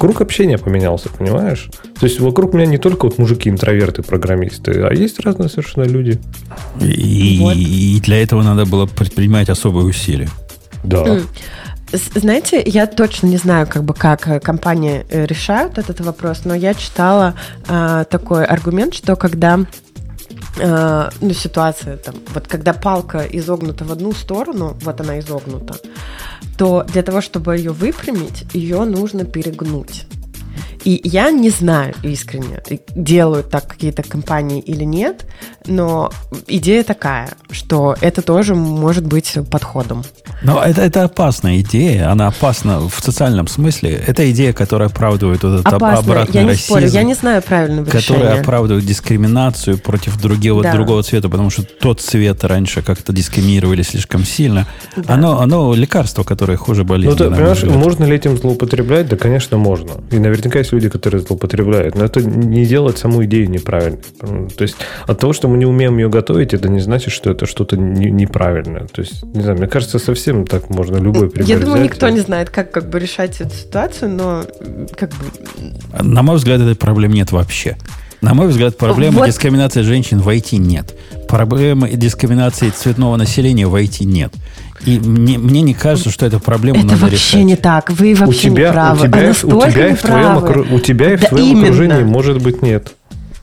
круг общения поменялся, понимаешь? То есть вокруг меня не только вот мужики, интроверты, программисты, а есть разные совершенно люди.
И,
Вот.
и для этого надо было предпринимать особые усилия.
Да.
М. С- Знаете, я точно не знаю, как бы как э, компании э, решают этот вопрос, но я читала э, такой аргумент, что когда э, ну, ситуация там, вот когда палка изогнута в одну сторону, вот она изогнута, то для того, чтобы ее выпрямить, ее нужно перегнуть. И я не знаю искренне, делают так какие-то компании или нет, но идея такая, что это тоже может быть подходом.
Но это, это опасная идея. Она опасна в социальном смысле. Это идея, которая оправдывает вот этот
Опасно,
обратный
я не
расизм.
спорю, я не знаю правильного
Которая
решения.
оправдывает дискриминацию против другого,
Да.
другого цвета, потому что тот цвет раньше как-то дискриминировали слишком сильно.
Да.
Оно, оно лекарство, которое хуже болезни.
Ну, ты понимаешь,
взгляд.
можно ли этим злоупотреблять? Да, конечно, можно. И наверняка есть люди, которые злоупотребляют. Но это не делает саму идею неправильной. То есть от того, что мы не умеем ее готовить, это не значит, что это что-то не- неправильное. То есть, не знаю, мне кажется, совсем так можно любой пример
Я думаю,
взять
никто
и-
не знает, как, как бы решать эту ситуацию, но как бы
На мой взгляд, этой проблемы нет вообще. На мой взгляд, проблемы
Вот.
дискриминации женщин в IT нет. Проблемы дискриминации цветного населения в IT нет. И мне, мне не кажется, что эту проблему
это
надо
вообще
решать.
не так. Вы
У
вообще
тебя,
не правы.
у тебя,
А
и- у тебя и в твоем, окру- у тебя и в
Да
твоем
именно.
окружении может быть нет.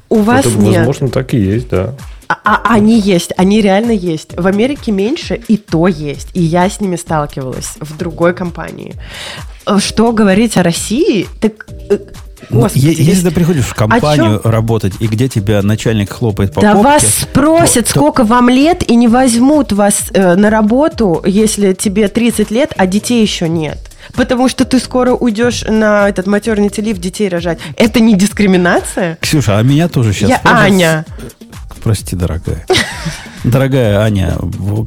У вас
это,
нет.
возможно, так и есть, да.
А, а они есть, они реально есть. В Америке меньше, и то есть. И я с ними сталкивалась в другой компании. Э, Что говорить о России? Так, э, господи,
е- если ты приходишь в компанию работать, и где тебя начальник хлопает по
Да
попке,
вас спросят,
то- то-
сколько вам лет, и не возьмут вас э, на работу, если тебе 30 лет, а детей еще нет. Потому что ты скоро уйдешь на этот матерный лифт детей рожать. Это не дискриминация?
Ксюша, а меня тоже сейчас
Я Аня.
Прости, дорогая. Дорогая Аня,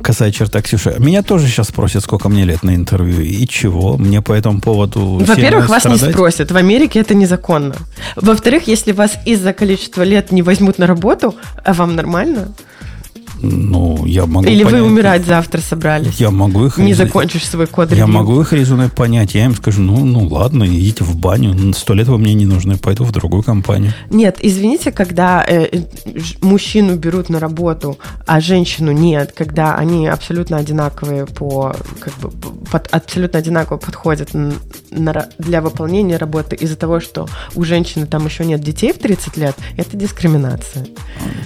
косая черта Ксюша, меня тоже сейчас спросят, сколько мне лет на интервью. И чего? Мне по этому поводу
Во-первых, вас не
страдать?
спросят. В Америке это незаконно. Во-вторых, если вас из-за количества лет не возьмут на работу, а вам нормально?
Ну, я могу
Или
понять.
вы умирать завтра собрались?
Я могу их...
Не закончишь свой код
Я могу их резюме понять. Я им скажу, ну, ну ладно, идите в баню. Сто лет вы мне не нужны, пойду в другую компанию.
Нет, извините, когда э, э, мужчину берут на работу, а женщину нет, когда они абсолютно одинаковые по, как бы, под- абсолютно одинаково подходят на для выполнения работы из-за того, что у женщины там еще нет детей в 30 лет, это дискриминация.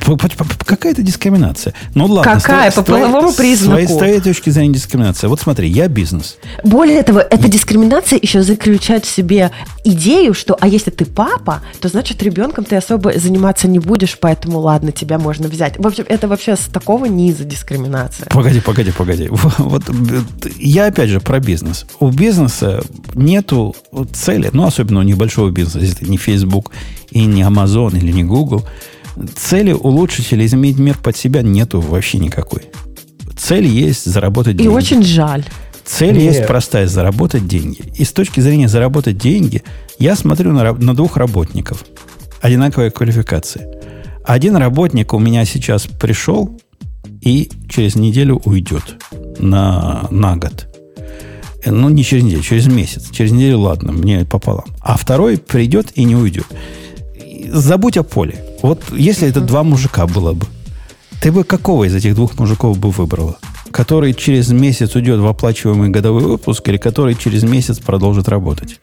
П- Какая-то дискриминация. Ну ладно.
Какая?
с
По половому
с
признаку.
С твоей точки зрения дискриминация. Вот смотри, я бизнес.
Более того, эта дискриминация еще заключает в себе идею, что а если ты папа, то значит ребенком ты особо заниматься не будешь, поэтому ладно, тебя можно взять. В общем, это вообще с такого низа дискриминация.
Погоди, погоди, погоди. Вот э, я опять же про бизнес. У бизнеса нету цели, ну, особенно у небольшого бизнеса, если это не Facebook и не Amazon или не Google, цели улучшить или изменить мир под себя нету вообще никакой. Цель есть заработать
И
деньги.
очень жаль.
Цель
Нет.
есть простая – заработать деньги. И с точки зрения заработать деньги, я смотрю на, на двух работников. Одинаковая квалификация. Один работник у меня сейчас пришел и через неделю уйдет на, на год. Ну, не через неделю, через месяц. Через неделю, ладно, мне пополам. А второй придет и не уйдет. Забудь о поле. Вот если это два мужика было бы, ты бы какого из этих двух мужиков бы выбрала? Который через месяц уйдет в оплачиваемый годовой выпуск или который через месяц продолжит работать?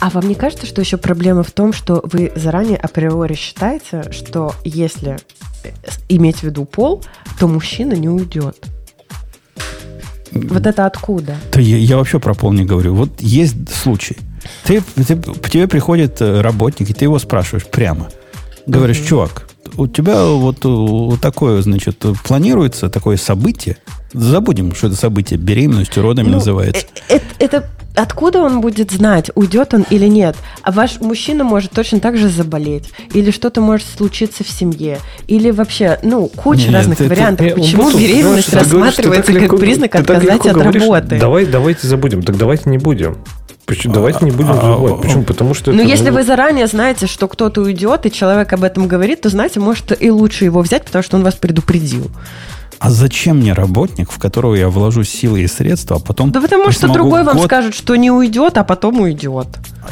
А вам не кажется, что еще проблема в том, что вы заранее априори считаете, что если э, иметь в виду пол, то мужчина не уйдет? Вот это откуда?
Да я, я вообще про пол не говорю. Вот есть случай. Ты, ты- к тебе приходит э, работник, и ты его спрашиваешь прямо. Говоришь, чувак, у тебя вот, вот такое, значит, планируется такое событие. Забудем, что это событие беременностью, родами
Ну,
называется.
э, э, Это, откуда он будет знать, уйдет он или нет? А ваш мужчина может точно так же заболеть, или что-то может случиться в семье, или вообще, ну, куча
Нет,
разных
это-
вариантов.
Не,
Почему
Умпутун,
беременность
знаешь, ты говоришь,
рассматривается как
легко-
признак отказать
легко
от
говоришь,
работы?
Давай, давайте забудем. Так давайте не будем. Почему? Давайте не будем
а,
забывать.
а,
Почему? Потому что
Ну,
это,
если вы заранее знаете, что кто-то уйдет, и человек об этом говорит, то, знаете, может и лучше его взять, потому что он вас предупредил.
А зачем мне работник, в которого я вложу силы и средства, а потом...
Да потому что другой вам
год-
скажет, что не уйдет, а потом уйдет.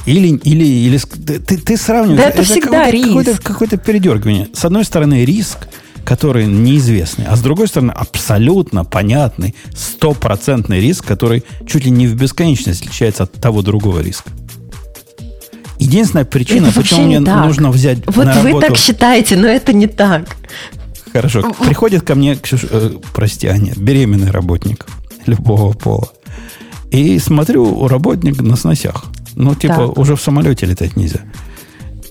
Или, или, или ты, ты, сравниваешь.
Да это всегда
какое-то- Какое-то,
риск.
какое-то передергивание. С одной стороны, риск, который неизвестный, а с другой стороны, абсолютно понятный, стопроцентный риск, который чуть ли не в бесконечность отличается от того другого риска. Единственная причина,
Это
почему
не
мне
так.
нужно взять
Вот
на
вы
работу...
так считаете, но это не так.
Хорошо. Приходит ко мне, Ксюш, э, прости, Аня, беременный работник любого пола. И смотрю, работник на сносях. Ну, типа,
Так.
уже в самолете летать нельзя.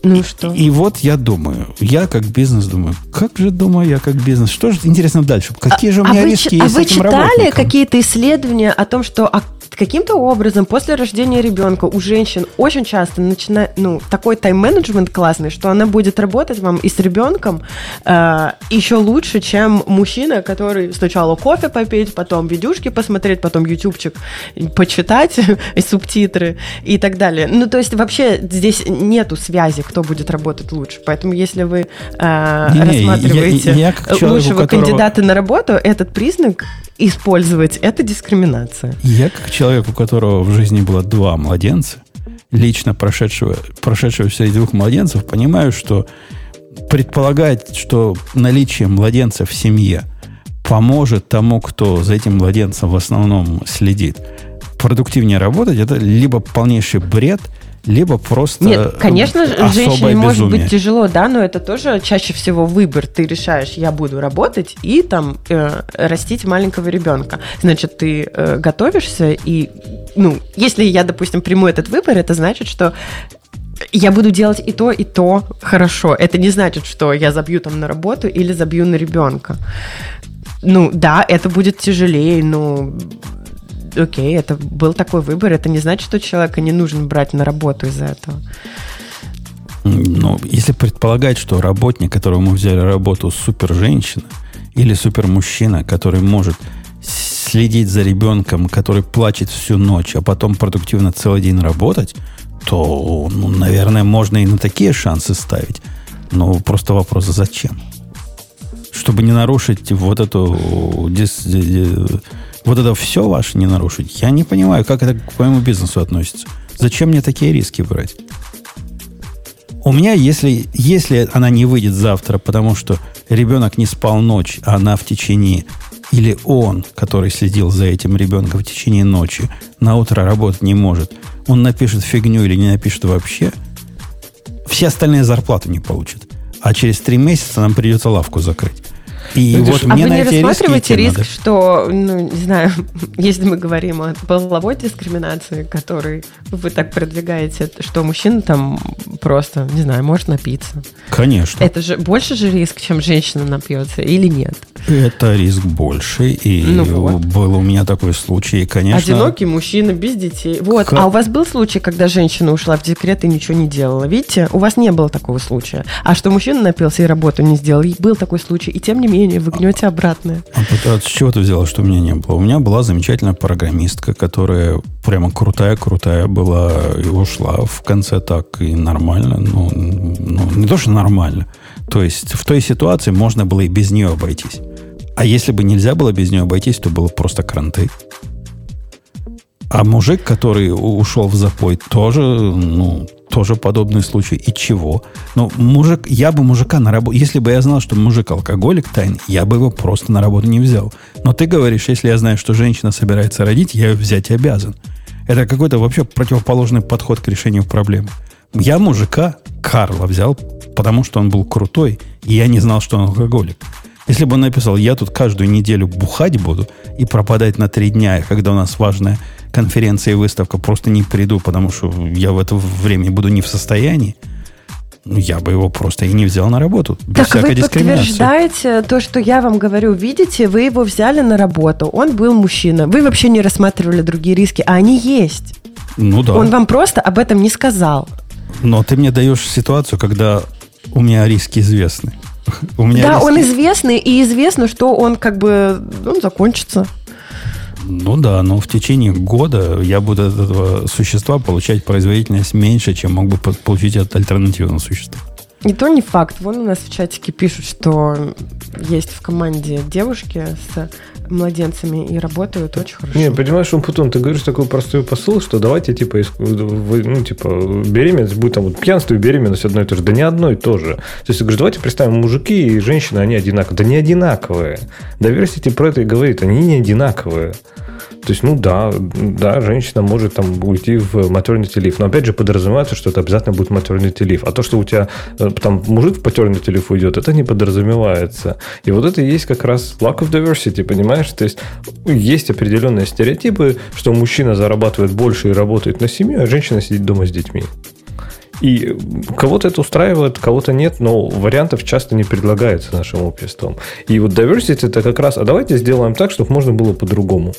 Ну что?
И вот я думаю, я как бизнес думаю, как же думаю я как бизнес, что же интересно дальше? Какие же у меня
а вы,
риски
а
есть
вы
с этим
читали какие-то исследования о том, что а, каким-то образом после рождения ребенка у женщин очень часто начинает, ну, такой тайм-менеджмент классный, что она будет работать вам и с ребенком э, еще лучше, чем мужчина, который сначала кофе попить, потом видюшки посмотреть, потом ютубчик почитать, и субтитры и так далее. Ну, то есть вообще здесь нету связи, кто будет работать лучше. Поэтому если вы э,
я-
рассматриваете
я как человек, у
лучшего
которого-
кандидата на работу, этот признак использовать, это дискриминация.
Я как человек, у которого в жизни было два младенца, лично прошедшего, прошедшего среди двух младенцев, понимаю, что предполагать, что наличие младенца в семье поможет тому, кто за этим младенцем в основном следит, продуктивнее работать, это либо полнейший бред, либо просто
Нет, конечно, же,
особое
женщине может
безумие.
быть тяжело, да, но это тоже чаще всего выбор. Ты решаешь, я буду работать и там э, растить маленького ребенка. Значит, ты э, готовишься и, ну, если я, допустим, приму этот выбор, это значит, что я буду делать и то, и то хорошо. Это не значит, что я забью там на работу или забью на ребенка. Ну, да, это будет тяжелее, но окей, это был такой выбор. Это не значит, что человека не нужно брать на работу из-за этого.
Ну, если предполагать, что работник, которого мы взяли работу, супер женщина или супер мужчина, который может следить за ребенком, который плачет всю ночь, а потом продуктивно целый день работать, то, ну, наверное, можно и на такие шансы ставить. Но просто вопрос, зачем? чтобы не нарушить вот эту... Вот это все ваше не нарушить. Я не понимаю, как это к моему бизнесу относится. Зачем мне такие риски брать? У меня, если, если она не выйдет завтра, потому что ребенок не спал ночь, а она в течение, или он, который следил за этим ребенком в течение ночи, на утро работать не может, он напишет фигню или не напишет вообще, все остальные зарплаты не получат. А через три месяца нам придется лавку закрыть.
И ну, вот а мне вы не рассматриваете риск, надо. что, ну, не знаю, если мы говорим о половой дискриминации, который вы так продвигаете, что мужчина там просто, не знаю, может напиться.
Конечно.
Это же больше же риск, чем женщина напьется, или нет?
Это риск больше, и ну вот. был у меня такой случай, конечно.
Одинокий мужчина без детей. Вот. Как? А у вас был случай, когда женщина ушла в декрет и ничего не делала? Видите, у вас не было такого случая. А что мужчина напился и работу не сделал, был такой случай. И тем не менее мнение, вы гнете обратное.
А, а с чего ты взяла, что у меня не было? У меня была замечательная программистка, которая прямо крутая-крутая была и ушла в конце так и нормально. Ну, ну, не то, что нормально. То есть в той ситуации можно было и без нее обойтись. А если бы нельзя было без нее обойтись, то было просто кранты. А мужик, который ушел в запой, тоже, ну, тоже подобный случай. И чего? Ну, мужик, я бы мужика на работу... Если бы я знал, что мужик алкоголик тайный, я бы его просто на работу не взял. Но ты говоришь, если я знаю, что женщина собирается родить, я ее взять обязан. Это какой-то вообще противоположный подход к решению проблемы. Я мужика Карла взял, потому что он был крутой, и я не знал, что он алкоголик. Если бы он написал, я тут каждую неделю бухать буду и пропадать на три дня, когда у нас важная конференция и выставка, просто не приду, потому что я в это время буду не в состоянии, ну, я бы его просто и не взял на работу. Без
так всякой вы подтверждаете то, что я вам говорю. Видите, вы его взяли на работу, он был мужчина. Вы вообще не рассматривали другие риски, а они есть.
Ну да.
Он вам просто об этом не сказал.
Но ты мне даешь ситуацию, когда у меня риски известны.
У меня да, риски... он известный, и известно, что он как бы он закончится.
Ну да, но в течение года я буду от этого существа получать производительность меньше, чем мог бы получить от альтернативного существа.
И то не факт. Вон у нас в чатике пишут, что есть в команде девушки с младенцами и работают очень хорошо.
Не, понимаешь, он потом ты говоришь такой простой посыл, что давайте типа, ну, типа беременность будет там вот пьянство и беременность одно и то же. Да не одно и то же. То есть, ты говоришь, давайте представим, мужики и женщины, они одинаковые. Да не одинаковые. Diversity про это и говорит, они не одинаковые. То есть, ну да, да, женщина может там уйти в maternity leave. Но опять же подразумевается, что это обязательно будет maternity leave. А то, что у тебя э, там мужик в paternity leave уйдет, это не подразумевается. И вот это и есть как раз lack of diversity, понимаешь? То есть есть определенные стереотипы, что мужчина зарабатывает больше и работает на семью, а женщина сидит дома с детьми. И кого-то это устраивает, кого-то нет, но вариантов часто не предлагается нашим обществом. И вот diversity это как раз, а давайте сделаем так, чтобы можно было по-другому.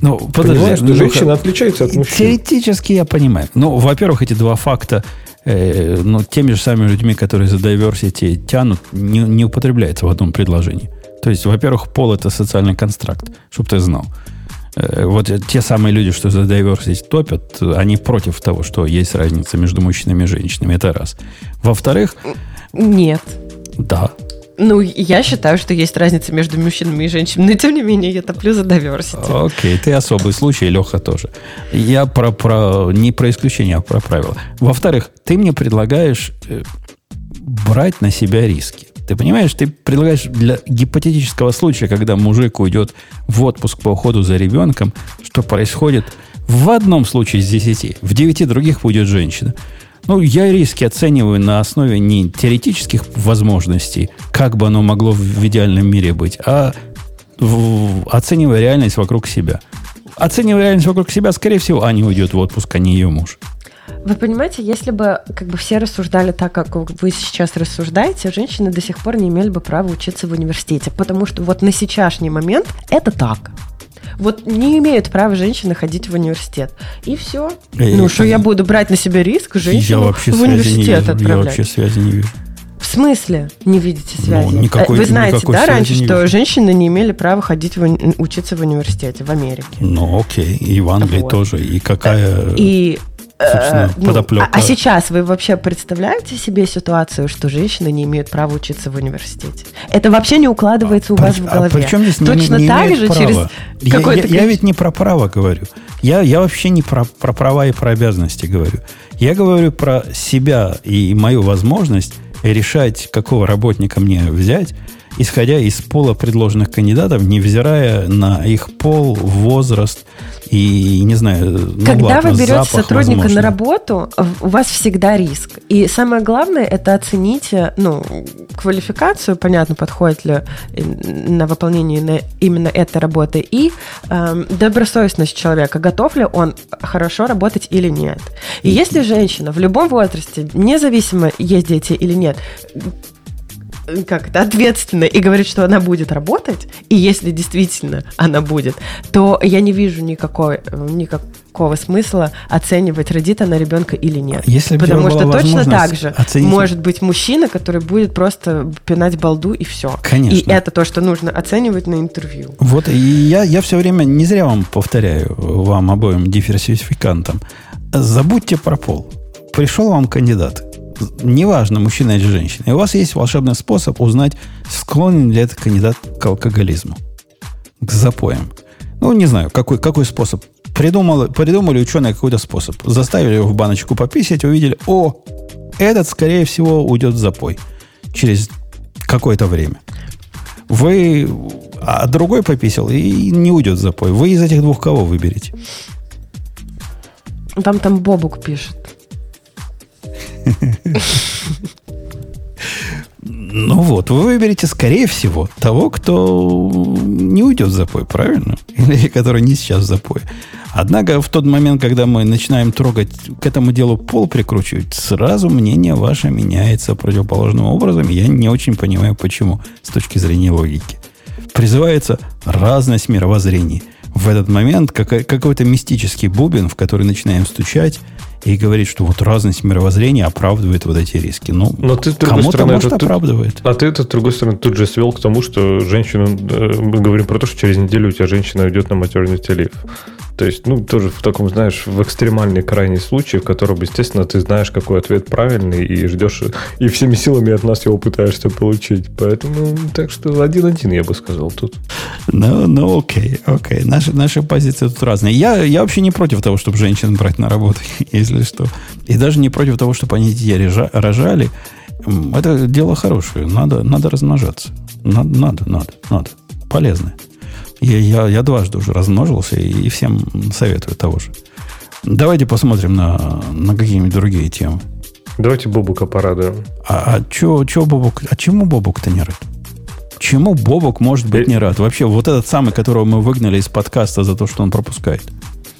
Ну, подожди, Понимаешь,
что женщина отличается от мужчин.
Теоретически я понимаю. Ну, во-первых, эти два факта э, ну, теми же самыми людьми, которые за diversity тянут, не, не употребляется в одном предложении. То есть, во-первых, пол это социальный констракт, чтобы ты знал. Э, вот те самые люди, что за diversity топят, они против того, что есть разница между мужчинами и женщинами. Это раз. Во-вторых...
Нет.
Да.
Ну, я считаю, что есть разница между мужчинами и женщинами, но тем не менее я топлю за diversity.
Окей, ты особый случай, Леха тоже. Я про, про не про исключение, а про правила. Во-вторых, ты мне предлагаешь э, брать на себя риски. Ты понимаешь, ты предлагаешь для гипотетического случая, когда мужик уйдет в отпуск по уходу за ребенком, что происходит в одном случае из десяти, в девяти других уйдет женщина. Ну, я риски оцениваю на основе не теоретических возможностей, как бы оно могло в идеальном мире быть, а в, оценивая реальность вокруг себя. Оценивая реальность вокруг себя, скорее всего, Аня уйдет в отпуск, а не ее муж.
Вы понимаете, если бы как бы все рассуждали так, как вы сейчас рассуждаете, женщины до сих пор не имели бы права учиться в университете, потому что вот на сейчасшний момент это так. Вот не имеют права женщины ходить в университет. И все. И ну, что я буду брать на себя риск женщину в университет
отправлять. Я вообще связи не вижу.
В смысле не видите ну, связи? Ну, никакой, Вы знаете, да, раньше, что женщины не имели права ходить в, учиться в университете в Америке.
Ну, окей. И в Англии вот. тоже. И какая...
И
собственно,
ну,
подоплека.
а, а сейчас вы вообще представляете себе ситуацию, что женщины не имеют права учиться в университете? Это вообще не укладывается у
При-
вас в
а
голове.
при чем здесь не,
Точно
не
так
имеют
же
права?
через
Я-
какое-то
я, я ведь не про право говорю. Я, я вообще не про, про права и про обязанности говорю. Я говорю про себя и мою возможность решать, какого работника мне взять, исходя из пола предложенных кандидатов, невзирая на их пол, возраст и, не знаю, ну
Когда
ладно,
вы берете
запах,
сотрудника
возможно.
на работу, у вас всегда риск. И самое главное, это оцените ну, квалификацию, понятно, подходит ли э, на выполнение на именно этой работы, и эм, добросовестность человека, готов ли он хорошо работать или нет. И если женщина в любом возрасте, независимо есть дети или нет, как это, ответственно и говорит, что она будет работать, и если действительно она будет, то я не вижу никакой, никакого смысла оценивать, родит она ребенка или нет.
Если
Потому что точно так же
оценить-
может быть мужчина, который будет просто пинать балду и все.
Конечно.
И это то, что нужно оценивать на интервью.
Вот, и я, я все время, не зря вам повторяю, вам обоим диверсификантам, забудьте про пол. Пришел вам кандидат, неважно, мужчина или женщина, и у вас есть волшебный способ узнать, склонен ли этот кандидат к алкоголизму, к запоям. Ну, не знаю, какой, какой способ. Придумали, придумали ученые какой-то способ. Заставили его в баночку пописать, увидели, о, этот, скорее всего, уйдет в запой через какое-то время. Вы... А другой пописал и не уйдет в запой. Вы из этих двух кого выберете?
Там там Бобук пишет.
Ну вот, вы выберете, скорее всего, того, кто не уйдет в запой, правильно? Или который не сейчас в запой. Однако в тот момент, когда мы начинаем трогать к этому делу пол прикручивать, сразу мнение ваше меняется противоположным образом. Я не очень понимаю, почему, с точки зрения логики. Призывается разность мировоззрений. В этот момент какой- какой-то мистический бубен, в который начинаем стучать, и говорит, что вот разность мировоззрения оправдывает вот эти риски. Ну,
Но ты, с другой стороны,
может,
это
оправдывает.
А ты это, с другой стороны, тут же свел к тому, что женщину... э, Мы говорим про то, что через неделю у тебя женщина уйдет на maternity leave. То есть, ну, тоже в таком, знаешь, в экстремальный крайний случай, в котором, естественно, ты знаешь, какой ответ правильный, и ждешь, и всеми силами от нас его пытаешься получить. Поэтому, так что один-один, я бы сказал, тут.
Ну, ну, окей, окей. Наши, наши позиции тут разные. Я, я вообще не против того, чтобы женщин брать на работу, если что. И даже не против того, чтобы они детей рожа- рожали. Это дело хорошее. Надо, надо размножаться. Надо, надо, надо, надо. Полезно. Я, я, я дважды уже размножился и всем советую того же. Давайте посмотрим на, на какие-нибудь другие темы.
Давайте Бобука порадуем.
А, а чё, чё Бобук? А чему Бобук-то не рад? Чему Бобук может быть
Э-
не рад? Вообще, вот этот самый, которого мы выгнали из подкаста за то, что он пропускает.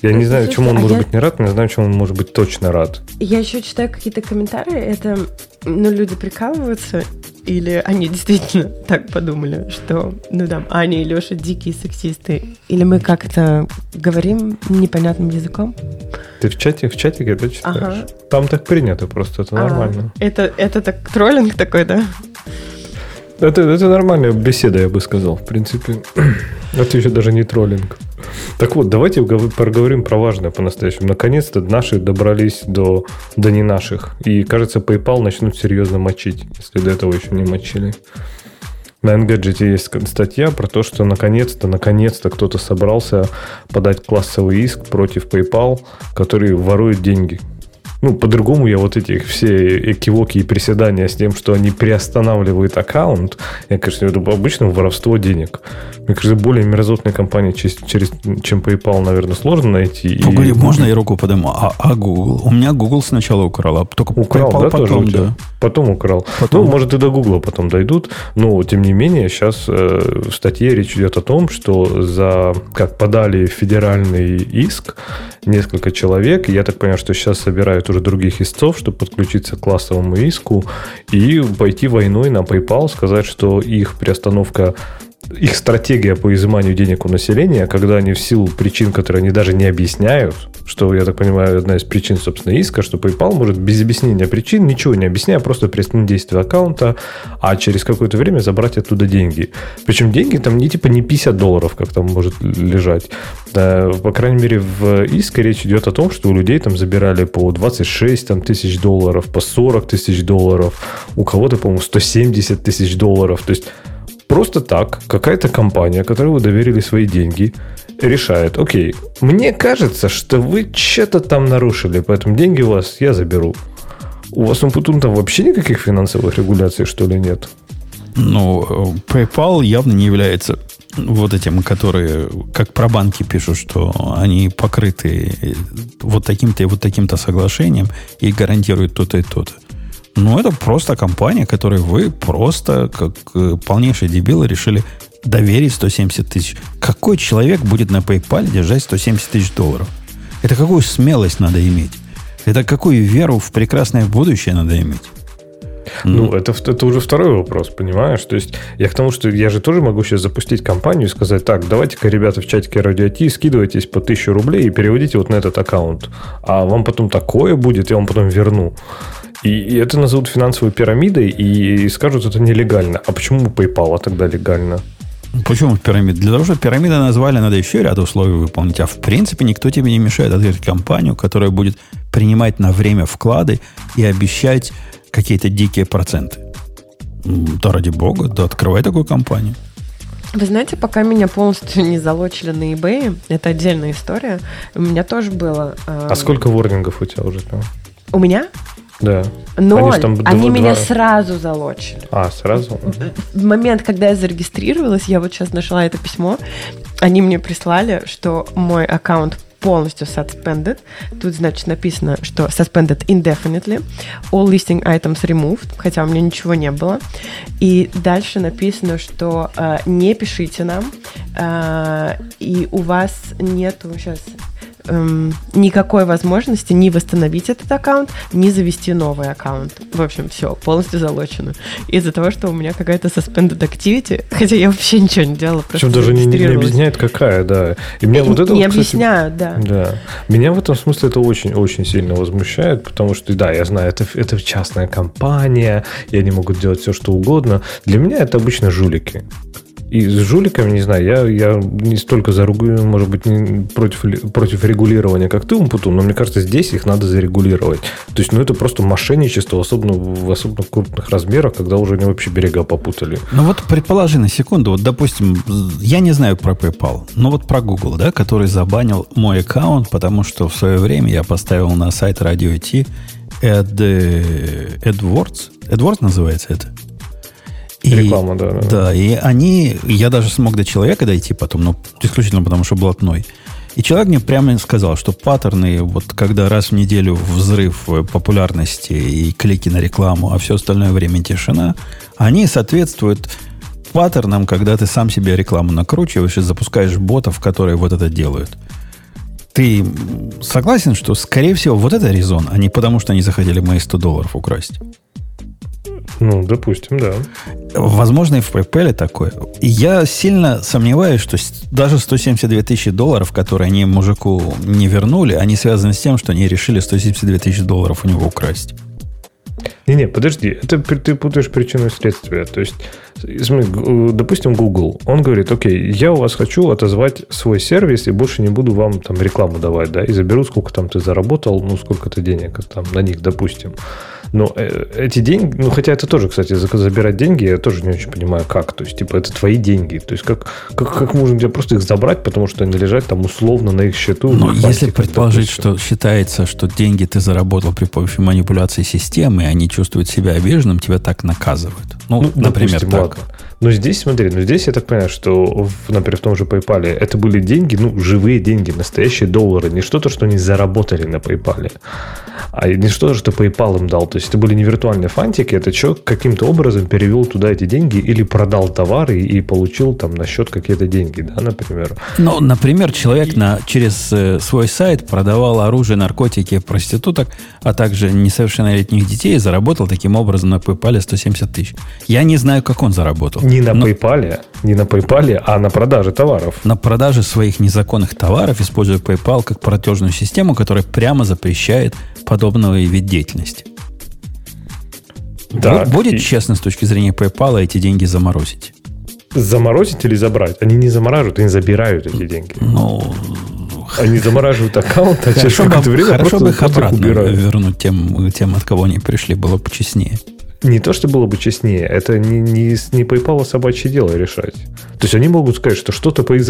Я не знаю, чему он
А
может
я-
быть не рад, но я знаю, чему он может быть точно рад.
Я еще читаю какие-то комментарии, это, ну, люди прикалываются, или они действительно так подумали, что, ну да, Аня и Леша дикие сексисты, или мы как-то говорим непонятным языком.
Ты в чате, в чате это читаешь?
Ага.
Там так принято просто, это
А,
нормально.
это, это так троллинг такой, да?
Это, это нормальная беседа, я бы сказал, в принципе. Это еще даже не троллинг. Так вот, давайте гов- поговорим про важное по-настоящему. Наконец-то наши добрались до, до не наших. И, кажется, PayPal начнут серьезно мочить, если до этого еще не мочили. На Engadget есть статья про то, что наконец-то, наконец-то кто-то собрался подать классовый иск против PayPal, который ворует деньги. Ну, по-другому я вот эти все экивоки и приседания с тем, что они приостанавливают аккаунт, я, конечно, это обычно воровство денег. Мне кажется, более мерзотной компании, через, через- чем PayPal, наверное, сложно найти. И-
Погоди, можно я руку подниму? А, а Google? У меня Google сначала украл, а только
Украл,
PayPal
да, тоже
потом,
тебя?
да.
Потом украл.
Потом.
Ну, может, и до Гугла потом дойдут. Но, тем не менее, сейчас э, в статье речь идет о том, что за как подали федеральный иск несколько человек. И я так понимаю, что сейчас собирают уже других истцов, чтобы подключиться к классовому иску и пойти войной на PayPal, сказать, что их приостановка их стратегия по изыманию денег у населения, когда они в силу причин, которые они даже не объясняют, что, я так понимаю, одна из причин, собственно, иска, что PayPal может без объяснения причин, ничего не объясняя, просто приостановить действие аккаунта, а через какое-то время забрать оттуда деньги. Причем деньги там не типа не 50 долларов, как там может лежать. Да, по крайней мере, в иске речь идет о том, что у людей там забирали по 26 там, тысяч долларов, по 40 тысяч долларов, у кого-то, по-моему, 170 тысяч долларов. То есть просто так какая-то компания, которой вы доверили свои деньги, решает, окей, мне кажется, что вы что-то там нарушили, поэтому деньги у вас я заберу. У вас у Путун там вообще никаких финансовых регуляций, что ли, нет?
Ну, PayPal явно не является вот этим, которые, как про банки пишут, что они покрыты вот таким-то и вот таким-то соглашением и гарантируют то-то и то-то. Ну, это просто компания, которой вы просто, как э, полнейшие дебилы, решили доверить 170 тысяч. Какой человек будет на PayPal держать 170 тысяч долларов? Это какую смелость надо иметь? Это какую веру в прекрасное будущее надо иметь?
Ну, ну это, это уже второй вопрос, понимаешь? То есть я к тому, что я же тоже могу сейчас запустить компанию и сказать, так, давайте-ка, ребята, в чатике Радио Ти скидывайтесь по 1000 рублей и переводите вот на этот аккаунт. А вам потом такое будет, я вам потом верну. И, это назовут финансовой пирамидой и, скажут, это нелегально. А почему PayPal тогда легально?
Почему пирамида? Для того, чтобы пирамида назвали, надо еще ряд условий выполнить. А в принципе никто тебе не мешает открыть компанию, которая будет принимать на время вклады и обещать какие-то дикие проценты. Да ради бога, да открывай такую компанию.
Вы знаете, пока меня полностью не залочили на eBay, это отдельная история, у меня тоже было...
Э... А сколько ворнингов у тебя уже там?
У меня?
Да.
Ноль. Они, там Они два... меня сразу залочили.
А, сразу?
В момент, когда я зарегистрировалась, я вот сейчас нашла это письмо, они мне прислали, что мой аккаунт полностью suspended. Тут, значит, написано, что suspended indefinitely. All listing items removed, хотя у меня ничего не было. И дальше написано, что э, не пишите нам, э, и у вас нету сейчас эм, никакой возможности ни восстановить этот аккаунт, ни завести новый аккаунт. В общем, все, полностью залочено. Из-за того, что у меня какая-то suspended activity, хотя я вообще ничего не делала.
Причем даже не, не объясняет, какая, да.
И меня вот это не вот, объясняют, да.
Да. Меня в этом смысле это очень-очень сильно возмущает, потому что, да, я знаю, это, это частная компания, и они могут делать все, что угодно. Для меня это обычно жулики. И с жуликами, не знаю, я, я не столько заругаю, может быть, против, против регулирования, как ты, Умпутун, но мне кажется, здесь их надо зарегулировать. То есть, ну, это просто мошенничество, особенно в особенно крупных размерах, когда уже они вообще берега попутали.
Ну, вот предположи на секунду, вот, допустим, я не знаю про PayPal, но вот про Google, да, который забанил мой аккаунт, потому что в свое время я поставил на сайт Radio T Ad, AdWords. AdWords называется это?
И, Реклама, да, да.
Да, и они... Я даже смог до человека дойти потом, но исключительно потому, что блатной. И человек мне прямо сказал, что паттерны, вот когда раз в неделю взрыв популярности и клики на рекламу, а все остальное время тишина, они соответствуют паттернам, когда ты сам себе рекламу накручиваешь и запускаешь ботов, которые вот это делают. Ты согласен, что, скорее всего, вот это резон, а не потому, что они захотели мои 100 долларов украсть?
Ну, допустим, да.
Возможно, и в PayPal такое. И я сильно сомневаюсь, что даже 172 тысячи долларов, которые они мужику не вернули, они связаны с тем, что они решили 172 тысячи долларов у него украсть.
Не-не, подожди, это ты путаешь причину и следствие. То есть, допустим, Google, он говорит, окей, я у вас хочу отозвать свой сервис и больше не буду вам там рекламу давать, да, и заберу, сколько там ты заработал, ну, сколько-то денег там на них, допустим. Но э, эти деньги, ну, хотя это тоже, кстати, забирать деньги, я тоже не очень понимаю, как. То есть, типа, это твои деньги. То есть, как, как, как можно тебе просто их забрать, потому что они лежат там условно на их счету.
Но если предположить, что считается, что деньги ты заработал при помощи манипуляции системы, и они чувствуют себя обиженным, тебя так наказывают. Ну, ну например, допустим, так. Ладно.
Но здесь, смотри, ну здесь я так понимаю, что, например, в том же PayPal это были деньги, ну, живые деньги, настоящие доллары, не что-то, что они заработали на PayPal, а не что-то, что PayPal им дал. То есть это были не виртуальные фантики, это человек каким-то образом перевел туда эти деньги или продал товары и получил там на счет какие-то деньги, да, например.
Ну, например, человек на, через э, свой сайт продавал оружие, наркотики, проституток, а также несовершеннолетних детей и заработал таким образом на PayPal 170 тысяч. Я не знаю, как он заработал.
Не на Но... PayPal, не на PayPal, а на продаже товаров.
На продаже своих незаконных товаров, используя PayPal как платежную систему, которая прямо запрещает подобного вид деятельности. Да, Будет и... честно с точки зрения PayPal эти деньги заморозить?
Заморозить или забрать? Они не замораживают, они забирают эти деньги.
Ну,
они замораживают аккаунт, а через какое-то время
хорошо бы их обратно убирают. вернуть тем, тем, от кого они пришли, было бы честнее.
Не то, что было бы честнее, это не, не, не PayPal собачье дело решать. То есть они могут сказать, что что-то, по их,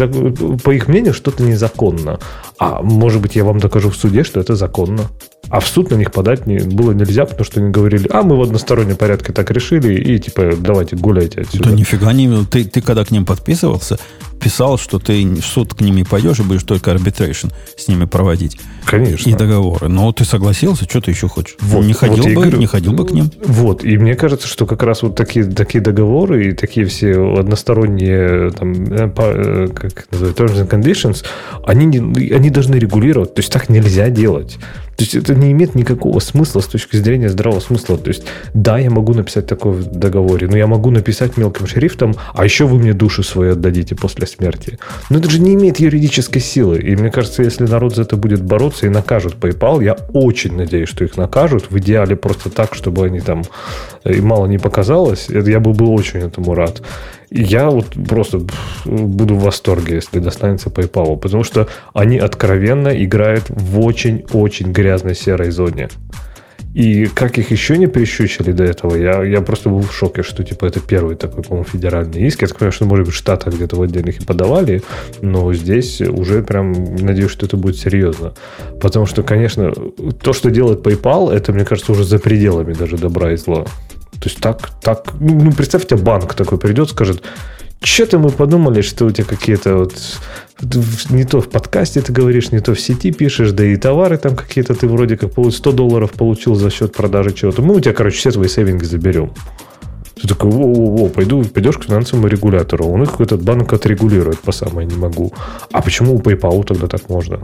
по их мнению, что-то незаконно. А может быть, я вам докажу в суде, что это законно. А в суд на них подать не, было нельзя, потому что они говорили, а мы в одностороннем порядке так решили, и типа давайте гуляйте отсюда.
Да нифига не... Ты, ты когда к ним подписывался, писал, что ты в суд к ним не пойдешь и будешь только арбитрейшн с ними проводить.
Конечно.
И договоры. Но ты согласился, что ты еще хочешь? Вот, не, ходил вот бы, говорю, не ходил бы к ним.
Вот, и мне кажется, что как раз вот такие, такие договоры и такие все односторонние там, э, э, как называют, terms and conditions, они, они должны регулировать. То есть так нельзя делать. То есть это не имеет никакого смысла с точки зрения здравого смысла. То есть да, я могу написать такое в договоре, но я могу написать мелким шрифтом, а еще вы мне душу свою отдадите после смерти. Но это же не имеет юридической силы. И мне кажется, если народ за это будет бороться и накажут PayPal, я очень надеюсь, что их накажут. В идеале просто так, чтобы они там и мало не показалось. Я бы был очень этому рад. Я вот просто буду в восторге, если достанется PayPal, потому что они откровенно играют в очень-очень грязной серой зоне. И как их еще не прищучили до этого, я, я просто был в шоке, что типа это первый такой, по-моему, федеральный иск. Я так понимаю, что, может быть, в Штатах где-то в отдельных и подавали, но здесь уже прям надеюсь, что это будет серьезно. Потому что, конечно, то, что делает PayPal, это, мне кажется, уже за пределами даже добра и зла. То есть так, так, ну, ну представьте, банк такой придет, скажет, что-то мы подумали, что у тебя какие-то вот не то в подкасте ты говоришь, не то в сети пишешь, да и товары там какие-то ты вроде как 100 долларов получил за счет продажи чего-то. Мы у тебя, короче, все твои сейвинги заберем. Ты такой, во-во-во, пойду, пойдешь к финансовому регулятору. Он их этот банк отрегулирует по самое не могу. А почему у PayPal тогда так можно?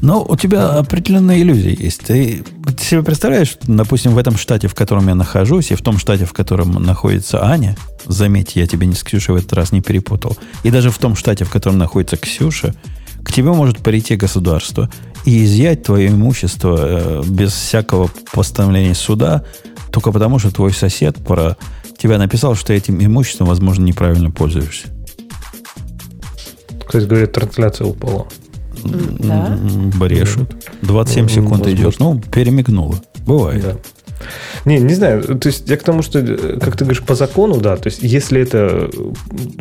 Но у тебя определенная иллюзия есть. Ты, ты себе представляешь, допустим, в этом штате, в котором я нахожусь, и в том штате, в котором находится Аня, заметь, я тебе не с Ксюшей в этот раз не перепутал, и даже в том штате, в котором находится Ксюша, к тебе может прийти государство и изъять твое имущество э, без всякого постановления суда, только потому, что твой сосед про тебя написал, что этим имуществом, возможно, неправильно пользуешься.
Кстати, говорят, трансляция упала.
Да?
Брешут. 27 ну, секунд возможно. идет. Ну, перемигнуло. Бывает. Да.
Не, не знаю. То есть я к тому, что, как ты говоришь, по закону, да. То есть если это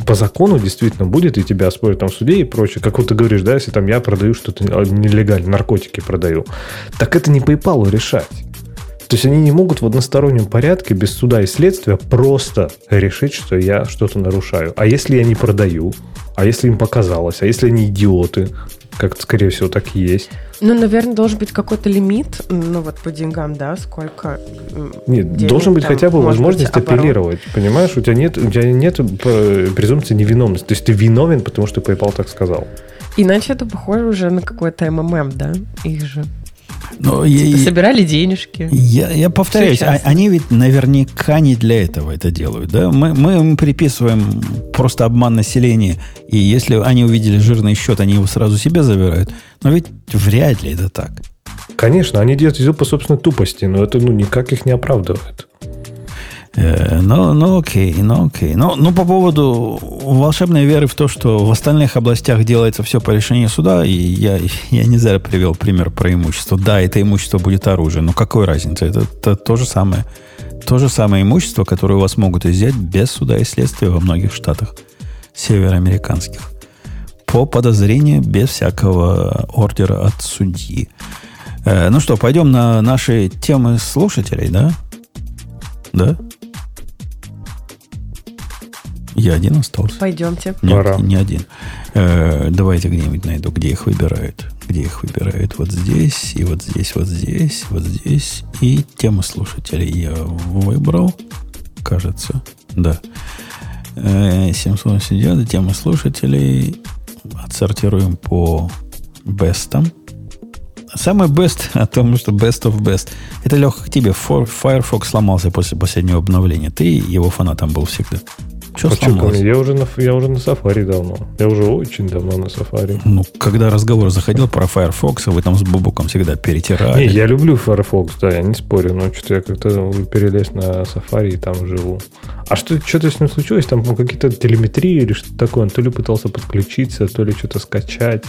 по закону действительно будет, и тебя оспорят там в суде и прочее, как вот ты говоришь, да, если там я продаю что-то нелегально, наркотики продаю, так это не PayPal решать. То есть они не могут в одностороннем порядке без суда и следствия просто решить, что я что-то нарушаю. А если я не продаю? А если им показалось? А если они идиоты? Как, скорее всего, так и есть.
Ну, наверное, должен быть какой-то лимит, ну, вот по деньгам, да, сколько
Нет, должен быть хотя бы возможность быть, апеллировать, понимаешь? У тебя нет, у тебя нет презумпции невиновности. То есть ты виновен, потому что PayPal так сказал.
Иначе это похоже уже на какой-то МММ, да? Их же.
Но
я, собирали денежки.
Я, я повторяюсь, а, они ведь наверняка не для этого это делают. Да? Мы, мы им приписываем просто обман населения. И если они увидели жирный счет, они его сразу себе забирают. Но ведь вряд ли это так.
Конечно, они делают это по собственной тупости, но это ну, никак их не оправдывает.
Э, ну, ну окей, ну окей. Ну, ну, по поводу волшебной веры в то, что в остальных областях делается все по решению суда, и я, я не зря привел пример про имущество. Да, это имущество будет оружие, но какой разница? Это, это то же самое. То же самое имущество, которое у вас могут изъять без суда и следствия во многих штатах североамериканских. По подозрению, без всякого ордера от судьи. Э, ну что, пойдем на наши темы слушателей, да? Да? Я один остался.
Пойдемте.
Нет, Пора. не один. Э, давайте где-нибудь найду, где их выбирают. Где их выбирают? Вот здесь, и вот здесь, вот здесь, вот здесь. И тему слушателей я выбрал. Кажется. Да. Э, 789. Тема слушателей. Отсортируем по бестам. Самый best о том, что best of best. Это легко к тебе. Firefox сломался после последнего обновления. Ты его фанатом был всегда. Что
А
сломалось?
Я уже, на, я уже на Safari давно. Я уже очень давно на Safari.
Ну, когда разговор заходил про Firefox, вы там с Бубуком всегда перетирали.
Не, я люблю Firefox, да, я не спорю, но что-то я как-то перелез на Safari и там живу. А что, что-то с ним случилось? Там ну, какие-то телеметрии или что-то такое? Он то ли пытался подключиться, то ли что-то скачать.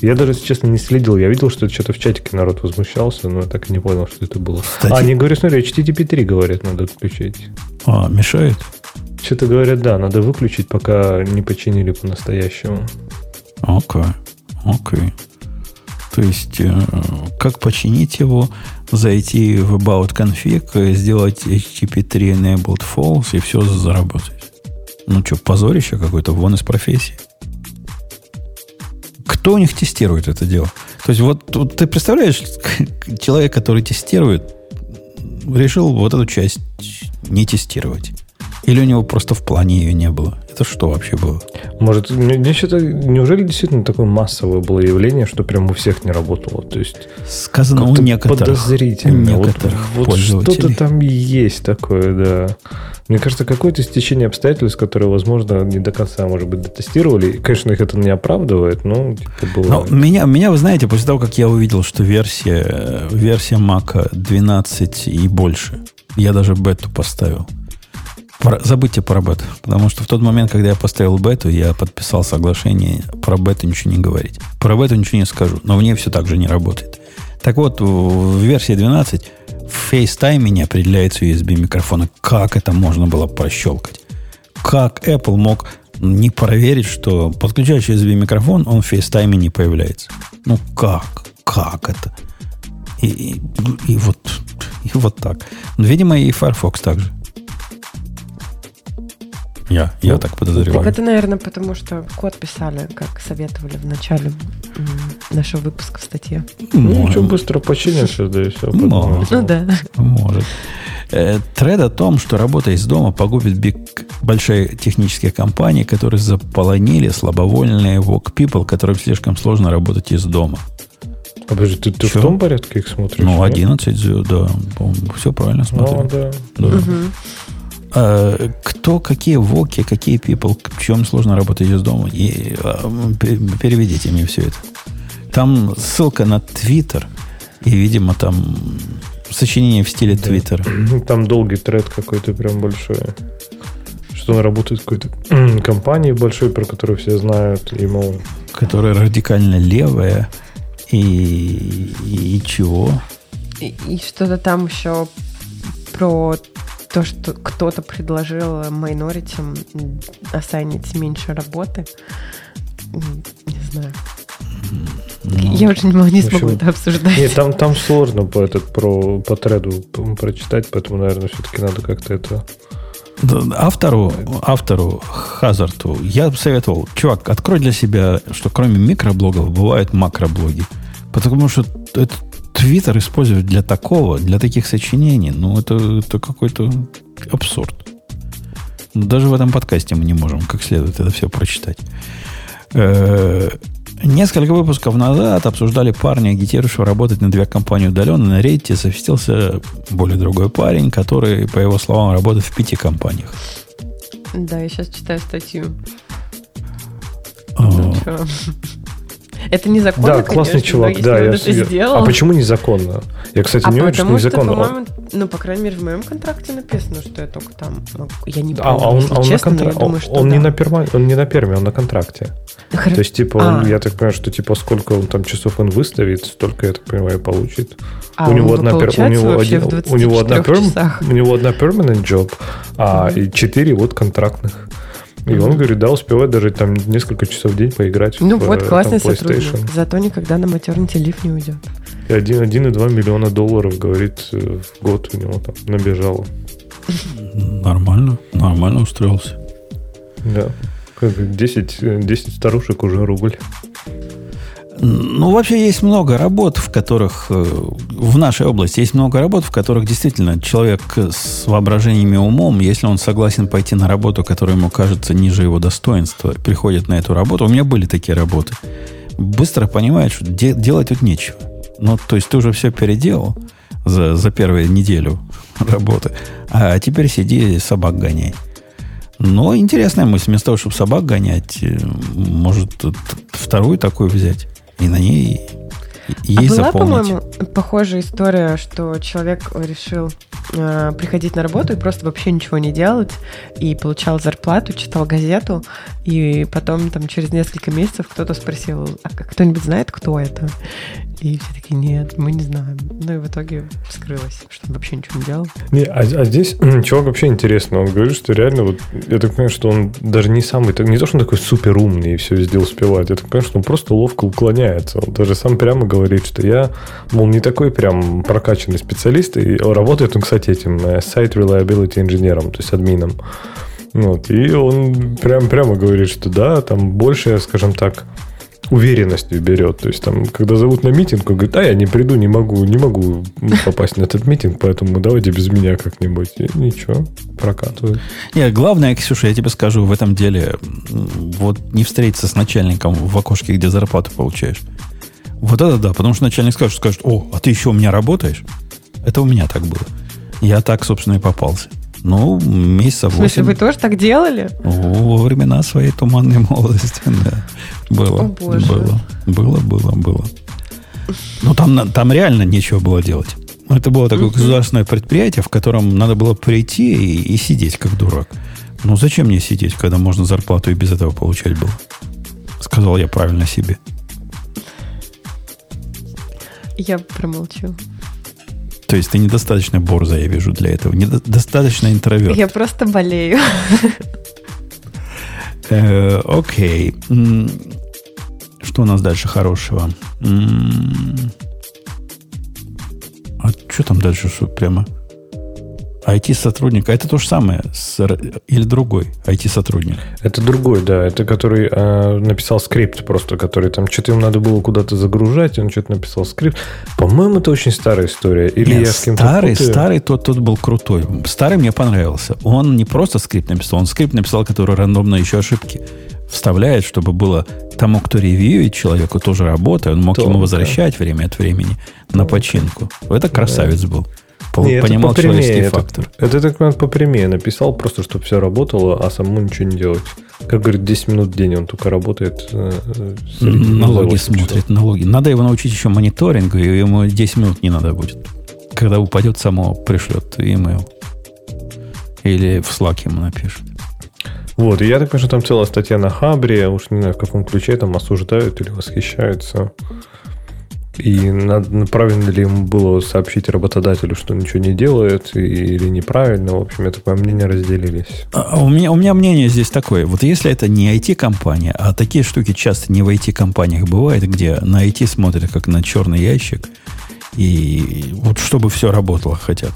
Я даже, если честно, не следил. Я видел, что что-то в чатике народ возмущался, но я так и не понял, что это было.
Кстати-
А, они говорят, смотри, HTTP 3, говорят, надо отключить.
А, мешает?
Что-то говорят, да, надо выключить, пока не починили по-настоящему.
Окей. Окей. То есть, э, как починить его? Зайти в About Config, сделать HTTP3 enabled false, и все заработает. Ну что, позорище какое-то, вон из профессии. Кто у них тестирует это дело? То есть, вот, вот ты представляешь, человек, который тестирует, решил вот эту часть не тестировать. Или у него просто в плане ее не было. Это что вообще было?
Может, мне, что-то, неужели действительно такое массовое было явление, что прям у всех не работало? То есть
Сказано у некоторых.
подозрительно.
у
Вот-
некоторых
вот
пользователей.
что-то там есть такое, да. Мне кажется, какое-то стечение обстоятельств, которые, возможно, не до конца, может быть, дотестировали. И, конечно, их это не оправдывает, но типа было...
Но меня, меня, вы знаете, после того, как я увидел, что версия, версия Mac 12 и больше, я даже бету поставил. Забудьте про бету, потому что в тот момент, когда я поставил бету, я подписал соглашение про бету ничего не говорить. Про бету ничего не скажу, но в ней все так же не работает. Так вот, в версии 12 в FaceTime не определяется USB микрофона. Как это можно было прощелкать? Как Apple мог не проверить, что подключаешь USB микрофон, он в FaceTime не появляется? Ну как? Как это? И, и, и вот, и вот так. Видимо, и Firefox также. Я, я
Ну,
так
Так
подозреваю.
это, наверное, потому что код писали, как советовали в начале нашего выпуска в статье.
Ну, ничего, быстро починишься, да и все.
Может.
Ну да.
Может. Э, Тред о том, что работа из дома погубит биг, большие технические компании, которые заполонили слабовольные work people, которым слишком сложно работать из дома.
А подожди, ты, ты в том порядке их смотришь?
Ну,
нет?
11, зю- да, все правильно смотрю.
Ну, да.
Да.
Мгм.
А, кто, какие воки, какие people, чем сложно работать из дома? И, а, пе- переведите мне все это. Там ссылка на Твиттер, и, видимо, там сочинение в стиле
Да.
Твиттера.
Там долгий тред какой-то прям большой. Что он работает в какой-то компании большой, про которую все знают. И, мол,
которая радикально левая. И, и, и чего?
И, и что-то там еще про то, что кто-то предложил майноритям ассайнить меньше работы. Не знаю.
Ну,
Я уже не, могу- не
общем,
смогу это обсуждать.
Нет, там, там сложно по, этот, про, по треду прочитать, поэтому, наверное, все-таки надо как-то это...
Автору, автору Хазарту я бы советовал, чувак, открой для себя, что кроме микроблогов бывают макроблоги. Потому что это Твиттер использовать для такого, для таких сочинений, ну, это, это какой-то абсурд. Даже в этом подкасте мы не можем как следует это все прочитать. Э, Несколько выпусков назад обсуждали парня, агитирующего работать на две компании удаленно. На рейте совестился более другой парень, который, по его словам, работает в пяти компаниях.
Да, я сейчас читаю статью. Ну. Это незаконно,
да, классный
конечно,
чувак,
но если
да. я, я-
сделал...
А почему незаконно? Я, кстати,
А
не уверен, что
что,
незаконно.
по-моему, ну, по крайней мере, в моем контракте написано, что я только там... могу- Я не
А,
помню,
а он,
если
а он
честно,
контра-
думаю,
он-
что
он
да.
не на перма, он не на перме, он на контракте.
Хор-
То есть, типа, он-
А.
я так понимаю, что типа сколько он там часов он выставит, столько, я так понимаю, получит.
А
у него
он
одна пер- у него один, у него одна
24
перм, у него одна permanent job, а и четыре вот контрактных. И он говорит, да, успевает даже там несколько часов в день поиграть
Ну
в
вот,
э,
классный
там,
сотрудник. Зато никогда на матернити лифт не уйдет.
И один- 1,2 миллиона долларов, говорит, э, в год у него там набежало.
Нормально, нормально устроился.
Да. Как бы 10, э, 10 старушек уже рубль.
Ну, вообще есть много работ, в которых э, в нашей области есть много работ, в которых действительно человек с воображением и умом, если он согласен пойти на работу, которая ему кажется ниже его достоинства, приходит на эту работу. У меня были такие работы. Быстро понимает, что де- делать тут нечего. Ну, то есть ты уже все переделал за, за первую неделю работы, а теперь сиди собак гоняй. Но интересная мысль. Вместо того, чтобы собак гонять, э, может, вторую такую взять. И на ней ей
а была, по-моему, похожая история, что человек решил э, приходить на работу и просто вообще ничего не делать, и получал зарплату, читал газету, и потом там через несколько месяцев кто-то спросил, а кто-нибудь знает, кто это? И все такие, нет, мы не знаем. Ну и в итоге вскрылось, что он вообще ничего не делал.
Не, а, а здесь чувак вообще интересно. Он говорит, что реально, вот, я так понимаю, что он даже не самый, не то, что он такой супер умный и все везде успевает. Я так понимаю, что он просто ловко уклоняется. Он даже сам прямо говорит, что я, мол, не такой прям прокачанный специалист. И работает он, кстати, этим э, Site Reliability инженером, то есть админом. Вот, и он прям, прямо говорит, что да, там больше, скажем так, уверенностью берет. То есть, там, когда зовут на митинг, он говорит, а я не приду, не могу, не могу попасть на этот митинг, поэтому давайте без меня как-нибудь. И ничего, прокатывает.
Нет, главное, Ксюша, я тебе скажу, в этом деле, вот не встретиться с начальником в окошке, где зарплату получаешь. Вот это да, потому что начальник скажет, скажет, о, а ты еще у меня работаешь? Это у меня так было. Я так, собственно, и попался. Ну, месяца 8. В
смысле, вы тоже так делали?
Во времена своей туманной молодости, да. Было. О, боже. Было, было, было, было. Ну, там, там реально нечего было делать. Это было такое угу. государственное предприятие, в котором надо было прийти и, и сидеть как дурак. Ну, зачем мне сидеть, когда можно зарплату и без этого получать было? Сказал я правильно себе.
Я промолчу.
То есть ты недостаточно борза, я вижу, для этого. Недостаточно интроверт.
Я просто болею.
Э, окей. Что у нас дальше хорошего? А что там дальше? Прямо? IT-сотрудник, а это то же самое с, или другой IT-сотрудник?
Это другой, да. Это который э, написал скрипт просто, который там что-то им надо было куда-то загружать, он что-то написал скрипт. По-моему, это очень старая история. Или Нет, я с кем-то
Старый, путаю? старый тот, тот был крутой. Старый мне понравился. Он не просто скрипт написал, он скрипт написал, который рандомно еще ошибки вставляет, чтобы было тому, кто ревьюет человеку, тоже работа, он мог Тонко. ему возвращать время от времени на починку. Это красавец да. был.
Не, понимал это по человеческий это, фактор. Это, это так по прямее написал, просто чтобы все работало, а самому ничего не делать. Как говорит, 10 минут в день он только работает. Э,
налоги смотрит, налоги. Надо его научить еще мониторингу, и ему 10 минут не надо будет. Когда упадет, само пришлет email. Или в Slack ему напишет.
Вот, и я так понимаю, что там целая статья на Хабре, уж не знаю, в каком ключе там осуждают или восхищаются. И правильно ли ему было сообщить работодателю, что ничего не делает, или неправильно. В общем, это по мнению разделились.
А, а у, меня, у меня мнение здесь такое. Вот если это не IT-компания, а такие штуки часто не в IT-компаниях бывают, где на IT смотрят как на черный ящик, и вот чтобы все работало хотят.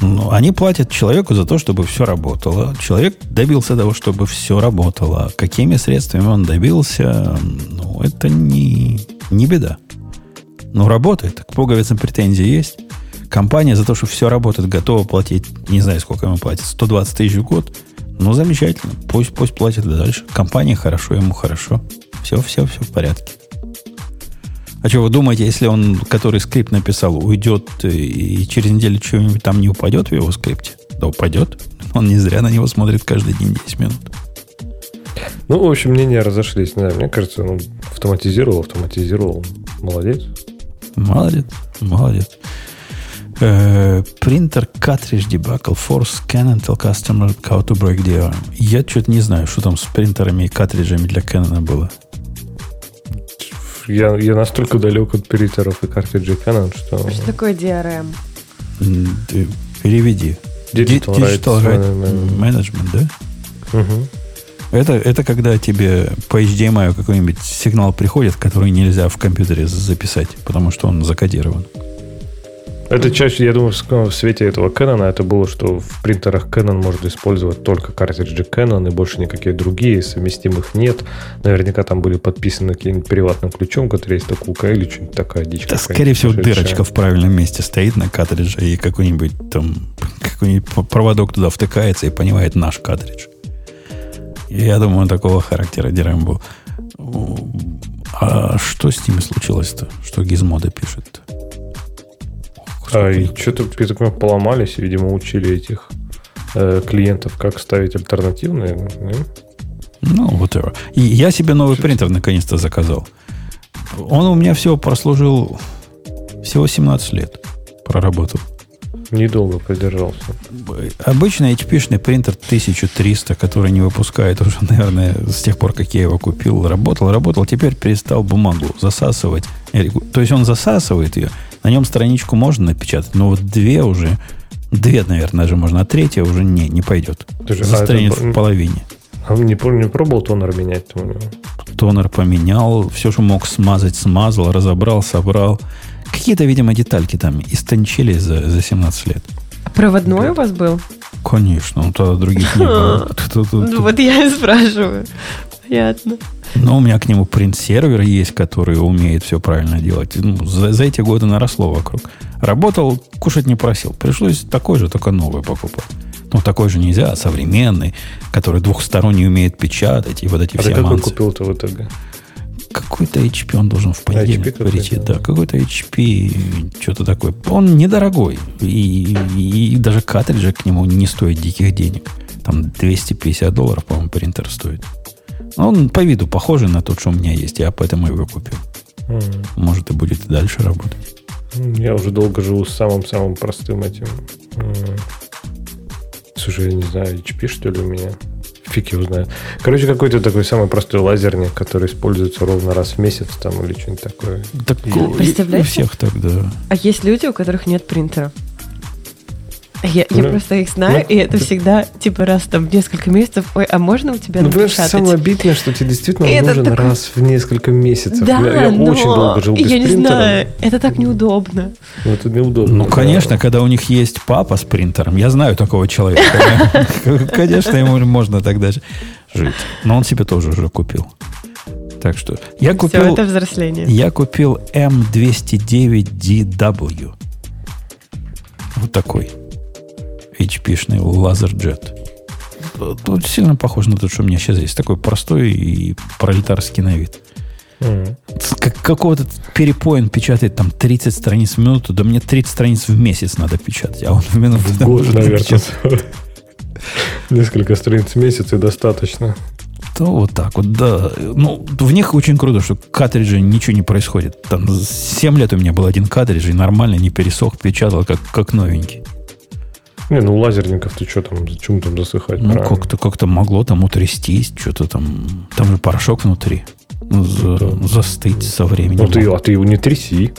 Ну, они платят человеку за то, чтобы все работало. Человек добился того, чтобы все работало. Какими средствами он добился, ну, это не, не беда. Ну, работает. К пуговицам претензии есть. Компания за то, что все работает, готова платить, не знаю, сколько ему платит, 120 тысяч в год. Ну, замечательно. Пусть, пусть платит дальше. Компания хорошо, ему хорошо. Все, все, все в порядке. А что, вы думаете, если он, который скрипт написал, уйдет и через неделю что-нибудь там не упадет в его скрипте? Да упадет. Он не зря на него смотрит каждый день 10 минут.
Ну, в общем, мнения разошлись. Да, мне кажется, он автоматизировал, автоматизировал. Молодец.
Молодец, молодец. Принтер картридж debuggle force Canon tell customer how to break the arm. Я что-то не знаю, что там с принтерами и картриджами для Canon было.
Я, я настолько далек от принтеров и картриджей Canon, что...
Что такое DRM?
Ты переведи. Digital, Digital Right Management, да? Угу. Это, это когда тебе по HDMI какой-нибудь сигнал приходит, который нельзя в компьютере записать, потому что он закодирован.
Это чаще, я думаю, в свете этого Canon это было, что в принтерах Canon можно использовать только картриджи Canon и больше никакие другие, совместимых нет. Наверняка там были подписаны каким-нибудь приватным ключом, который есть только у или что-нибудь такая дичь.
Да, скорее всего, дырочка в правильном месте стоит на картридже, и какой-нибудь там какой-нибудь проводок туда втыкается и понимает наш картридж. Я думаю, такого характера DRM был. А что с ними случилось-то? Что Гизмода пишет?
А, и что-то поломались, видимо, учили этих э, клиентов, как ставить альтернативные.
Ну, это. И я себе новый принтер наконец-то заказал. Он у меня всего прослужил всего 17 лет. Проработал.
Недолго продержался.
Обычный HP-шный принтер 1300, который не выпускает уже, наверное, с тех пор, как я его купил, работал, работал, теперь перестал бумагу засасывать. То есть он засасывает ее, на нем страничку можно напечатать, но вот две уже, две, наверное, даже можно, а третья уже не, не пойдет.
Слушай,
За
а это-
в половине.
А не, не пробовал тонер менять у него?
Тонер поменял, все, что мог смазать, смазал, разобрал, собрал. Какие-то, видимо, детальки там истончились за, за 17 лет.
Проводной у вас был?
Конечно, ну тогда других не было.
Ну, вот я и спрашиваю. Понятно.
Но у меня к нему принт-сервер есть, который умеет все правильно делать. Ну, за, за эти годы наросло вокруг. Работал, кушать не просил. Пришлось такой же, только новый покупать. Ну, такой же нельзя, а современный, который двухсторонний умеет печатать, и вот эти
А ты
все
какой купил-то в итоге?
Какой-то HP он должен в понедельник
HP
прийти.
да.
Какой-то HP, что-то такое. Он недорогой. И, и- и даже картриджи к нему не стоит диких денег. Там 250 долларов, по-моему, принтер стоит. Он по виду похожий на тот, что у меня есть. Я поэтому его купил.
М.
Может, и будет и дальше работать.
Я уже долго живу с самым-самым простым этим. Слушай, я не знаю, HP что ли у меня? Фиг его знает. Короче, какой-то такой самый простой лазерник, который используется ровно раз в месяц там или что-нибудь такое.
Так,
И-
у- у
Представляете?
всех так, да.
А есть люди, у которых нет принтера? Я, я
Ну,
просто их знаю,
ну,
и это
да.
всегда типа раз там в несколько месяцев. Ой, а можно у тебя
Ну, понимаешь,
напечатать?
самое обидное, что тебе действительно
Это
нужен
такой-
раз в несколько месяцев.
Да,
я я
но
очень долго жил без
я не
принтера.
знаю, это так неудобно.
Ну, это неудобно.
Ну,
да.
конечно, когда у них есть папа с принтером, я знаю такого человека. Конечно, ему можно тогда жить. Но он себе тоже уже купил. Так что я
Все,
купил,
это взросление.
я купил M209DW. Вот такой. HP-шный лазерджет. Тут сильно похож на то, что у меня сейчас есть. Такой простой и пролетарский на вид. Как- какого-то перепоин печатает там 30 страниц в минуту, да мне 30 страниц в месяц надо печатать, а он в минуту
В год, наверное. Несколько страниц в месяц и достаточно.
То вот так вот, да. Ну, в них очень круто, что картриджи ничего не происходит. Там 7 лет у меня был один картридж, и нормально не пересох, печатал, как, как новенький.
Не, ну лазерников ты что там, зачем там засыхать?
Ну,
правильно?
как-то, как-то могло там утрястись, что-то там. Там же порошок внутри. Ну, за-
Да.
застыть со временем.
Ну, ты, а ты его не тряси.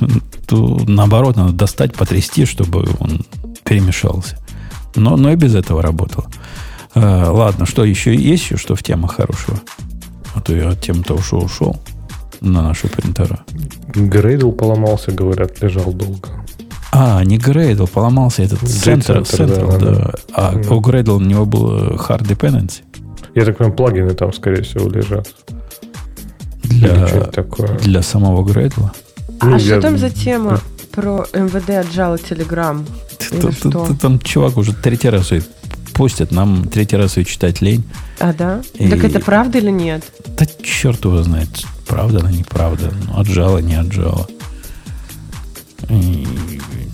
то наоборот надо достать, потрясти, чтобы он перемешался. Но, но и без этого работало. А, ладно, что еще есть еще что в темах хорошего? А то я от тем-то ушел, ушел на наши принтера.
Грейдл поломался, говорят, лежал долго.
А, не Gradle, поломался этот
J-Center,
центр,
да,
Central,
да,
да. А у Gradle у него был hard dependency
Я так понимаю, плагины там, скорее всего, лежат.
Для,
такое.
для самого Gradle.
Ну,
а
я-
что там за тема про МВД отжало
т- Там чувак уже третий раз ее пустят, нам третий раз ее читать лень.
А, да?
И-
Так это правда или нет?
Да черт его знает, правда она, неправда. Ну, отжала, не отжала. И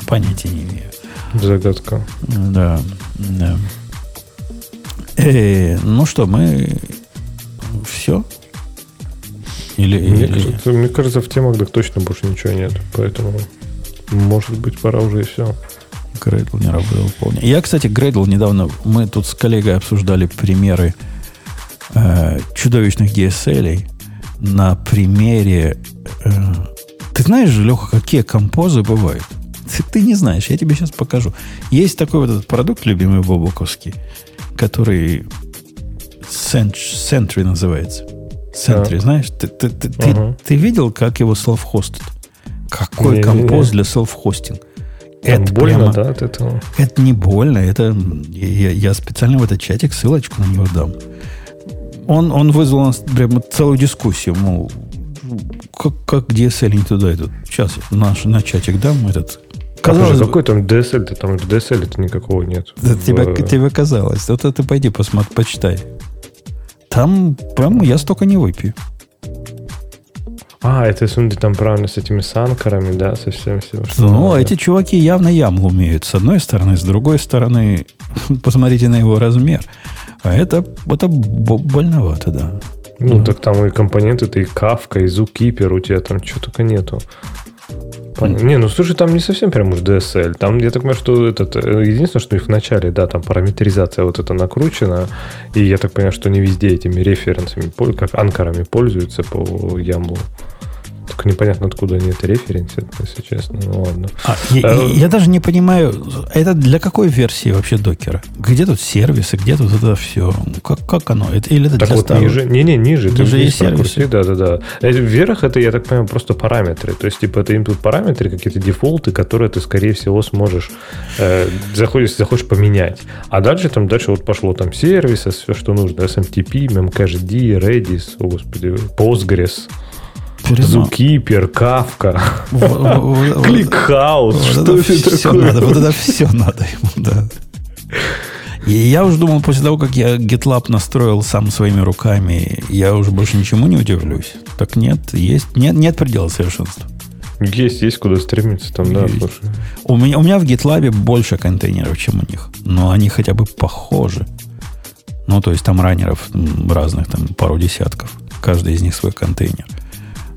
понятия не имею.
Загадка.
Да, да. Э, ну что, мы все? Или,
Мне,
или-
кажется, мне кажется, в темах так точно больше ничего нет. Поэтому, может быть, пора уже и все.
Gradle не работал вполне. Я, кстати, Gradle недавно, мы тут с коллегой обсуждали примеры э, чудовищных DSL на примере... э, ты знаешь Леха, какие композы бывают? Ты, ты не знаешь, я тебе сейчас покажу. Есть такой вот этот продукт, любимый Бобуковский, который Sentry называется. Sentry,
Так.
знаешь? Ты, ты, ты, ты-
Ага.
ты видел, как его селф-хостят? Какой
Не-не-не.
композ для селф-хостинг? Это
больно,
прямо-
да, от этого?
это не больно, это я, я специально в этот чатик ссылочку на него дам. Он, он вызвал у нас прямо целую дискуссию, мол, как, как DSL не туда идут. Сейчас наш, на чатик дам этот. Казалось бы,
какой там DSL-то? Там DSL-то никакого нет.
это тебе,
В-
тебе казалось. Вот это пойди посмотри, почитай. Там, прям я столько не выпью.
А, это, смотри, там правильно с этими санкарами, да, со всем всем. что
Ну,
надо.
эти чуваки явно ямл умеют. С одной стороны, с другой стороны, Посмотрите на его размер. А это, это больновато, да.
Ну, ну, так там и компоненты-то, и Kafka, и Zookeeper, у тебя там что только нету. Понятно. Не, ну слушай, там не совсем прям уж DSL. Там, я так понимаю, что этот, э, единственное, что их в начале, да, там параметризация вот это накручена, и я так понимаю, что не везде этими референсами, как анкорами пользуются по Ямлу. Только непонятно, откуда они это референсят, если честно. Ну ладно.
А, я, а, я даже не понимаю, это для какой версии вообще докера? Где тут сервисы, где тут это все? Как, как оно? Это, или это
так
для
вот старого? ниже, не, не, ниже.
Ниже есть сервисы?
Да, да, да. Вверх это, я так понимаю, просто параметры. То есть, типа, это input параметры, какие-то дефолты, которые ты, скорее всего, сможешь, э, заходишь, если захочешь поменять. А дальше там, дальше вот пошло там сервисы, все, что нужно. SMTP, Memcached, Redis, о, господи, Postgres. Зукипер, Кавка, Кликхаус.
Что это такое? Вот это все надо ему, да. И я уже думал, после того, как я GitLab настроил сам своими руками, я уже больше ничему не удивлюсь. Так нет, есть, нет, нет предела совершенства.
Есть, есть куда стремиться там, да, слушай.
У меня, у меня в GitLab больше контейнеров, чем у них. Но они хотя бы похожи. Ну, то есть там раннеров разных, там пару десятков. Каждый из них свой контейнер.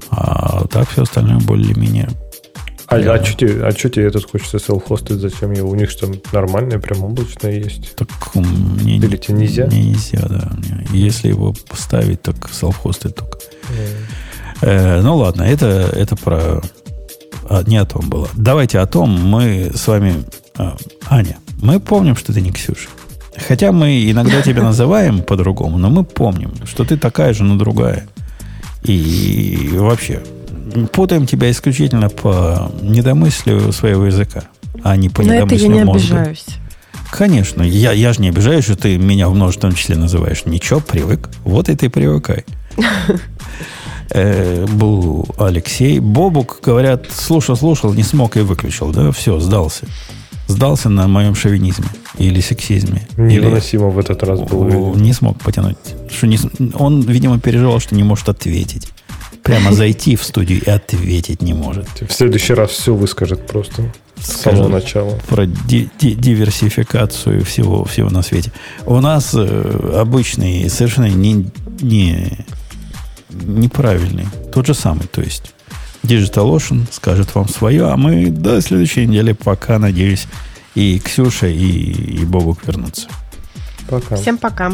А так все остальное более-менее
а, а что тебе, а тебе этот хочется селф-хостить? Зачем его? У них что, нормальное, прям облачное есть?
Так мне
Или тебе нельзя?
Мне нельзя, да. Если его поставить, так селф-хостить только. Mm. Э, ну ладно, это, это про... А, не о том было. Давайте о том. Мы с вами... А, Аня, мы помним, что ты не Ксюша. Хотя мы иногда тебя называем по-другому, но мы помним, что ты такая же, но другая. И вообще, путаем тебя исключительно по недомыслию своего языка, а не по
На
недомыслию
это я не
мозга.
обижаюсь.
Конечно, я, я же не обижаюсь, что ты меня в множественном числе называешь. Ничего, привык. Вот и ты привыкай. Э, был Алексей. Бобук, говорят, слушал-слушал, не смог и выключил. Да, все, сдался. Сдался на моем шовинизме или сексизме.
Невыносимо или... в этот раз был.
Не смог потянуть. Что не... Он, видимо, переживал, что не может ответить. Прямо зайти в студию и ответить не может.
В следующий раз все выскажет просто с самого начала.
Про ди- ди- диверсификацию всего, всего на свете. У нас э, обычный, совершенно не, не, неправильный. Тот же самый, то есть DigitalOcean скажет вам свое, а мы до следующей недели пока, надеюсь, и Ксюша, и, и Бобук вернутся.
Пока. Всем пока.